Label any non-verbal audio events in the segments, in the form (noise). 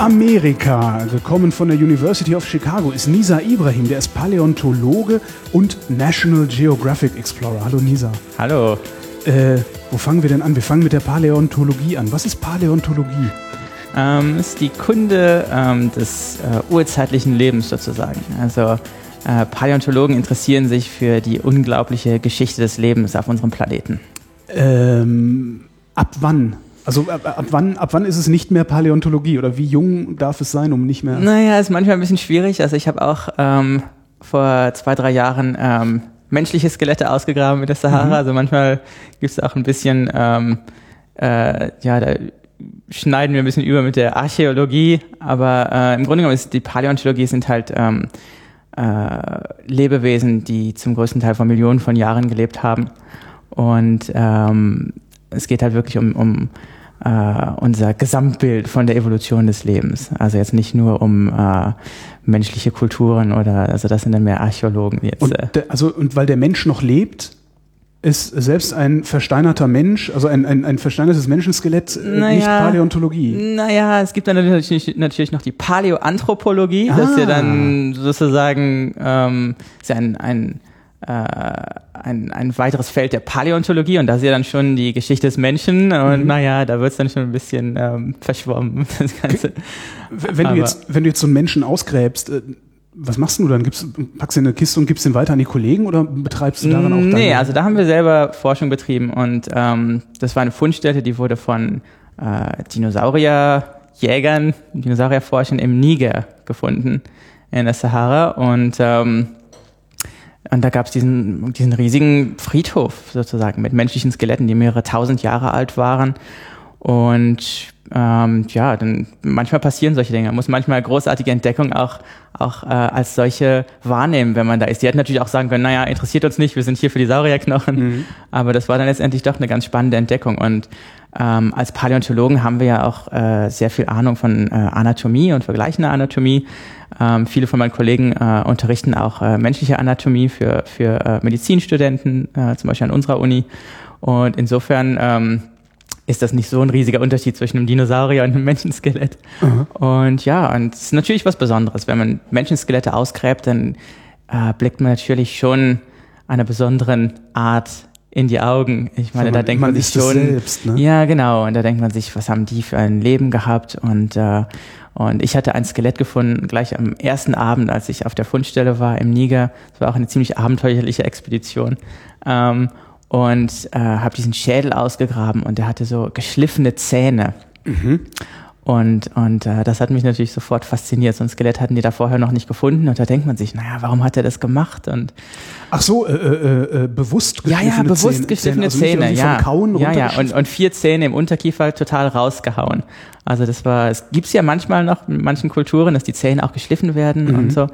Amerika, gekommen von der University of Chicago, ist Nisa Ibrahim. Der ist Paläontologe und National Geographic Explorer. Hallo Nisa. Hallo. Äh, wo fangen wir denn an? Wir fangen mit der Paläontologie an. Was ist Paläontologie? Ähm, ist die Kunde ähm, des äh, urzeitlichen Lebens sozusagen. Also äh, Paläontologen interessieren sich für die unglaubliche Geschichte des Lebens auf unserem Planeten. Ähm, ab wann? Also ab, ab, wann, ab wann ist es nicht mehr Paläontologie oder wie jung darf es sein, um nicht mehr? Naja, ist manchmal ein bisschen schwierig. Also ich habe auch ähm, vor zwei, drei Jahren ähm, menschliche Skelette ausgegraben mit der Sahara. Mhm. Also manchmal gibt es auch ein bisschen, ähm, äh, ja, da schneiden wir ein bisschen über mit der Archäologie, aber äh, im Grunde genommen ist die Paläontologie sind halt ähm, äh, Lebewesen, die zum größten Teil vor Millionen von Jahren gelebt haben. Und ähm, es geht halt wirklich um, um äh, unser Gesamtbild von der Evolution des Lebens. Also jetzt nicht nur um äh, menschliche Kulturen oder, also das sind dann mehr Archäologen jetzt. Und äh. der, also, und weil der Mensch noch lebt, ist selbst ein versteinerter Mensch, also ein, ein, ein versteinertes Menschenskelett, äh, naja, nicht Paläontologie. Naja, es gibt dann natürlich, natürlich noch die Paläoanthropologie, ah. das ist ja dann sozusagen ähm, ist ja ein, ein ein, ein weiteres Feld der Paläontologie und da ist ja dann schon die Geschichte des Menschen und mhm. naja, da wird es dann schon ein bisschen ähm, verschwommen, (laughs) das Ganze. Wenn du, jetzt, wenn du jetzt so einen Menschen ausgräbst, äh, was machst du dann? Gibst, packst du in eine Kiste und gibst den weiter an die Kollegen oder betreibst du daran auch deine? Nee, also da haben wir selber Forschung betrieben und ähm, das war eine Fundstätte, die wurde von äh, Dinosaurierjägern, Dinosaurierforschern im Niger gefunden in der Sahara und ähm, und da gab es diesen, diesen riesigen Friedhof sozusagen mit menschlichen Skeletten, die mehrere tausend Jahre alt waren. Und ähm, ja, dann manchmal passieren solche Dinge. Man muss manchmal großartige Entdeckungen auch, auch äh, als solche wahrnehmen, wenn man da ist. Die hätten natürlich auch sagen können, naja, interessiert uns nicht, wir sind hier für die Saurierknochen. Mhm. Aber das war dann letztendlich doch eine ganz spannende Entdeckung. Und ähm, als Paläontologen haben wir ja auch äh, sehr viel Ahnung von äh, Anatomie und vergleichender Anatomie. Ähm, viele von meinen Kollegen äh, unterrichten auch äh, menschliche Anatomie für, für äh, Medizinstudenten, äh, zum Beispiel an unserer Uni. Und insofern ähm, ist das nicht so ein riesiger Unterschied zwischen einem Dinosaurier und einem Menschenskelett. Mhm. Und ja, und es ist natürlich was Besonderes. Wenn man Menschenskelette ausgräbt, dann äh, blickt man natürlich schon einer besonderen Art in die Augen. Ich meine, so, da denkt man, sich schon. Selbst, ne? Ja, genau. Und da denkt man sich, was haben die für ein Leben gehabt? Und äh, und ich hatte ein Skelett gefunden, gleich am ersten Abend, als ich auf der Fundstelle war im Niger. Es war auch eine ziemlich abenteuerliche Expedition. Ähm, und äh, habe diesen Schädel ausgegraben und der hatte so geschliffene Zähne. Mhm. Und, und äh, das hat mich natürlich sofort fasziniert. So ein Skelett hatten die da vorher noch nicht gefunden. Und da denkt man sich, naja, warum hat er das gemacht? Und Ach so, äh, äh, äh, bewusst geschliffene Zähne. Ja, ja, bewusst Zähne, geschliffene also Zähne, ja. Kauen ja, ja, und, und vier Zähne im Unterkiefer total rausgehauen. Also das war, es gibt's ja manchmal noch in manchen Kulturen, dass die Zähne auch geschliffen werden mhm. und so.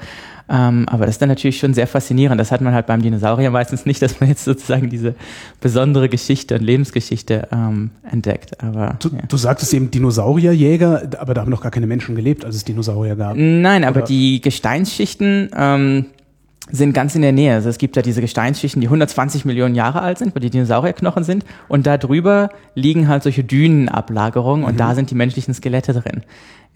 Ähm, aber das ist dann natürlich schon sehr faszinierend. Das hat man halt beim Dinosaurier meistens nicht, dass man jetzt sozusagen diese besondere Geschichte und Lebensgeschichte ähm, entdeckt. Aber, du, ja. du sagtest eben Dinosaurierjäger, aber da haben noch gar keine Menschen gelebt, als es Dinosaurier gab. Nein, aber die Gesteinsschichten, ähm, sind ganz in der Nähe. Also es gibt ja diese Gesteinsschichten, die 120 Millionen Jahre alt sind, wo die Dinosaurierknochen sind. Und da drüber liegen halt solche Dünenablagerungen und mhm. da sind die menschlichen Skelette drin.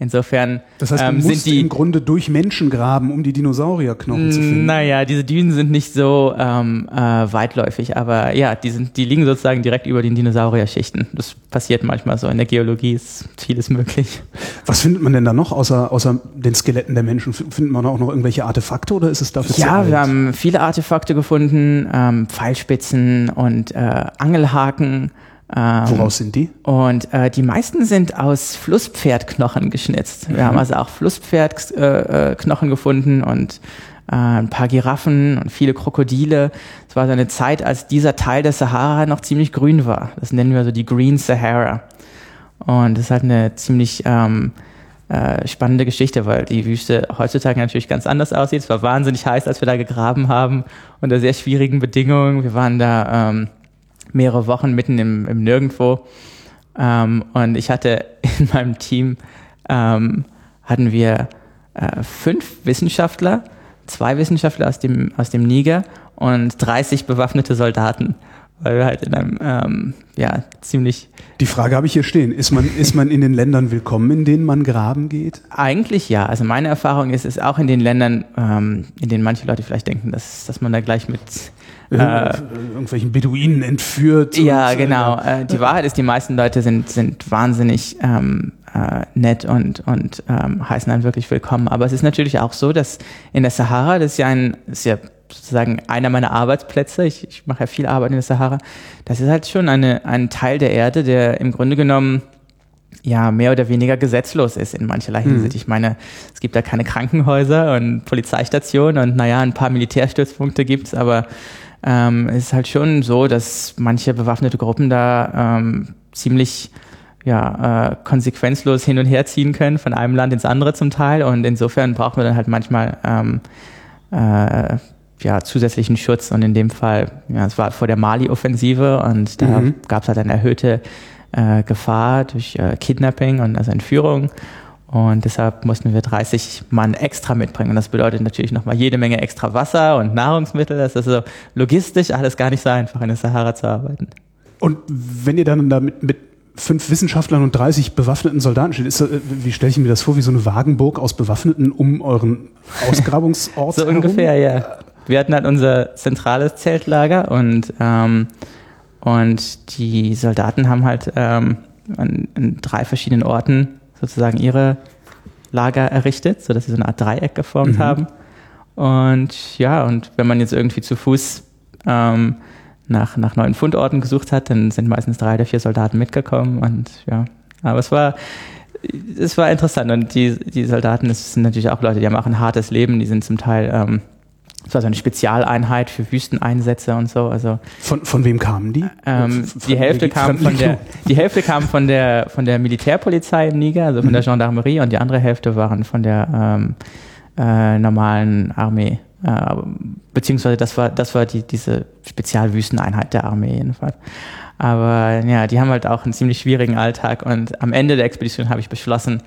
Insofern das heißt, du ähm, sind die im Grunde durch Menschen graben, um die Dinosaurierknochen zu finden. Naja, diese Dünen sind nicht so ähm, äh, weitläufig, aber ja, die sind, die liegen sozusagen direkt über den Dinosaurierschichten. Das passiert manchmal so. In der Geologie ist vieles möglich. Was findet man denn da noch außer außer den Skeletten der Menschen? Findet man auch noch irgendwelche Artefakte oder ist es dafür? Ja, wir haben viele Artefakte gefunden, ähm, Pfeilspitzen und äh, Angelhaken. Ähm, Woraus sind die? Und äh, die meisten sind aus Flusspferdknochen geschnitzt. Wir mhm. haben also auch Flusspferdknochen äh, gefunden und äh, ein paar Giraffen und viele Krokodile. Es war so eine Zeit, als dieser Teil der Sahara noch ziemlich grün war. Das nennen wir so die Green Sahara. Und das ist halt eine ziemlich ähm, äh, spannende Geschichte, weil die Wüste heutzutage natürlich ganz anders aussieht. Es war wahnsinnig heiß, als wir da gegraben haben, unter sehr schwierigen Bedingungen. Wir waren da ähm, mehrere Wochen mitten im, im Nirgendwo. Ähm, und ich hatte (laughs) in meinem Team, ähm, hatten wir äh, fünf Wissenschaftler, zwei Wissenschaftler aus dem, aus dem Niger und 30 bewaffnete Soldaten weil wir halt in einem ähm, ja ziemlich. Die Frage habe ich hier stehen: Ist man ist man in den Ländern willkommen, in denen man graben geht? Eigentlich ja. Also meine Erfahrung ist, ist auch in den Ländern, ähm, in denen manche Leute vielleicht denken, dass dass man da gleich mit äh, irgendwelchen Beduinen entführt. Ja, genau. Äh, die Wahrheit ist, die meisten Leute sind sind wahnsinnig ähm, äh, nett und und ähm, heißen dann wirklich willkommen. Aber es ist natürlich auch so, dass in der Sahara, das ist ja ein ist ja sozusagen einer meiner Arbeitsplätze. Ich, ich mache ja viel Arbeit in der Sahara. Das ist halt schon eine, ein Teil der Erde, der im Grunde genommen ja mehr oder weniger gesetzlos ist in mancherlei mhm. Hinsicht. Ich meine, es gibt da keine Krankenhäuser und Polizeistationen und naja, ein paar Militärstützpunkte gibt's, aber ähm, es ist halt schon so, dass manche bewaffnete Gruppen da ähm, ziemlich ja, äh, konsequenzlos hin und her ziehen können, von einem Land ins andere zum Teil. Und insofern braucht man dann halt manchmal ähm, äh, ja, zusätzlichen Schutz und in dem Fall, ja, es war vor der Mali-Offensive und da mhm. gab es halt eine erhöhte äh, Gefahr durch äh, Kidnapping und also Entführung und deshalb mussten wir 30 Mann extra mitbringen und das bedeutet natürlich nochmal jede Menge extra Wasser und Nahrungsmittel, das ist so logistisch alles gar nicht so einfach in der Sahara zu arbeiten. Und wenn ihr dann damit mit fünf Wissenschaftlern und 30 bewaffneten Soldaten steht. Das, äh, wie stelle ich mir das vor, wie so eine Wagenburg aus Bewaffneten um euren (laughs) Ausgrabungsort? so herum? ungefähr, ja wir hatten halt unser zentrales Zeltlager und, ähm, und die Soldaten haben halt ähm, an, an, drei verschiedenen Orten sozusagen ihre Lager errichtet, sodass sie so eine Art Dreieck geformt mhm. haben. Und ja, und wenn man jetzt irgendwie zu Fuß ähm, nach, nach neuen Fundorten gesucht hat, dann sind meistens drei oder vier Soldaten mitgekommen und ja, aber es war, es war interessant und die, die Soldaten, das sind natürlich auch Leute, die haben auch ein hartes Leben, die sind zum Teil ähm, das war so eine Spezialeinheit für Wüsteneinsätze und so. Also von, von wem kamen die? Ähm, von die Hälfte kam von der die Hälfte kam von der von der Militärpolizei im Niger, also von mhm. der Gendarmerie, und die andere Hälfte waren von der ähm, äh, normalen Armee. Äh, beziehungsweise das war das war die diese Spezialwüsteneinheit der Armee jedenfalls. Aber ja, die haben halt auch einen ziemlich schwierigen Alltag und am Ende der Expedition habe ich beschlossen,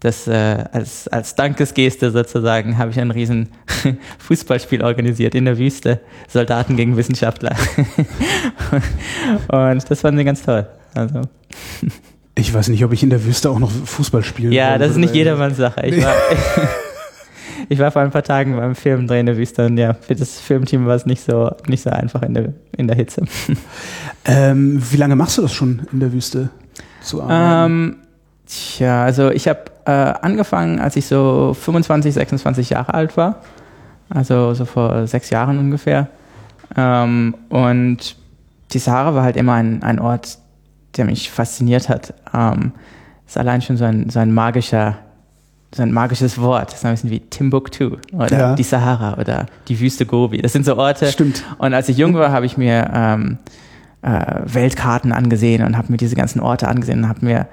das äh, als, als Dankesgeste sozusagen habe ich ein riesen (laughs) Fußballspiel organisiert in der Wüste, Soldaten gegen Wissenschaftler. (laughs) und das fanden sie ganz toll. Also. (laughs) Ich weiß nicht, ob ich in der Wüste auch noch Fußball spielen Ja, das ist nicht jedermanns Sache. Ich war, ich war vor ein paar Tagen beim Filmdreh in der Wüste und ja, für das Filmteam war es nicht so, nicht so einfach in der, in der Hitze. Ähm, wie lange machst du das schon in der Wüste zu arbeiten? Ähm, tja, also ich habe äh, angefangen, als ich so 25, 26 Jahre alt war. Also so vor sechs Jahren ungefähr. Ähm, und die Sahara war halt immer ein, ein Ort, der mich fasziniert hat. Ähm, ist allein schon so ein, so ein magischer, so ein magisches Wort. Das ist ein bisschen wie Timbuktu oder ja. die Sahara oder die Wüste Gobi. Das sind so Orte. Stimmt. Und als ich jung war, habe ich mir ähm, äh, Weltkarten angesehen und habe mir diese ganzen Orte angesehen und habe mir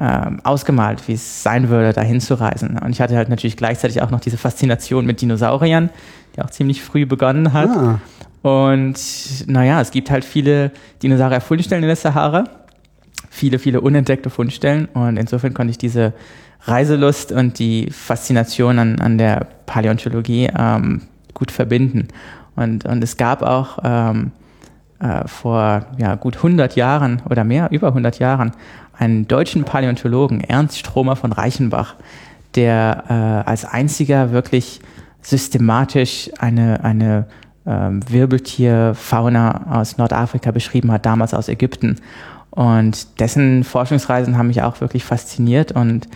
ähm, ausgemalt, wie es sein würde, da hinzureisen. Und ich hatte halt natürlich gleichzeitig auch noch diese Faszination mit Dinosauriern, die auch ziemlich früh begonnen hat. Ah. Und naja, es gibt halt viele Dinosaurier-Fundstellen in der Sahara, viele, viele unentdeckte Fundstellen. Und insofern konnte ich diese Reiselust und die Faszination an, an der Paläontologie ähm, gut verbinden. Und, und es gab auch ähm, äh, vor ja, gut 100 Jahren oder mehr, über 100 Jahren, einen deutschen Paläontologen, Ernst Stromer von Reichenbach, der äh, als einziger wirklich systematisch eine, eine ähm, Wirbeltierfauna aus Nordafrika beschrieben hat, damals aus Ägypten. Und dessen Forschungsreisen haben mich auch wirklich fasziniert und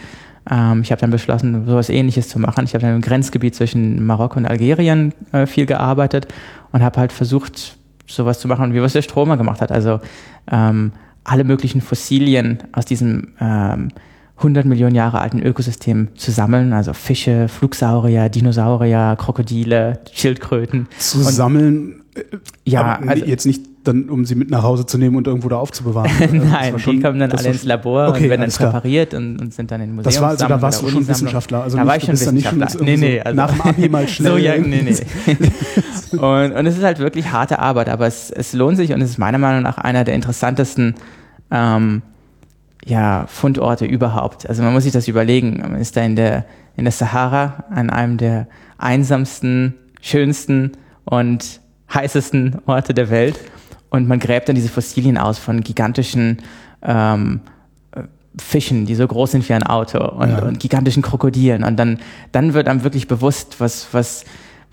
ähm, ich habe dann beschlossen, sowas ähnliches zu machen. Ich habe dann im Grenzgebiet zwischen Marokko und Algerien äh, viel gearbeitet und habe halt versucht, sowas zu machen, wie was der Stromer gemacht hat. Also ähm, alle möglichen Fossilien aus diesem ähm, 100 Millionen Jahre alten Ökosystem zu sammeln, also Fische, Flugsaurier, Dinosaurier, Krokodile, Schildkröten. Zu sammeln, äh, ja, also, jetzt nicht dann, um sie mit nach Hause zu nehmen und irgendwo da aufzubewahren. (laughs) Nein, schon, die kommen dann alle ins Labor okay, und werden dann präpariert und, und, sind dann in Museum. Das war, also, da warst du schon Wissenschaftler. Also da nicht, war ich schon Wissenschaftler. Schon nee, nee, also nach dem Abi mal (laughs) schnell. so, ja, nee, nee. (laughs) und, und es ist halt wirklich harte Arbeit, aber es, es lohnt sich und es ist meiner Meinung nach einer der interessantesten ähm, ja, Fundorte überhaupt. Also man muss sich das überlegen. Man ist da in der, in der Sahara an einem der einsamsten, schönsten und heißesten Orte der Welt und man gräbt dann diese Fossilien aus von gigantischen ähm, Fischen, die so groß sind wie ein Auto und, ja. und gigantischen Krokodilen. Und dann, dann wird einem wirklich bewusst, was, was,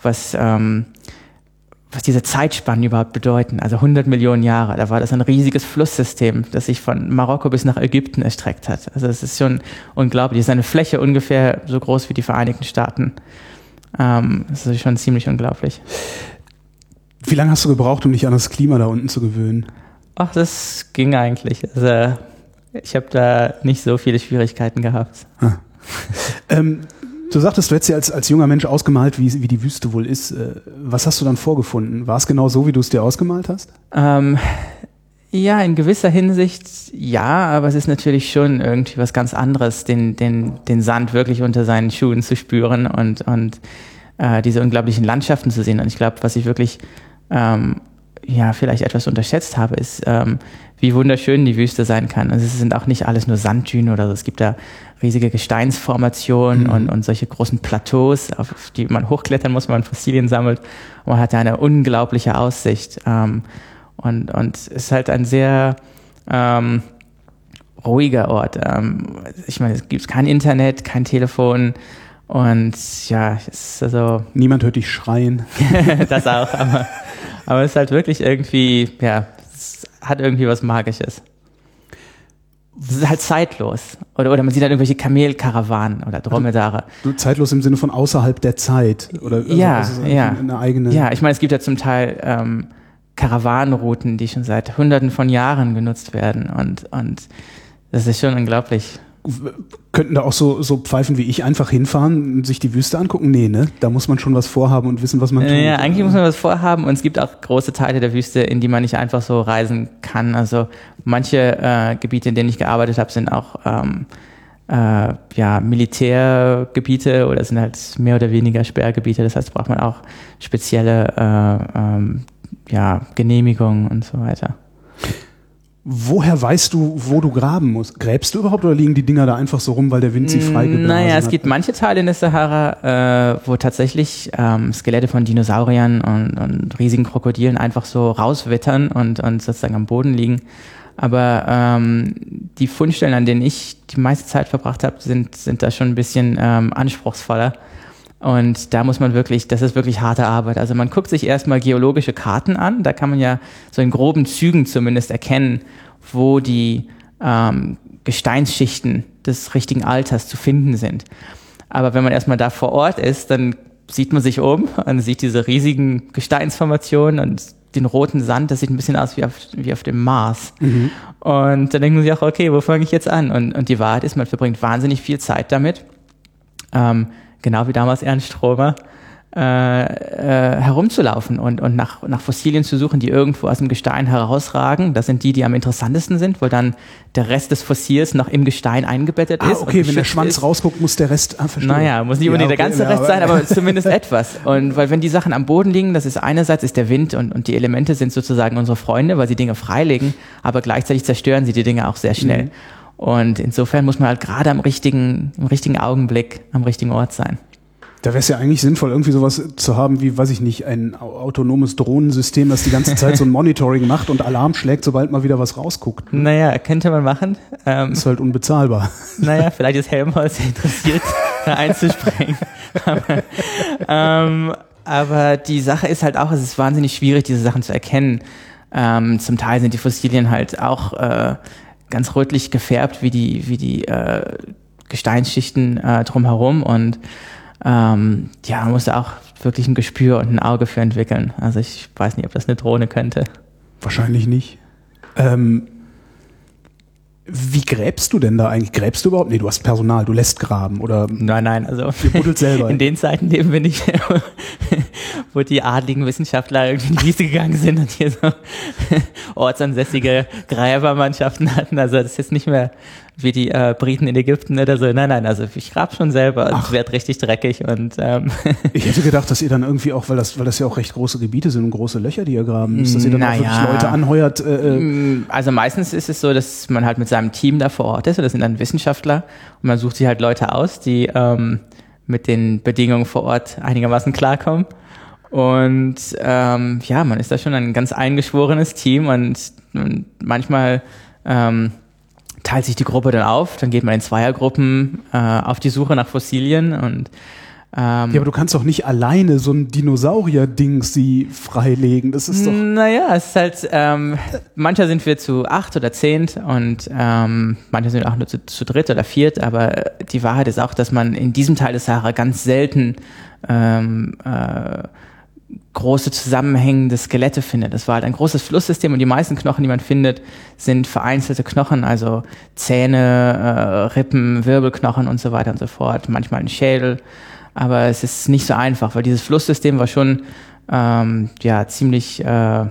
was, ähm, was diese Zeitspannen überhaupt bedeuten. Also 100 Millionen Jahre. Da war das ein riesiges Flusssystem, das sich von Marokko bis nach Ägypten erstreckt hat. Also es ist schon unglaublich. Es ist eine Fläche ungefähr so groß wie die Vereinigten Staaten. Ähm, das ist schon ziemlich unglaublich. Wie lange hast du gebraucht, um dich an das Klima da unten zu gewöhnen? Ach, das ging eigentlich. Also, ich habe da nicht so viele Schwierigkeiten gehabt. Ah. ähm, du sagtest, du hättest ja als, als junger Mensch ausgemalt, wie, wie die Wüste wohl ist. Äh, was hast du dann vorgefunden? War es genau so, wie du es dir ausgemalt hast? Ähm, ja, in gewisser Hinsicht ja, aber es ist natürlich schon irgendwie was ganz anderes, den, den, den Sand wirklich unter seinen Schuhen zu spüren und, und äh, diese unglaublichen Landschaften zu sehen. Und ich glaube, was ich wirklich ähm, ja, vielleicht etwas unterschätzt habe, ist, ähm, wie wunderschön die Wüste sein kann. Also es sind auch nicht alles nur Sanddünen oder so. Es gibt da riesige Gesteinsformationen mhm. und, und solche großen Plateaus, auf die man hochklettern muss, wenn man Fossilien sammelt. Und man hat da eine unglaubliche Aussicht. Ähm, und, und es ist halt ein sehr ähm, ruhiger Ort. Ähm, ich meine, es gibt kein Internet, kein Telefon, und ja, es ist also. Niemand hört dich schreien. (laughs) das auch, aber, aber es ist halt wirklich irgendwie, ja, es hat irgendwie was Magisches. Es ist halt zeitlos. Oder, oder man sieht halt irgendwelche Kamelkarawanen oder Dromedare. Du, zeitlos im Sinne von außerhalb der Zeit. Oder also, ja, also ja. Eine eigene. Ja, ich meine, es gibt ja zum Teil ähm, Karawanenrouten, die schon seit hunderten von Jahren genutzt werden. Und, und das ist schon unglaublich könnten da auch so, so Pfeifen wie ich einfach hinfahren und sich die Wüste angucken? Nee, ne? Da muss man schon was vorhaben und wissen, was man tut. Ja, eigentlich muss man was vorhaben und es gibt auch große Teile der Wüste, in die man nicht einfach so reisen kann. Also manche äh, Gebiete, in denen ich gearbeitet habe, sind auch ähm, äh, ja, Militärgebiete oder sind halt mehr oder weniger Sperrgebiete. Das heißt, braucht man auch spezielle äh, ähm, ja, Genehmigungen und so weiter. Woher weißt du, wo du graben musst? Gräbst du überhaupt oder liegen die Dinger da einfach so rum, weil der Wind sie freigeblasen Naja, es gibt manche Teile in der Sahara, äh, wo tatsächlich ähm, Skelette von Dinosauriern und, und riesigen Krokodilen einfach so rauswittern und, und sozusagen am Boden liegen. Aber ähm, die Fundstellen, an denen ich die meiste Zeit verbracht habe, sind, sind da schon ein bisschen ähm, anspruchsvoller. Und da muss man wirklich, das ist wirklich harte Arbeit. Also man guckt sich erstmal geologische Karten an, da kann man ja so in groben Zügen zumindest erkennen, wo die ähm, Gesteinsschichten des richtigen Alters zu finden sind. Aber wenn man erstmal da vor Ort ist, dann sieht man sich um und sieht diese riesigen Gesteinsformationen und den roten Sand, das sieht ein bisschen aus wie auf, wie auf dem Mars. Mhm. Und dann denken man sich auch, okay, wo fange ich jetzt an? Und, und die Wahrheit ist, man verbringt wahnsinnig viel Zeit damit. Ähm, genau wie damals Ernst Stromer, äh, äh, herumzulaufen und, und nach, nach Fossilien zu suchen, die irgendwo aus dem Gestein herausragen. Das sind die, die am interessantesten sind, weil dann der Rest des Fossils noch im Gestein eingebettet ah, ist. Okay, wenn der Schwanz ist. rausguckt, muss der Rest ah, Naja, muss nicht unbedingt ja, okay, der ganze ja, Rest sein, aber (laughs) zumindest etwas. Und weil wenn die Sachen am Boden liegen, das ist einerseits ist der Wind und, und die Elemente sind sozusagen unsere Freunde, weil sie Dinge freilegen, aber gleichzeitig zerstören sie die Dinge auch sehr schnell. Mhm. Und insofern muss man halt gerade am richtigen, im richtigen Augenblick am richtigen Ort sein. Da wäre es ja eigentlich sinnvoll, irgendwie sowas zu haben wie, weiß ich nicht, ein autonomes Drohnensystem, das die ganze Zeit so ein (laughs) Monitoring macht und Alarm schlägt, sobald mal wieder was rausguckt. Ne? Naja, könnte man machen. Ähm, ist halt unbezahlbar. (laughs) Naja, vielleicht ist Helmholtz interessiert, (laughs) da einzuspringen. aber, ähm, aber die Sache ist halt auch, es ist wahnsinnig schwierig, diese Sachen zu erkennen. Ähm, zum Teil sind die Fossilien halt auch äh, ganz rötlich gefärbt wie die, wie die äh, Gesteinsschichten äh, drumherum und ähm, ja, man muss da auch wirklich ein Gespür und ein Auge für entwickeln. Also ich weiß nicht, ob das eine Drohne könnte. Wahrscheinlich nicht. Ähm, Wie gräbst du denn da eigentlich? Gräbst du überhaupt? Nee, du hast Personal, du lässt graben oder? Nein, nein, also ihr buddelt selber. (laughs) In den Zeiten leben wir nicht, (laughs) wo die adligen Wissenschaftler irgendwie in die Wiese gegangen sind und hier so (laughs) ortsansässige Gräbermannschaften hatten. Also das ist jetzt nicht mehr wie die äh, Briten in Ägypten oder so. Nein, nein, also ich grab schon selber. Es wird richtig dreckig und ähm (laughs) Ich hätte gedacht, dass ihr dann irgendwie auch, weil das, weil das ja auch recht große Gebiete sind und große Löcher, die ihr graben müsst, dass ihr dann naja. auch wirklich Leute anheuert. Äh, äh, mm, also meistens ist es so, dass man halt mit seinem Team da vor Ort ist, und das sind dann Wissenschaftler und man sucht sich halt Leute aus, die ähm, mit den Bedingungen vor Ort einigermaßen klarkommen. Und ähm, ja, man ist da schon ein ganz eingeschworenes Team und, und manchmal ähm, teilt sich die Gruppe dann auf, dann geht man in Zweiergruppen äh, auf die Suche nach Fossilien und ähm, ja, aber du kannst doch nicht alleine so ein Dinosaurier-Ding sie freilegen. Das ist doch. Naja, es ist halt, ähm, mancher sind wir zu acht oder zehnt und ähm, manche sind auch nur zu, zu dritt oder viert, aber die Wahrheit ist auch, dass man in diesem Teil des Sahara ganz selten ähm, äh, große zusammenhängende Skelette findet. Das war halt ein großes Flusssystem und die meisten Knochen, die man findet, sind vereinzelte Knochen, also Zähne, äh, Rippen, Wirbelknochen und so weiter und so fort. Manchmal ein Schädel, aber es ist nicht so einfach, weil dieses Flusssystem war schon ähm, ja ziemlich äh,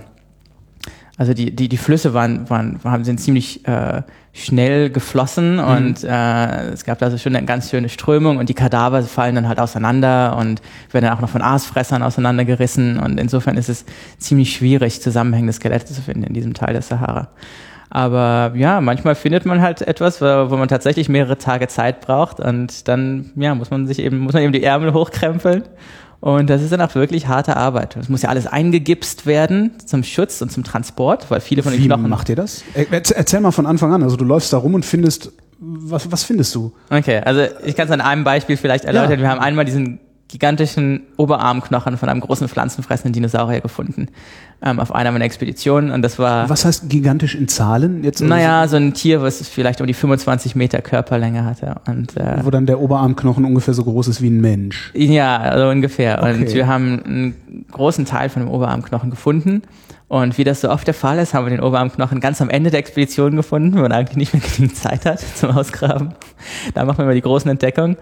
also die, die, die Flüsse waren, waren, waren sind ziemlich äh, schnell geflossen mhm. und äh, es gab also schon eine ganz schöne Strömung und die Kadaver fallen dann halt auseinander und werden dann auch noch von Aasfressern auseinandergerissen und insofern ist es ziemlich schwierig, zusammenhängende Skelette zu finden in diesem Teil der Sahara. Aber ja, manchmal findet man halt etwas, wo, wo man tatsächlich mehrere Tage Zeit braucht und dann ja, muss man sich eben, muss man eben die Ärmel hochkrempeln und das ist dann auch wirklich harte Arbeit. Es muss ja alles eingegipst werden zum Schutz und zum Transport, weil viele von den Wie Knochen. macht ihr das? Erzähl mal von Anfang an. Also du läufst da rum und findest, was, was findest du? Okay, also ich kann es an einem Beispiel vielleicht erläutern. Ja. Wir haben einmal diesen gigantischen Oberarmknochen von einem großen pflanzenfressenden Dinosaurier gefunden ähm, auf einer meiner Expeditionen und das war. Was heißt gigantisch in Zahlen jetzt? Naja, so ein Tier, was vielleicht um die 25 Meter Körperlänge hatte und äh, wo dann der Oberarmknochen ungefähr so groß ist wie ein Mensch. Ja, also ungefähr. Okay. Und wir haben einen großen Teil von dem Oberarmknochen gefunden. Und wie das so oft der Fall ist, haben wir den Oberarmknochen ganz am Ende der Expedition gefunden, wo man eigentlich nicht mehr genügend Zeit hat (laughs) zum Ausgraben. Da machen wir immer die großen Entdeckungen.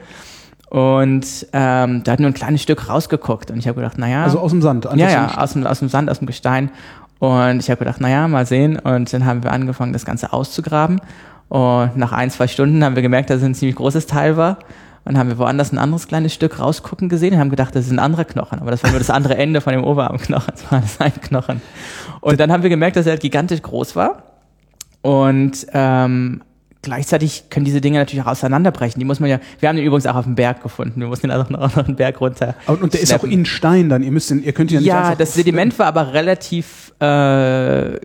Und ähm, da hat nur ein kleines Stück rausgeguckt und ich habe gedacht, naja. Also aus dem Sand? Ja, ja, aus dem, aus dem Sand, aus dem Gestein. Und ich habe gedacht, naja, mal sehen. Und dann haben wir angefangen, das Ganze auszugraben. Und nach ein, zwei Stunden haben wir gemerkt, dass es ein ziemlich großes Teil war. Und haben wir woanders ein anderes kleines Stück rausgucken gesehen und haben gedacht, das ist ein anderer Knochen. Aber das war nur das andere Ende von dem Oberarmknochen. Das war alles ein Knochen. Und dann haben wir gemerkt, dass er halt gigantisch groß war. Und ähm, gleichzeitig können diese Dinge natürlich auch auseinanderbrechen. Die muss man ja, wir haben den übrigens auch auf dem Berg gefunden. Wir mussten den also noch, (laughs) noch einen Berg runter. Und, und der ist auch in Stein dann. Ihr müsst den, ihr könnt ihn ja nicht Ja, das Sediment war aber relativ äh,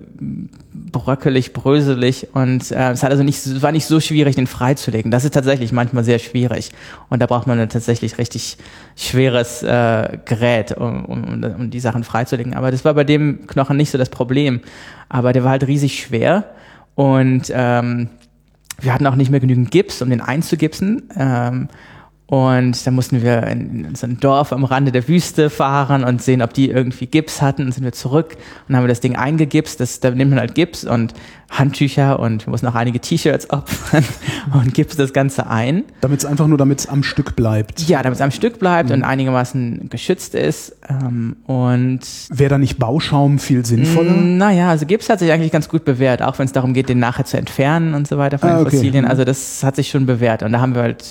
bröckelig, bröselig und äh, es hat also nicht, es war nicht so schwierig, den freizulegen. Das ist tatsächlich manchmal sehr schwierig und da braucht man dann tatsächlich richtig schweres äh, Gerät, um, um, um die Sachen freizulegen. Aber das war bei dem Knochen nicht so das Problem. Aber der war halt riesig schwer und ähm, wir hatten auch nicht mehr genügend Gips, um den einzugipsen. Ähm, und dann mussten wir in so ein Dorf am Rande der Wüste fahren und sehen, ob die irgendwie Gips hatten. Und sind wir zurück und haben wir das Ding eingegipst. Das, da nimmt man halt Gips und Handtücher und wir mussten auch einige T-Shirts opfern (laughs) und gibst das Ganze ein. Damit es einfach nur, damit es am Stück bleibt. Ja, damit es am Stück bleibt mhm. und einigermaßen geschützt ist. Ähm, und Wäre da nicht Bauschaum viel sinnvoller? Naja, also Gips hat sich eigentlich ganz gut bewährt, auch wenn es darum geht, den nachher zu entfernen und so weiter von ah, den okay. Fossilien. Also das hat sich schon bewährt. Und da haben wir halt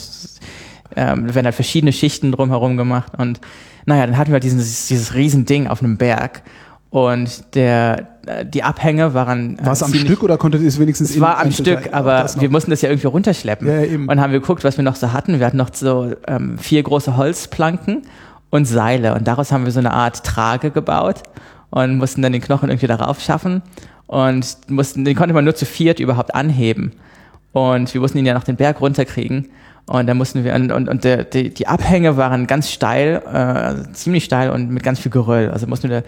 ähm, werden halt verschiedene Schichten drumherum gemacht und naja, dann hatten wir halt dieses, dieses Riesending auf einem Berg und der, äh, die Abhänge waren. Äh, war es am Stück oder konntet ihr es wenigstens? Es war am Stück, aber wir mussten das ja irgendwie runterschleppen. Ja, eben. Und haben wir geguckt, was wir noch so hatten. Wir hatten noch so ähm, vier große Holzplanken und Seile und daraus haben wir so eine Art Trage gebaut und mussten dann den Knochen irgendwie darauf schaffen und mussten, den konnte man nur zu viert überhaupt anheben. Und wir mussten ihn ja noch den Berg runterkriegen. Und da mussten wir, und, und, und der, die, die Abhänge waren ganz steil, äh, ziemlich steil und mit ganz viel Geröll. Also mussten wir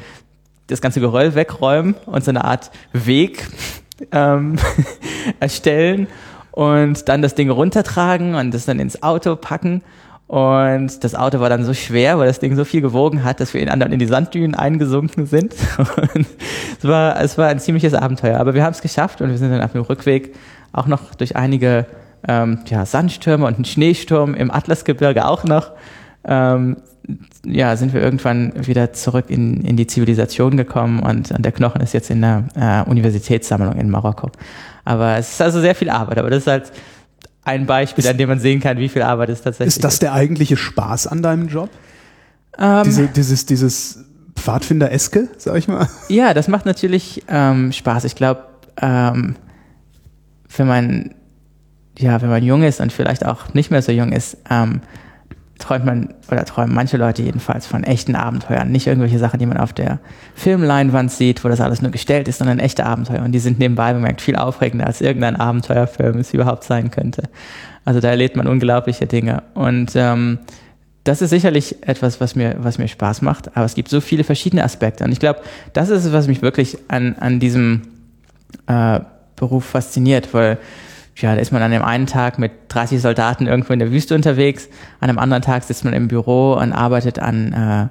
das ganze Geröll wegräumen und so eine Art Weg (laughs) ähm, (laughs) erstellen und dann das Ding runtertragen und das dann ins Auto packen. Und das Auto war dann so schwer, weil das Ding so viel gewogen hat, dass wir in anderen in die Sanddünen eingesunken sind. (laughs) Und es war, es war ein ziemliches Abenteuer. Aber wir haben es geschafft und wir sind dann auf dem Rückweg auch noch durch einige ähm, ja, Sandstürme und einen Schneesturm im Atlasgebirge auch noch, ähm, ja, sind wir irgendwann wieder zurück in, in die Zivilisation gekommen und, und der Knochen ist jetzt in der äh, Universitätssammlung in Marokko. Aber es ist also sehr viel Arbeit, aber das ist halt ein Beispiel, ist, an dem man sehen kann, wie viel Arbeit es tatsächlich ist. Ist das der eigentliche Spaß an deinem Job? Ähm, Diese, dieses, dieses Pfadfinder-eske, sag ich mal? Ja, das macht natürlich ähm, Spaß. Ich glaube, ähm, wenn man ja, wenn man jung ist und vielleicht auch nicht mehr so jung ist, ähm, träumt man oder träumen manche Leute jedenfalls von echten Abenteuern. Nicht irgendwelche Sachen, die man auf der Filmleinwand sieht, wo das alles nur gestellt ist, sondern echte Abenteuer. Und die sind nebenbei bemerkt viel aufregender, als irgendein Abenteuerfilm es überhaupt sein könnte. Also da erlebt man unglaubliche Dinge. Und ähm, das ist sicherlich etwas, was mir, was mir Spaß macht. Aber es gibt so viele verschiedene Aspekte. Und ich glaube, das ist es, was mich wirklich an, an diesem äh, Beruf fasziniert, weil ja, da ist man an dem einen Tag mit 30 Soldaten irgendwo in der Wüste unterwegs, an einem anderen Tag sitzt man im Büro und arbeitet an, äh,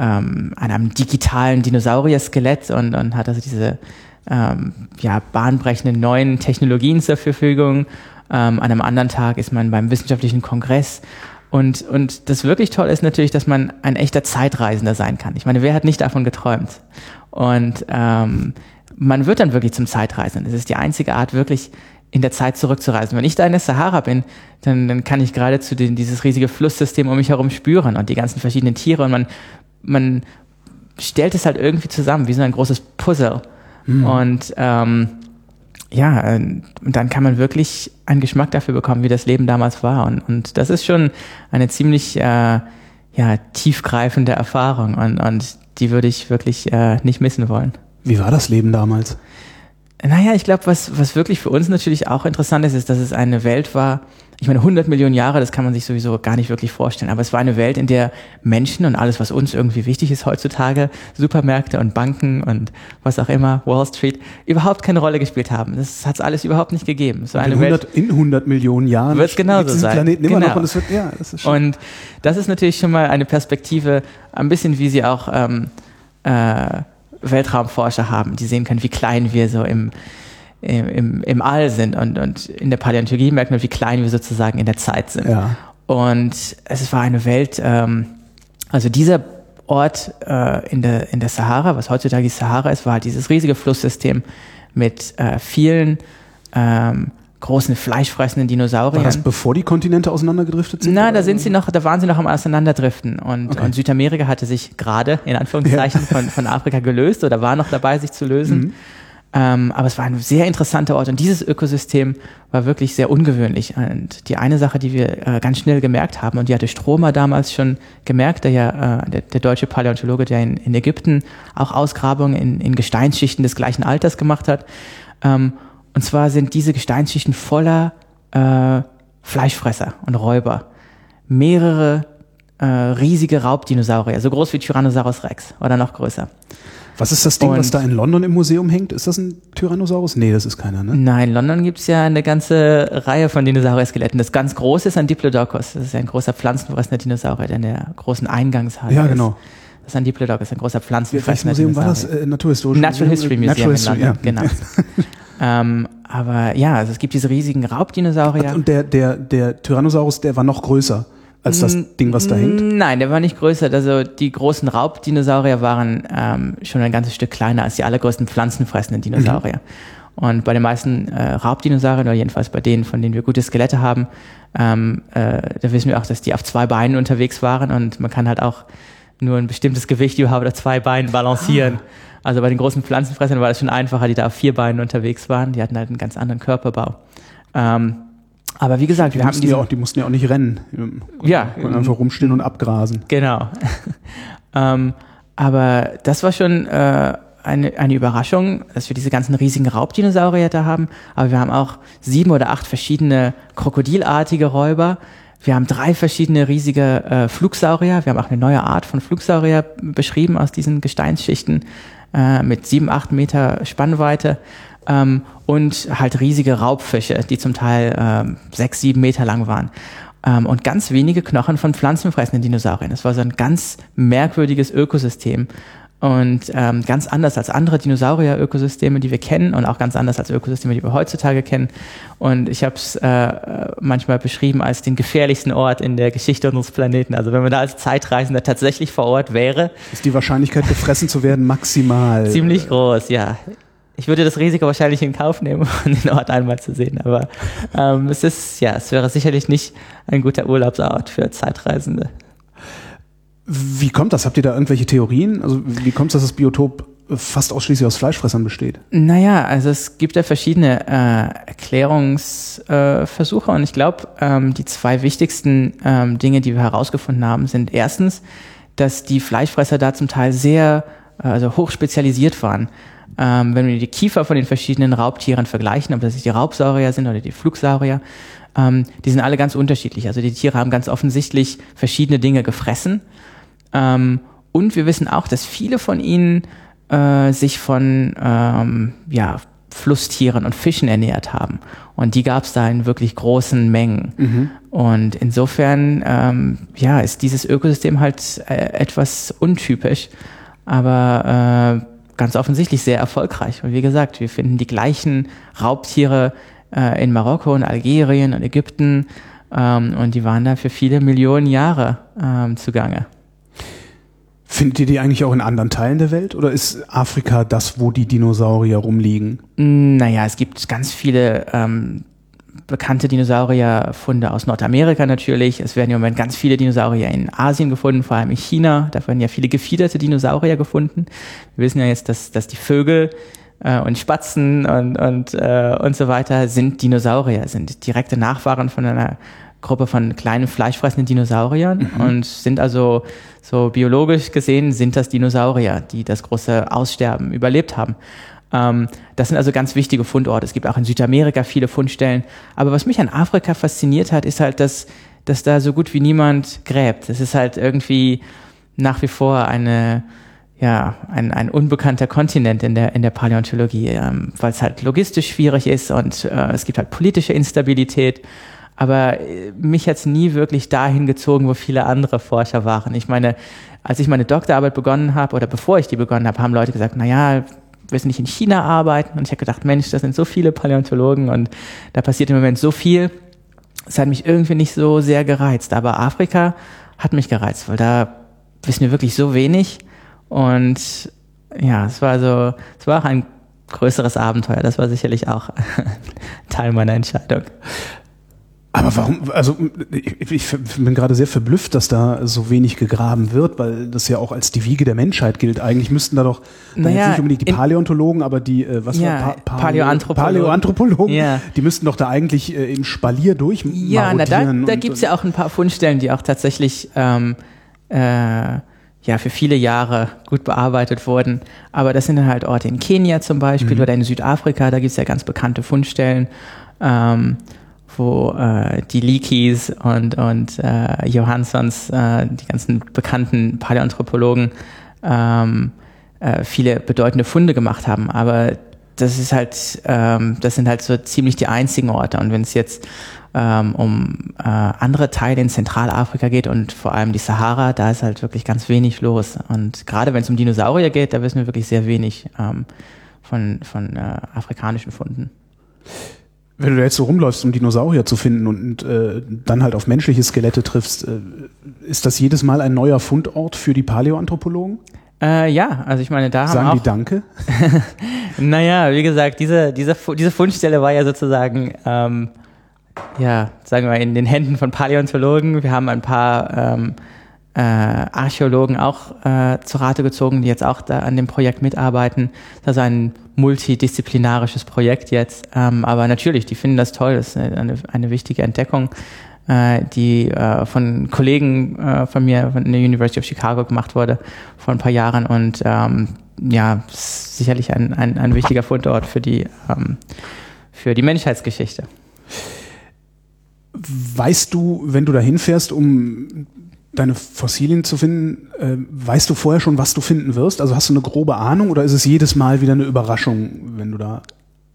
ähm, an einem digitalen Dinosaurier-Skelett und, und hat also diese ähm, ja, bahnbrechenden neuen Technologien zur Verfügung. Ähm, an einem anderen Tag ist man beim wissenschaftlichen Kongress. Und, und das wirklich toll ist natürlich, dass man ein echter Zeitreisender sein kann. Ich meine, wer hat nicht davon geträumt? Und ähm, man wird dann wirklich zum Zeitreisenden. Es ist die einzige Art, wirklich in der Zeit zurückzureisen. Wenn ich da in der Sahara bin, dann, dann kann ich geradezu den, dieses riesige Flusssystem um mich herum spüren und die ganzen verschiedenen Tiere und man, man stellt es halt irgendwie zusammen, wie so ein großes Puzzle. Mhm. Und ähm, ja, und dann kann man wirklich einen Geschmack dafür bekommen, wie das Leben damals war. Und, und das ist schon eine ziemlich äh, ja, tiefgreifende Erfahrung und, und die würde ich wirklich äh, nicht missen wollen. Wie war das Leben damals? Naja, ich glaube, was, was wirklich für uns natürlich auch interessant ist, ist, dass es eine Welt war, ich meine, 100 Millionen Jahre, das kann man sich sowieso gar nicht wirklich vorstellen, aber es war eine Welt, in der Menschen und alles, was uns irgendwie wichtig ist heutzutage, Supermärkte und Banken und was auch immer, Wall Street, überhaupt keine Rolle gespielt haben. Das hat es alles überhaupt nicht gegeben. So eine in, 100, Welt, in 100 Millionen Jahren wird es genauso sein. Planeten immer genau. noch und, es wird, ja, das ist und das ist natürlich schon mal eine Perspektive, ein bisschen wie sie auch ähm, äh, Weltraumforscher haben, die sehen können, wie klein wir so im im, im All sind und, und in der Paläontologie merkt man, wie klein wir sozusagen in der Zeit sind. Ja. Und es war eine Welt, ähm, also dieser Ort äh, in, der, in der Sahara, was heutzutage die Sahara ist, war halt dieses riesige Flusssystem mit äh, vielen ähm, großen fleischfressenden Dinosauriern. War das bevor die Kontinente auseinandergedriftet sind? Na, da sind sie noch, da waren sie noch am Auseinanderdriften und, okay. und Südamerika hatte sich gerade in Anführungszeichen ja. von, von Afrika gelöst oder war noch dabei, sich zu lösen. Mhm. Ähm, aber es war ein sehr interessanter Ort und dieses Ökosystem war wirklich sehr ungewöhnlich. Und die eine Sache, die wir äh, ganz schnell gemerkt haben, und die hatte Stromer damals schon gemerkt, der ja, äh, der, der, deutsche Paläontologe, der in, in Ägypten auch Ausgrabungen in, in, Gesteinsschichten des gleichen Alters gemacht hat. Ähm, und zwar sind diese Gesteinsschichten voller äh, Fleischfresser und Räuber. Mehrere äh, riesige Raubdinosaurier, so groß wie Tyrannosaurus Rex oder noch größer. Was ist das Ding, und was da in London im Museum hängt? Ist das ein Tyrannosaurus? Nee, das ist keiner, ne? Nein, in London gibt's ja eine ganze Reihe von Dinosaurier-Skeletten. Das ganz große ist ein Diplodocus. Das ist ein großer pflanzenfressender Dinosaurier, der in der großen Eingangshalle ja, genau. ist. Das ist ein Diplodocus, ein großer pflanzenfressender Museum war das? Äh, Naturhistorisch Natural History Museum Natural History, in London, ja. genau. (laughs) ähm, aber ja, also es gibt diese riesigen Raubdinosaurier. Und der, der, der Tyrannosaurus, der war noch größer als das Ding, was da hängt? Nein, der war nicht größer. Also die großen Raubdinosaurier waren ähm, schon ein ganzes Stück kleiner als die allergrößten pflanzenfressenden Dinosaurier. Mhm. Und bei den meisten äh, Raubdinosauriern, oder jedenfalls bei denen, von denen wir gute Skelette haben, ähm, äh, da wissen wir auch, dass die auf zwei Beinen unterwegs waren und man kann halt auch nur ein bestimmtes Gewicht überhaupt auf zwei Beinen balancieren. Ah. Also bei den großen Pflanzenfressern war das schon einfacher, die da auf vier Beinen unterwegs waren. Die hatten halt einen ganz anderen Körperbau. Ähm, aber wie gesagt, die wir haben die, auch, die mussten ja auch nicht rennen. Ja. Konnten einfach rumstehen und abgrasen. Genau. (laughs) ähm, aber das war schon äh, eine, eine Überraschung, dass wir diese ganzen riesigen Raubdinosaurier da haben. Aber wir haben auch sieben oder acht verschiedene krokodilartige Räuber. Wir haben drei verschiedene riesige äh, Flugsaurier. Wir haben auch eine neue Art von Flugsaurier beschrieben aus diesen Gesteinsschichten äh, mit sieben, acht Meter Spannweite ähm, und halt riesige Raubfische, die zum Teil ähm, sechs, sieben Meter lang waren. Ähm, und ganz wenige Knochen von pflanzenfressenden Dinosauriern. Das war so ein ganz merkwürdiges Ökosystem. Und ähm, ganz anders als andere Dinosaurier-Ökosysteme, die wir kennen und auch ganz anders als Ökosysteme, die wir heutzutage kennen. Und ich habe es äh, manchmal beschrieben als den gefährlichsten Ort in der Geschichte unseres Planeten. Also wenn man da als Zeitreisender tatsächlich vor Ort wäre, ist die Wahrscheinlichkeit gefressen zu werden maximal ziemlich groß. Ja, ich würde das Risiko wahrscheinlich in Kauf nehmen, um (laughs) den Ort einmal zu sehen. Aber ähm, es ist ja, es wäre sicherlich nicht ein guter Urlaubsort für Zeitreisende. Wie kommt das? Habt ihr da irgendwelche Theorien? Also wie kommt es, dass das Biotop fast ausschließlich aus Fleischfressern besteht? Naja, also es gibt ja verschiedene äh, Erklärungsversuche äh, und ich glaube, ähm, die zwei wichtigsten ähm, Dinge, die wir herausgefunden haben, sind erstens, dass die Fleischfresser da zum Teil sehr äh, also hoch spezialisiert waren. Ähm, wenn wir die Kiefer von den verschiedenen Raubtieren vergleichen, ob das die Raubsaurier sind oder die Flugsaurier, ähm, die sind alle ganz unterschiedlich. Also die Tiere haben ganz offensichtlich verschiedene Dinge gefressen ähm, und wir wissen auch, dass viele von ihnen äh, sich von ähm, ja, Flusstieren und Fischen ernährt haben. Und die gab es da in wirklich großen Mengen. Mhm. Und insofern ähm, ja, ist dieses Ökosystem halt äh, etwas untypisch, aber äh, ganz offensichtlich sehr erfolgreich. Und wie gesagt, wir finden die gleichen Raubtiere äh, in Marokko und Algerien und Ägypten ähm, und die waren da für viele Millionen Jahre ähm, zugange. Findet ihr die eigentlich auch in anderen Teilen der Welt oder ist Afrika das, wo die Dinosaurier rumliegen? Naja, es gibt ganz viele ähm, bekannte Dinosaurierfunde aus Nordamerika natürlich. Es werden im Moment ganz viele Dinosaurier in Asien gefunden, vor allem in China. Da werden ja viele gefiederte Dinosaurier gefunden. Wir wissen ja jetzt, dass, dass die Vögel äh, und Spatzen und, und, äh, und so weiter sind Dinosaurier, sind direkte Nachfahren von einer Gruppe von kleinen fleischfressenden Dinosauriern mhm. und sind also so biologisch gesehen sind das Dinosaurier, die das große Aussterben überlebt haben. Ähm, das sind also ganz wichtige Fundorte. Es gibt auch in Südamerika viele Fundstellen. Aber was mich an Afrika fasziniert hat, ist halt, dass, dass da so gut wie niemand gräbt. Das ist halt irgendwie nach wie vor eine, ja, ein, ein unbekannter Kontinent in der, in der Paläontologie, ähm, weil es halt logistisch schwierig ist und äh, es gibt halt politische Instabilität. Aber äh, mich hat's nie wirklich dahin gezogen, wo viele andere Forscher waren. Ich meine, als ich meine Doktorarbeit begonnen habe oder bevor ich die begonnen habe, haben Leute gesagt, na ja, willst du nicht in China arbeiten? Und ich habe gedacht, Mensch, das sind so viele Paläontologen und da passiert im Moment so viel. Es hat mich irgendwie nicht so sehr gereizt. Aber Afrika hat mich gereizt, weil da wissen wir wirklich so wenig. Und ja, es war so, es war auch ein größeres Abenteuer. Das war sicherlich auch (laughs) Teil meiner Entscheidung. Aber warum, also ich, ich bin gerade sehr verblüfft, dass da so wenig gegraben wird, weil das ja auch als die Wiege der Menschheit gilt. Eigentlich müssten da doch naja, nicht unbedingt die Paläontologen, aber die, äh, was ja, war pa Paläoanthropologen, Paläoanthropologen ja. die müssten doch da eigentlich äh, im Spalier durch Ja, na, da, da gibt's ja auch ein paar Fundstellen, die auch tatsächlich ähm, äh, ja für viele Jahre gut bearbeitet wurden. Aber das sind dann halt Orte in Kenia zum Beispiel mhm. oder in Südafrika, da gibt's ja ganz bekannte Fundstellen. Ähm, wo äh, die Leakeys und, und äh, Johanssons, äh, die ganzen bekannten Paläoanthropologen, ähm, äh, viele bedeutende Funde gemacht haben. Aber das ist halt, ähm, das sind halt so ziemlich die einzigen Orte. Und wenn es jetzt ähm, um äh, andere Teile in Zentralafrika geht und vor allem die Sahara, da ist halt wirklich ganz wenig los. Und gerade wenn es um Dinosaurier geht, da wissen wir wirklich sehr wenig ähm, von, von äh, afrikanischen Funden. Wenn du jetzt so rumläufst, um Dinosaurier zu finden und äh, dann halt auf menschliche Skelette triffst, äh, ist das jedes Mal ein neuer Fundort für die Paläoanthropologen? Äh, ja, also ich meine, da Sagen haben auch, die Danke? (laughs) naja, wie gesagt, diese, diese, diese Fundstelle war ja sozusagen, ähm, ja, sagen wir mal, in den Händen von Paläontologen. Wir haben ein paar ähm, äh, Archäologen auch äh, zu Rate gezogen, die jetzt auch da an dem Projekt mitarbeiten. Das ist ein multidisziplinarisches Projekt jetzt. Ähm, aber natürlich, die finden das toll. Das ist eine, eine wichtige Entdeckung, äh, die äh, von Kollegen äh, von mir von der University of Chicago gemacht wurde vor ein paar Jahren. Und ähm, ja, sicherlich ein, ein, ein wichtiger Fundort für die, ähm, für die Menschheitsgeschichte. Weißt du, wenn du da hinfährst, um deine Fossilien zu finden, äh, weißt du vorher schon, was du finden wirst? Also hast du eine grobe Ahnung oder ist es jedes Mal wieder eine Überraschung, wenn du da.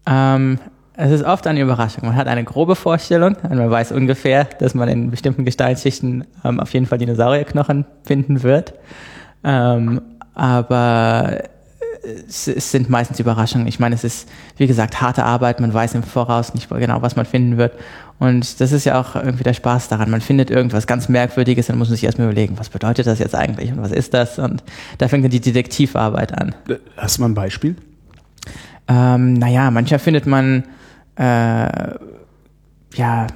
Ähm, es ist oft eine Überraschung. Man hat eine grobe Vorstellung man weiß ungefähr, dass man in bestimmten Gesteinsschichten ähm, auf jeden Fall Dinosaurierknochen finden wird. Ähm, aber es, es, sind meistens Überraschungen. Ich meine, es ist, wie gesagt, harte Arbeit, man weiß im Voraus nicht genau, was man finden wird. Und das ist ja auch irgendwie der Spaß daran. Man findet irgendwas ganz Merkwürdiges, dann muss man sich erstmal überlegen, was bedeutet das jetzt eigentlich und was ist das? Und da fängt dann die Detektivarbeit an. Hast du mal ein Beispiel? Ähm, naja, manchmal findet man äh, ja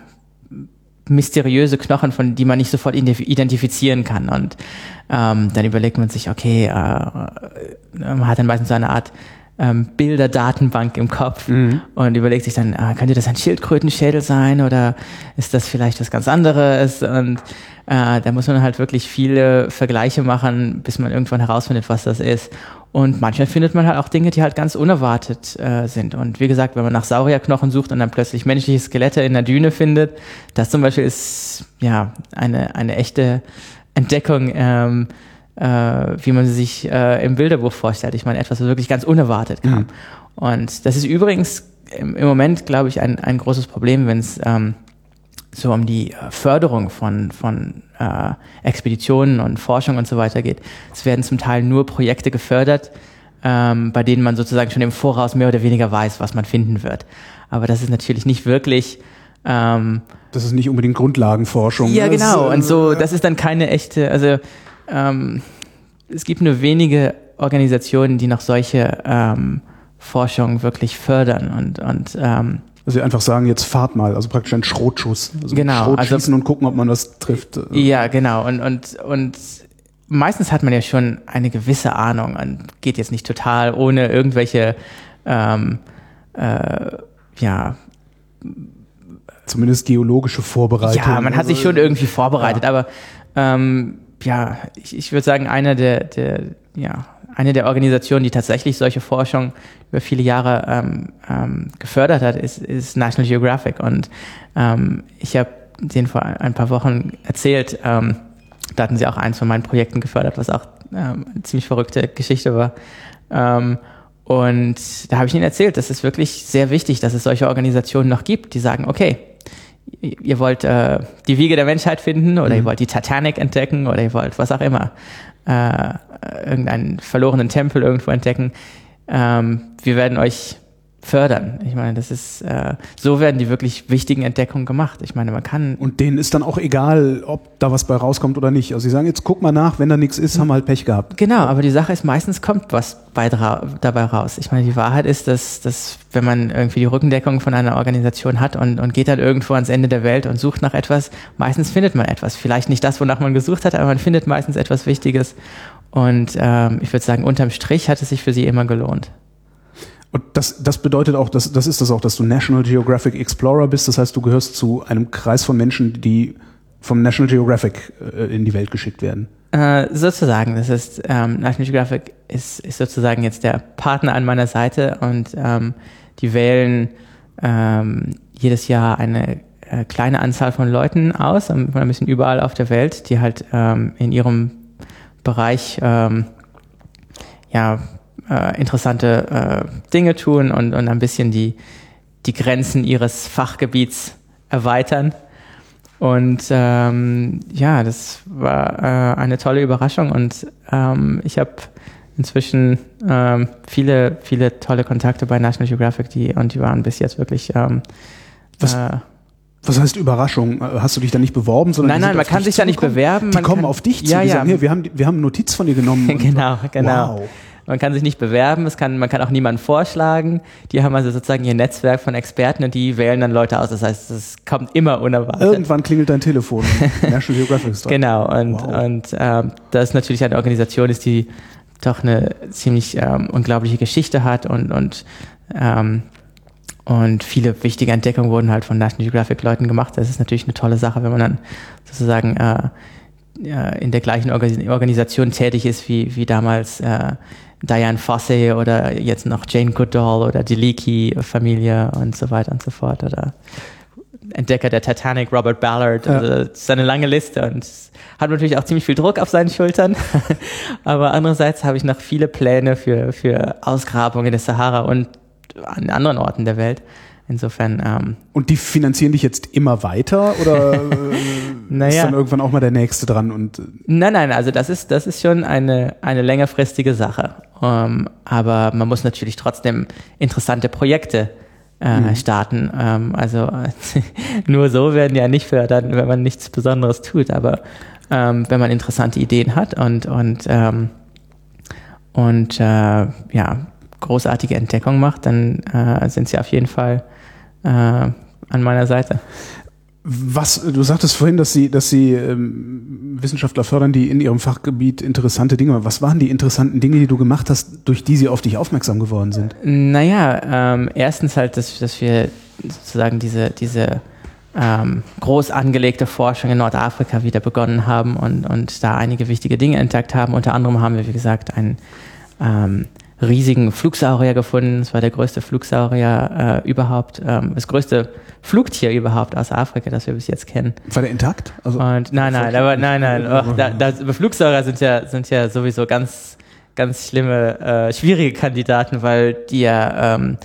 mysteriöse Knochen, von die man nicht sofort identifizieren kann. Und ähm, dann überlegt man sich, okay, äh, man hat dann meistens so eine Art ähm, Bilderdatenbank im Kopf mhm. und überlegt sich dann, äh, könnte das ein Schildkrötenschädel sein oder ist das vielleicht was ganz anderes? Und äh, da muss man halt wirklich viele Vergleiche machen, bis man irgendwann herausfindet, was das ist. Und manchmal findet man halt auch Dinge, die halt ganz unerwartet äh, sind. Und wie gesagt, wenn man nach Saurierknochen sucht und dann plötzlich menschliche Skelette in der Düne findet, das zum Beispiel ist ja eine, eine echte Entdeckung, ähm, äh, wie man sie sich äh, im Bilderbuch vorstellt. Ich meine, etwas, was wirklich ganz unerwartet kam. Mhm. Und das ist übrigens im, Moment, glaube ich, ein, ein großes Problem, wenn es ähm, so um die äh, Förderung von, von äh, Expeditionen und Forschung und so weiter geht. Es werden zum Teil nur Projekte gefördert, ähm, bei denen man sozusagen schon im Voraus mehr oder weniger weiß, was man finden wird. Aber das ist natürlich nicht wirklich. Ähm, das ist nicht unbedingt Grundlagenforschung. Ja, genau. Äh, und so, das ist dann keine echte, also ähm, es gibt nur wenige Organisationen, die noch solche ähm, Forschung wirklich fördern und, und ähm, also sie einfach sagen, jetzt fahrt mal, also praktisch ein Schrotschuss. Also genau. Schrot also, schießen und gucken, ob man das trifft. Ja, genau. Und, und, und meistens hat man ja schon eine gewisse Ahnung und geht jetzt nicht total ohne irgendwelche, ähm, äh, ja, zumindest geologische Vorbereitung. Ja, man hat sich schon irgendwie vorbereitet, ja. aber ähm, ja, ich, ich würde sagen, einer der, der, ja, eine der Organisationen, die tatsächlich solche Forschung über viele Jahre ähm, ähm, gefördert hat, ist, ist National Geographic. Und ähm, ich habe den vor ein paar Wochen erzählt, ähm, da hatten sie auch eins von meinen Projekten gefördert, was auch ähm, eine ziemlich verrückte Geschichte war. Ähm, und da habe ich ihnen erzählt, das ist wirklich sehr wichtig, dass es solche Organisationen noch gibt, die sagen, okay, ihr wollt äh, die Wiege der Menschheit finden oder mhm. ihr wollt die Titanic entdecken oder ihr wollt was auch immer äh, irgendeinen verlorenen Tempel irgendwo entdecken. Ähm, wir werden euch fördern. Ich meine, das ist äh, so werden die wirklich wichtigen Entdeckungen gemacht. Ich meine, man kann und denen ist dann auch egal, ob da was bei rauskommt oder nicht. Also sie sagen jetzt guck mal nach, wenn da nichts ist, haben wir halt Pech gehabt. Genau, aber die Sache ist, meistens kommt was bei, dabei raus. Ich meine, die Wahrheit ist, dass, dass wenn man irgendwie die Rückendeckung von einer Organisation hat und, und geht dann irgendwo ans Ende der Welt und sucht nach etwas, meistens findet man etwas. Vielleicht nicht das, wonach man gesucht hat, aber man findet meistens etwas Wichtiges. Und ähm, ich würde sagen, unterm Strich hat es sich für sie immer gelohnt. Und das, das bedeutet auch, dass, das ist das auch, dass du National Geographic Explorer bist. Das heißt, du gehörst zu einem Kreis von Menschen, die vom National Geographic äh, in die Welt geschickt werden. Äh, sozusagen. Das ist, ähm, National Geographic ist, ist sozusagen jetzt der Partner an meiner Seite und ähm, die wählen ähm, jedes Jahr eine äh, kleine Anzahl von Leuten aus, ein bisschen überall auf der Welt, die halt ähm, in ihrem Bereich ähm, ja, äh, interessante äh, Dinge tun und, und ein bisschen die, die Grenzen ihres Fachgebiets erweitern. Und ähm, ja, das war äh, eine tolle Überraschung und ähm, ich habe inzwischen ähm, viele, viele tolle Kontakte bei National Geographic, die und die waren bis jetzt wirklich ähm, was, äh, was heißt Überraschung? Hast du dich da nicht beworben? Sondern nein, nein, man kann sich da nicht bewerben. Die kommen auf dich zu. Ja, die ja. sagen, hier, wir haben, wir haben Notiz von dir genommen. (laughs) genau, genau. Wow. Man kann sich nicht bewerben, es kann, man kann auch niemanden vorschlagen. Die haben also sozusagen ihr Netzwerk von Experten und die wählen dann Leute aus. Das heißt, es kommt immer unerwartet. Irgendwann klingelt dein Telefon. (laughs) National Geographic Store. Genau, und, wow. und ähm, das ist natürlich eine Organisation ist, die doch eine ziemlich ähm, unglaubliche Geschichte hat und, und ähm, und viele wichtige Entdeckungen wurden halt von National Geographic Leuten gemacht. Das ist natürlich eine tolle Sache, wenn man dann sozusagen äh, in der gleichen Organisation tätig ist wie, wie damals äh, Diane Fossey oder jetzt noch Jane Goodall oder die Leakey-Familie und so weiter und so fort. Oder Entdecker der Titanic, Robert Ballard. Ja. Also, das ist eine lange Liste und hat natürlich auch ziemlich viel Druck auf seinen Schultern. (laughs) Aber andererseits habe ich noch viele Pläne für, für Ausgrabungen in der Sahara und an anderen Orten der Welt. Insofern. Ähm, und die finanzieren dich jetzt immer weiter oder (laughs) äh, naja. ist dann irgendwann auch mal der nächste dran? Und, äh nein, nein, also das ist, das ist schon eine, eine längerfristige Sache. Ähm, aber man muss natürlich trotzdem interessante Projekte äh, mhm. starten. Ähm, also (laughs) nur so werden ja nicht fördern, wenn man nichts Besonderes tut. Aber ähm, wenn man interessante Ideen hat und, und, ähm, und äh, ja, großartige Entdeckungen macht, dann äh, sind sie auf jeden Fall äh, an meiner Seite. Was, du sagtest vorhin, dass Sie, dass Sie ähm, Wissenschaftler fördern, die in ihrem Fachgebiet interessante Dinge machen. Was waren die interessanten Dinge, die du gemacht hast, durch die sie auf dich aufmerksam geworden sind? Naja, ähm, erstens halt, dass, dass wir sozusagen diese, diese ähm, groß angelegte Forschung in Nordafrika wieder begonnen haben und, und da einige wichtige Dinge entdeckt haben. Unter anderem haben wir, wie gesagt, einen ähm, riesigen Flugsaurier gefunden. Es war der größte Flugsaurier äh, überhaupt, ähm, das größte Flugtier überhaupt aus Afrika, das wir bis jetzt kennen. War der intakt? Also und nein, nein, aber nein, nein. Oh, da, da, Flugsaurier sind ja sind ja sowieso ganz ganz schlimme, äh, schwierige Kandidaten, weil die ja ähm,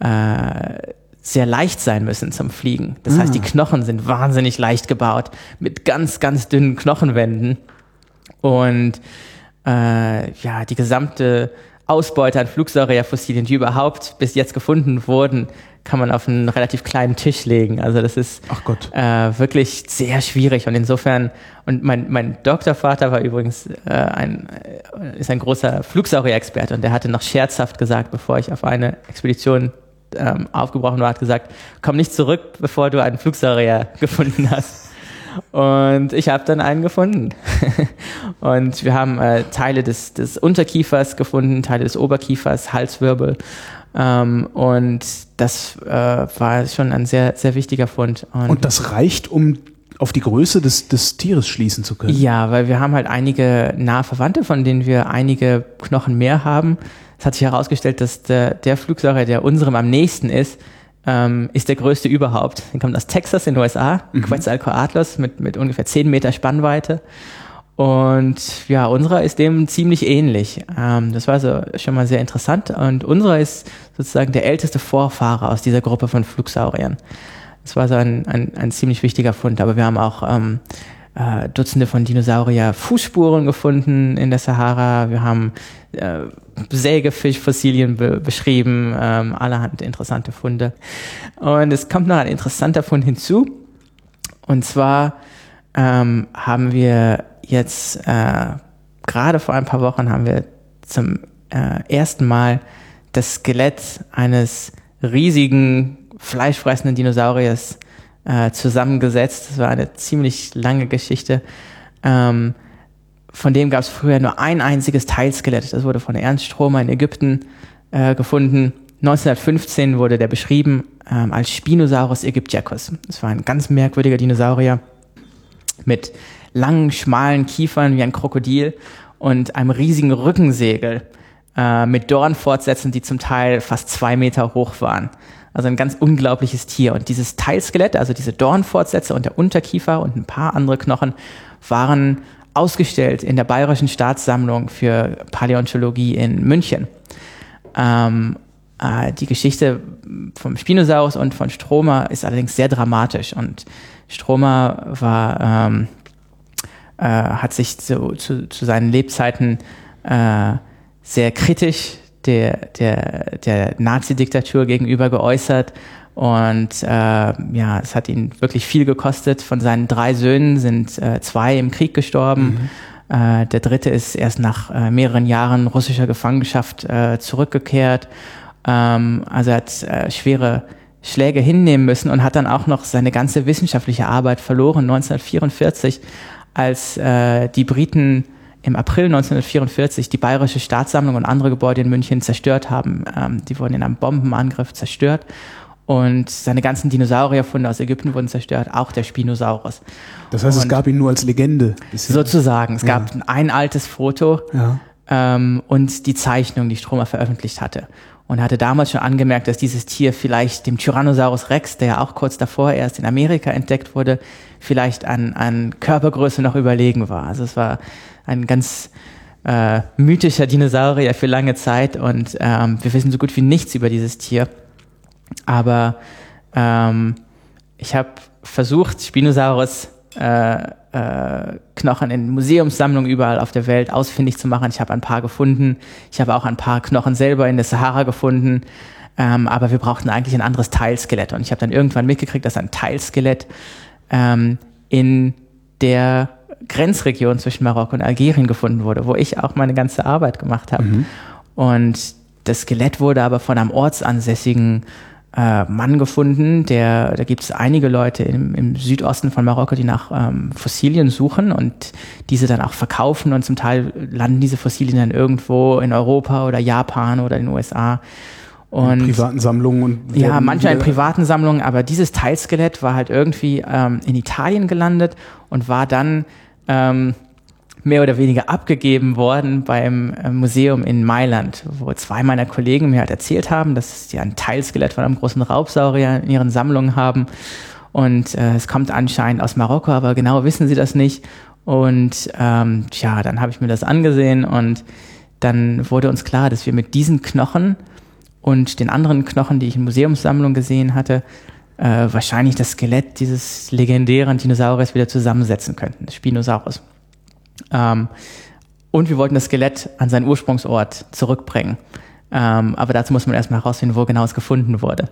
äh, sehr leicht sein müssen zum Fliegen. Das ah. heißt, die ah. Knochen sind wahnsinnig leicht gebaut mit ganz ganz dünnen Knochenwänden und äh, ja die gesamte Ausbeute an Flugsaurierfossilien, die überhaupt bis jetzt gefunden wurden, kann man auf einen relativ kleinen Tisch legen. Also das ist äh, wirklich sehr schwierig und insofern und mein, mein Doktorvater war übrigens äh, ein äh, ist ein großer Flugsaurier-Experte und der hatte noch scherzhaft gesagt, bevor ich auf eine Expedition ähm, aufgebrochen war, hat gesagt, komm nicht zurück, bevor du einen Flugsaurier (laughs) gefunden hast. Und ich habe dann einen gefunden. (laughs) und wir haben äh, Teile des, des Unterkiefers gefunden, Teile des Oberkiefers, Halswirbel. Ähm, und das äh, war schon ein sehr, sehr wichtiger Fund. Und, und das reicht, um auf die Größe des, des Tieres schließen zu können. Ja, weil wir haben halt einige nahe Verwandte, von denen wir einige Knochen mehr haben. Es hat sich herausgestellt, dass der, der Flugsaurier, der unserem am nächsten ist, ähm, ist der größte überhaupt. Der kommt aus Texas in den USA, mhm. Quetzalcoatlus mit, mit ungefähr 10 Meter Spannweite. Und ja, unserer ist dem ziemlich ähnlich. Ähm, das war so schon mal sehr interessant. Und unserer ist sozusagen der älteste Vorfahrer aus dieser Gruppe von Flugsauriern. Das war so ein, ein, ein ziemlich wichtiger Fund. Aber wir haben auch ähm, äh, Dutzende von Dinosaurier-Fußspuren gefunden in der Sahara. Wir haben äh, Sägefischfossilien be beschrieben, ähm, allerhand interessante Funde. Und es kommt noch ein interessanter Fund hinzu. Und zwar ähm, haben wir jetzt äh, gerade vor ein paar Wochen haben wir zum äh, ersten Mal das Skelett eines riesigen fleischfressenden Dinosauriers äh, zusammengesetzt. Das war eine ziemlich lange Geschichte. Ähm, von dem gab es früher nur ein einziges Teilskelett. Das wurde von Ernst Stromer in Ägypten äh, gefunden. 1915 wurde der beschrieben ähm, als Spinosaurus aegyptiacus. Das war ein ganz merkwürdiger Dinosaurier mit langen, schmalen Kiefern wie ein Krokodil und einem riesigen Rückensegel äh, mit Dornfortsätzen, die zum Teil fast zwei Meter hoch waren. Also ein ganz unglaubliches Tier. Und dieses Teilskelett, also diese Dornfortsätze und der Unterkiefer und ein paar andere Knochen, waren ausgestellt in der Bayerischen Staatssammlung für Paläontologie in München. Ähm, äh, die Geschichte vom Spinosaurus und von Stromer ist allerdings sehr dramatisch und Stromer war, ähm, äh, hat sich zu, zu, zu seinen Lebzeiten äh, sehr kritisch der, der, der Nazi-Diktatur gegenüber geäußert. Und äh, ja, es hat ihn wirklich viel gekostet. Von seinen drei Söhnen sind äh, zwei im Krieg gestorben. Mhm. Äh, der dritte ist erst nach äh, mehreren Jahren russischer Gefangenschaft äh, zurückgekehrt. Ähm, also er hat äh, schwere Schläge hinnehmen müssen und hat dann auch noch seine ganze wissenschaftliche Arbeit verloren 1944, als äh, die Briten im April 1944 die Bayerische Staatssammlung und andere Gebäude in München zerstört haben. Ähm, die wurden in einem Bombenangriff zerstört. Und seine ganzen Dinosaurierfunde aus Ägypten wurden zerstört, auch der Spinosaurus. Das heißt, und es gab ihn nur als Legende. Bisher. Sozusagen. Es ja. gab ein altes Foto ja. ähm, und die Zeichnung, die Stromer veröffentlicht hatte. Und er hatte damals schon angemerkt, dass dieses Tier vielleicht dem Tyrannosaurus Rex, der ja auch kurz davor erst in Amerika entdeckt wurde, vielleicht an, an Körpergröße noch überlegen war. Also es war ein ganz äh, mythischer Dinosaurier für lange Zeit und ähm, wir wissen so gut wie nichts über dieses Tier. Aber Ähm, ich habe versucht, Spinosaurus äh, äh, Knochen in Museumssammlungen überall auf der Welt ausfindig zu machen. Ich habe ein paar gefunden. Ich habe auch ein paar Knochen selber in der Sahara gefunden. Ähm, aber wir brauchten eigentlich ein anderes Teilskelett. Und ich habe dann irgendwann mitgekriegt, dass ein Teilskelett ähm, in der Grenzregion zwischen Marokko und Algerien gefunden wurde, wo ich auch meine ganze Arbeit gemacht habe. Mhm. Und das Skelett wurde aber von einem ortsansässigen äh, Mann gefunden, der, da gibt es einige Leute im, im, Südosten von Marokko, die nach ähm, Fossilien suchen und diese dann auch verkaufen und zum Teil landen diese Fossilien dann irgendwo in Europa oder Japan oder in den USA. Und in privaten Sammlungen und ja, manchmal in privaten Sammlungen, aber dieses Teilskelett war halt irgendwie ähm, in Italien gelandet und war dann ähm, mehr oder weniger abgegeben worden beim äh, Museum in Mailand, wo zwei meiner Kollegen mir halt erzählt haben, dass sie ein Teilskelett von einem großen Raubsaurier in ihren Sammlungen haben. Und äh, es kommt anscheinend aus Marokko, aber genau wissen sie das nicht. Und ähm, ja, dann habe ich mir das angesehen und dann wurde uns klar, dass wir mit diesen Knochen und den anderen Knochen, die ich in Museumssammlungen gesehen hatte, äh, wahrscheinlich das Skelett dieses legendären Dinosauriers wieder zusammensetzen könnten, Spinosaurus. Ähm, und wir wollten das Skelett an seinen Ursprungsort zurückbringen. Ähm, aber dazu muss man erstmal herausfinden, wo genau es gefunden wurde.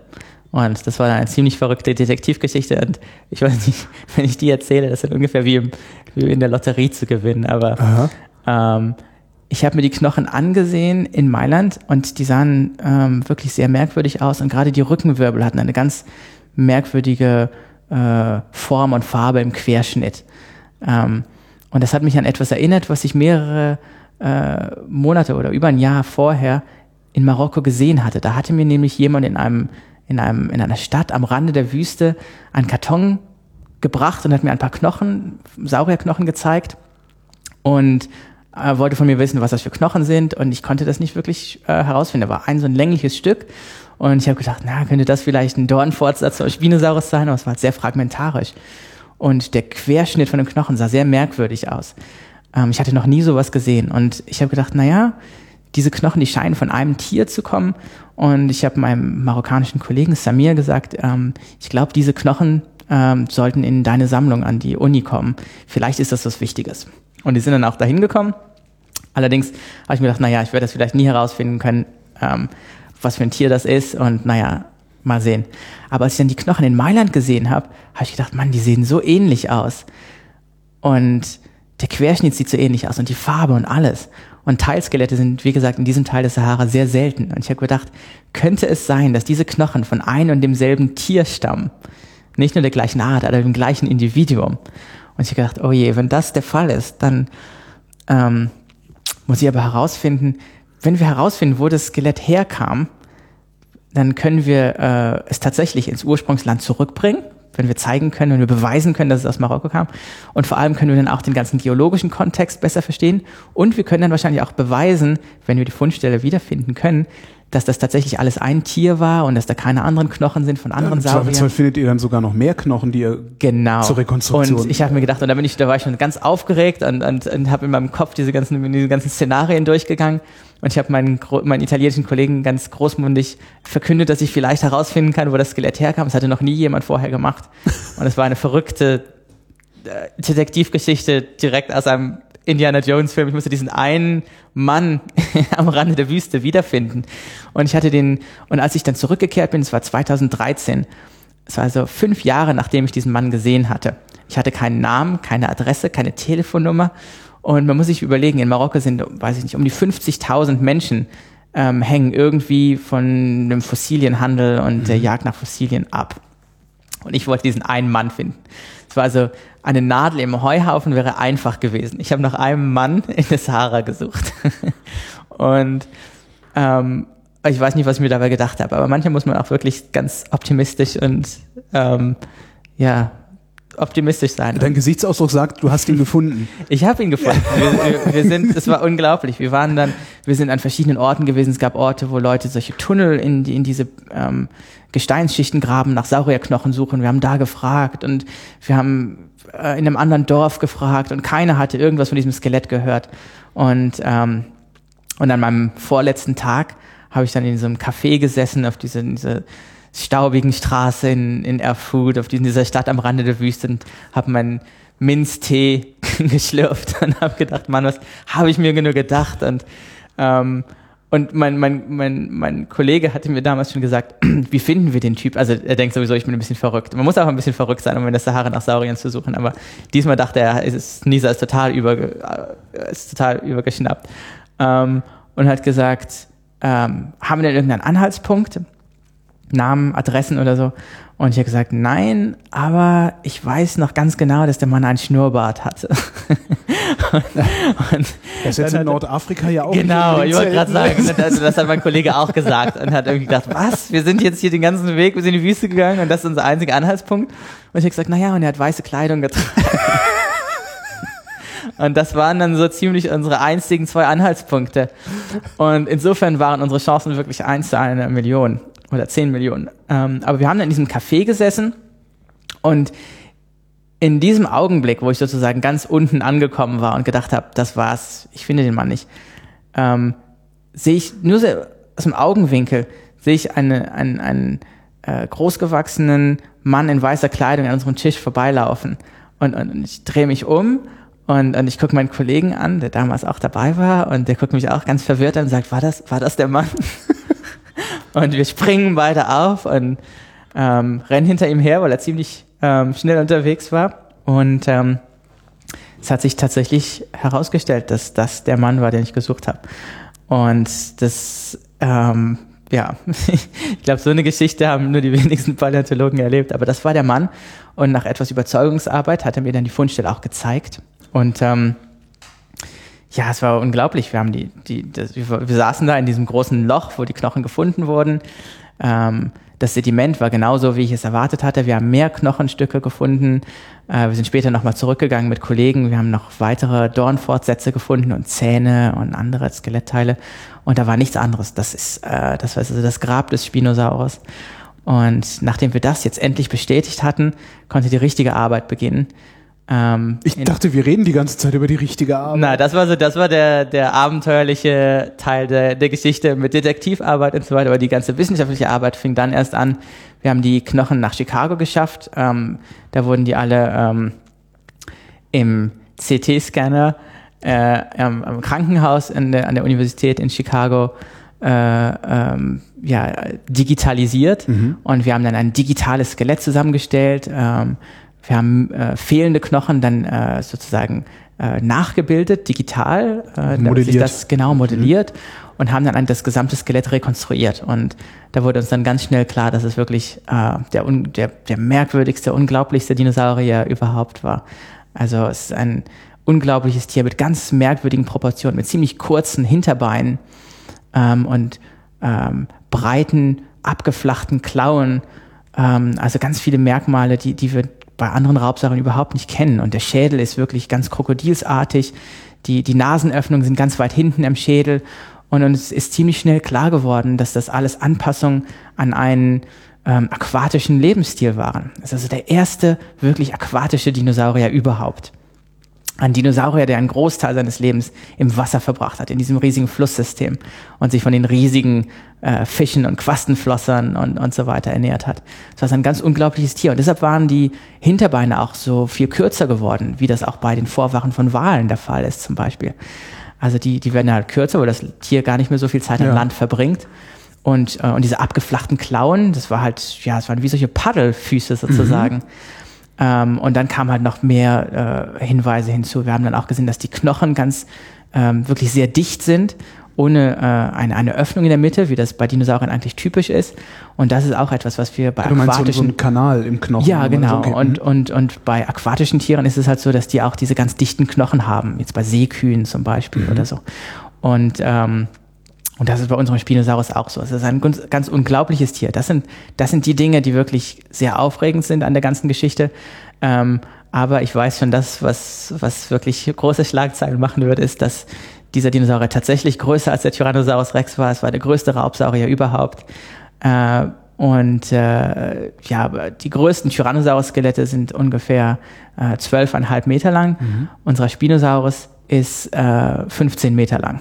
Und das war eine ziemlich verrückte Detektivgeschichte. Und ich weiß nicht, (laughs) wenn ich die erzähle, das ist ungefähr wie, im, wie in der Lotterie zu gewinnen. Aber ähm, ich habe mir die Knochen angesehen in Mailand und die sahen ähm, wirklich sehr merkwürdig aus. Und gerade die Rückenwirbel hatten eine ganz merkwürdige äh, Form und Farbe im Querschnitt. Ähm, und das hat mich an etwas erinnert, was ich mehrere äh, Monate oder über ein Jahr vorher in Marokko gesehen hatte. Da hatte mir nämlich jemand in einem, in einem, in einer Stadt am Rande der Wüste einen Karton gebracht und hat mir ein paar Knochen, Saurierknochen gezeigt. Und äh, wollte von mir wissen, was das für Knochen sind. Und ich konnte das nicht wirklich äh, herausfinden. Da war ein so ein längliches Stück. Und ich habe gedacht, na, könnte das vielleicht ein Dornfortsatz oder Spinosaurus sein, aber es war sehr fragmentarisch und der Querschnitt von dem Knochen sah sehr merkwürdig aus. Ähm, ich hatte noch nie sowas gesehen und ich habe gedacht, naja, diese Knochen, die scheinen von einem Tier zu kommen und ich habe meinem marokkanischen Kollegen Samir gesagt, ähm, ich glaube, diese Knochen ähm, sollten in deine Sammlung an die Uni kommen. Vielleicht ist das was Wichtiges. Und die sind dann auch dahin gekommen. Allerdings habe ich mir gedacht, naja, ich werde das vielleicht nie herausfinden können, ähm, was für ein Tier das ist. Und naja, Mal sehen. Aber als ich dann die Knochen in Mailand gesehen habe, habe ich gedacht, Mann, die sehen so ähnlich aus. Und der Querschnitt sieht so ähnlich aus und die Farbe und alles. Und Teilskelette sind, wie gesagt, in diesem Teil des Sahara sehr selten. Und ich habe gedacht, könnte es sein, dass diese Knochen von einem und demselben Tier stammen? Nicht nur der gleichen Art, aber dem gleichen Individuum. Und ich habe gedacht, oh je, wenn das der Fall ist, dann ähm, muss ich aber herausfinden, wenn wir herausfinden, wo das Skelett herkam, dann können wir äh, es tatsächlich ins Ursprungsland zurückbringen, wenn wir zeigen können, wenn wir beweisen können, dass es aus Marokko kam. Und vor allem können wir dann auch den ganzen geologischen Kontext besser verstehen. Und wir können dann wahrscheinlich auch beweisen, wenn wir die Fundstelle wiederfinden können, dass das tatsächlich alles ein Tier war und dass da keine anderen Knochen sind von anderen ja, Sauriern. Zweifelsfall findet ihr dann sogar noch mehr Knochen, die ihr genau. zur Rekonstruktion. Und ich habe mir gedacht, und da bin ich, da war ich schon ganz aufgeregt und, und, und habe in meinem Kopf diese ganzen, diese ganzen Szenarien durchgegangen. Und ich habe meinen, meinen italienischen Kollegen ganz großmundig verkündet, dass ich vielleicht herausfinden kann, wo das Skelett herkam. Das hatte noch nie jemand vorher gemacht. (laughs) Und es war eine verrückte äh, Detektivgeschichte direkt aus einem Indiana Jones Film. Ich musste diesen einen Mann (laughs) am Rande der Wüste wiederfinden. Und ich hatte den, und als ich dann zurückgekehrt bin, es war 2013, es war also fünf Jahre, nachdem ich diesen Mann gesehen hatte. Ich hatte keinen Namen, keine Adresse, keine Telefonnummer und man muss sich überlegen, in Marokko sind, weiß ich nicht, um die 50.000 Menschen ähm, hängen irgendwie von dem Fossilienhandel und mhm. der Jagd nach Fossilien ab. Und ich wollte diesen einen Mann finden. Es war also eine Nadel im Heuhaufen wäre einfach gewesen. Ich habe nach einem Mann in der Sahara gesucht. (laughs) und ähm, ich weiß nicht, was ich mir dabei gedacht habe, aber manchmal muss man auch wirklich ganz optimistisch und ähm, ja, optimistisch sein. Dein Gesichtsausdruck sagt, du hast ihn gefunden. (laughs) Ich habe ihn gefunden. Wir, wir, wir, sind, es war unglaublich. Wir waren dann, wir sind an verschiedenen Orten gewesen. Es gab Orte, wo Leute solche Tunnel in, in diese ähm, Gesteinsschichten graben, nach Saurierknochen suchen. Wir haben da gefragt und wir haben äh, in einem anderen Dorf gefragt und keiner hatte irgendwas von diesem Skelett gehört. Und ähm, und an meinem vorletzten Tag habe ich dann in so einem Café gesessen, auf diese, diese staubigen Straße in, in Erfurt, auf dieser Stadt am Rande der Wüste und habe meinen Minztee (laughs) geschlürft (laughs) und habe gedacht, Mann, was habe ich mir nur gedacht und ähm, und mein, mein, mein, mein Kollege hatte mir damals schon gesagt, (clears throat) wie finden wir den Typ? Also er denkt sowieso, ich bin ein bisschen verrückt. Man muss auch ein bisschen verrückt sein, um in der Sahara nach Saurien zu suchen. Aber diesmal dachte er, ist, Nisa ist total, über, äh, ist total übergeschnappt. Ähm, und hat gesagt, ähm, haben wir denn irgendeinen Anhaltspunkt? Namen, Adressen oder so. Und ich habe gesagt, nein, aber ich weiß noch ganz genau, dass der Mann einen Schnurrbart hatte. und, (laughs) und das ist jetzt in Nordafrika ja auch. Genau, ich wollte gerade sagen, das, das, hat mein Kollege auch gesagt und hat irgendwie gedacht, was? Wir sind jetzt hier den ganzen Weg, wir sind in die Wüste gegangen und das ist unser einziger Anhaltspunkt. Und ich habe gesagt, naja, und er hat weiße Kleidung getragen. (laughs) Und das waren dann so ziemlich unsere einzigen zwei Anhaltspunkte. Und insofern waren unsere Chancen wirklich eins zu einer Million oder 10 Millionen. Ähm, aber wir haben dann in diesem Café gesessen und in diesem Augenblick, wo ich sozusagen ganz unten angekommen war und gedacht habe, das war's, ich finde den Mann nicht, ähm, sehe ich nur so aus dem Augenwinkel, sehe ich eine, einen, einen äh, großgewachsenen Mann in weißer Kleidung an unserem Tisch vorbeilaufen. Und, und, und ich drehe mich um und, und ich gucke meinen Kollegen an, der damals auch dabei war, und der guckt mich auch ganz verwirrt an und sagt, war das, war das der Mann? (laughs) Und wir springen beide auf und ähm, rennen hinter ihm her, weil er ziemlich ähm, schnell unterwegs war. Und ähm, es hat sich tatsächlich herausgestellt, dass das der Mann war, den ich gesucht habe. Und das, ähm, ja, (laughs) ich glaube, so eine Geschichte haben nur die wenigsten Paläontologen erlebt. Aber das war der Mann. Und nach etwas Überzeugungsarbeit hat er mir dann die Fundstelle auch gezeigt. Und ähm, ja, es war unglaublich. Wir haben die, die, das, wir, saßen da in diesem großen Loch, wo die Knochen gefunden wurden. Ähm, das Sediment war genauso, wie ich es erwartet hatte. Wir haben mehr Knochenstücke gefunden. Äh, wir sind später nochmal zurückgegangen mit Kollegen. Wir haben noch weitere Dornfortsätze gefunden und Zähne und andere Skelettteile. Und da war nichts anderes. Das ist, äh, das war also das Grab des Spinosaurus. Und nachdem wir das jetzt endlich bestätigt hatten, konnte die richtige Arbeit beginnen. Ähm, ich dachte, wir reden die ganze Zeit über die richtige Arbeit. Na, das war so, das war der, der abenteuerliche Teil der, der Geschichte mit Detektivarbeit und so weiter. Aber die ganze wissenschaftliche Arbeit fing dann erst an. Wir haben die Knochen nach Chicago geschafft. Ähm, da wurden die alle ähm, im CT-Scanner äh, am, am, Krankenhaus der, an der Universität in Chicago äh, ähm, ja, digitalisiert. Mhm. Und wir haben dann ein digitales Skelett zusammengestellt. Ähm, wir haben äh, fehlende Knochen dann äh, sozusagen äh, nachgebildet, digital, äh, modelliert. sich das genau modelliert mhm. und haben dann das gesamte Skelett rekonstruiert. Und da wurde uns dann ganz schnell klar, dass es wirklich äh, der, der, der merkwürdigste, unglaublichste Dinosaurier überhaupt war. Also es ist ein unglaubliches Tier mit ganz merkwürdigen Proportionen, mit ziemlich kurzen Hinterbeinen ähm, und ähm, breiten, abgeflachten Klauen. Ähm, also ganz viele Merkmale, die, die wir bei anderen Raubsauriern überhaupt nicht kennen. Und der Schädel ist wirklich ganz krokodilsartig. Die, die Nasenöffnungen sind ganz weit hinten im Schädel. Und uns ist ziemlich schnell klar geworden, dass das alles Anpassungen an einen ähm, aquatischen Lebensstil waren. Das ist also der erste wirklich aquatische Dinosaurier überhaupt ein Dinosaurier, der einen Großteil seines Lebens im Wasser verbracht hat, in diesem riesigen Flusssystem und sich von den riesigen äh, Fischen und Quastenflossern und, und so weiter ernährt hat. Das war ein ganz unglaubliches Tier und deshalb waren die Hinterbeine auch so viel kürzer geworden, wie das auch bei den Vorwachen von Walen der Fall ist zum Beispiel. Also die, die werden halt kürzer, weil das Tier gar nicht mehr so viel Zeit ja. am Land verbringt. Und, äh, und diese abgeflachten Klauen, das war halt, ja, es waren wie solche Paddelfüße sozusagen. Mhm. Ähm, und dann kamen halt noch mehr äh, Hinweise hinzu. Wir haben dann auch gesehen, dass die Knochen ganz ähm, wirklich sehr dicht sind, ohne äh, eine, eine Öffnung in der Mitte, wie das bei Dinosauriern eigentlich typisch ist. Und das ist auch etwas, was wir bei du aquatischen... So, so einen Kanal im Knochen. Ja, genau. So, und, und, und bei aquatischen Tieren ist es halt so, dass die auch diese ganz dichten Knochen haben. Jetzt bei Seekühen zum Beispiel mhm. oder so. Und ähm, und das ist bei unserem Spinosaurus auch so. Es ist ein ganz, unglaubliches Tier. Das sind, das sind die Dinge, die wirklich sehr aufregend sind an der ganzen Geschichte. Ähm, aber ich weiß schon, das, was, was wirklich große Schlagzeilen machen wird, ist, dass dieser Dinosaurier tatsächlich größer als der Tyrannosaurus Rex war. Es war der größte Raubsaurier überhaupt. Äh, und äh, ja, die größten Tyrannosaurus-Skelette sind ungefähr äh, 12,5 Meter lang. Mhm. Unser Spinosaurus ist äh, 15 Meter lang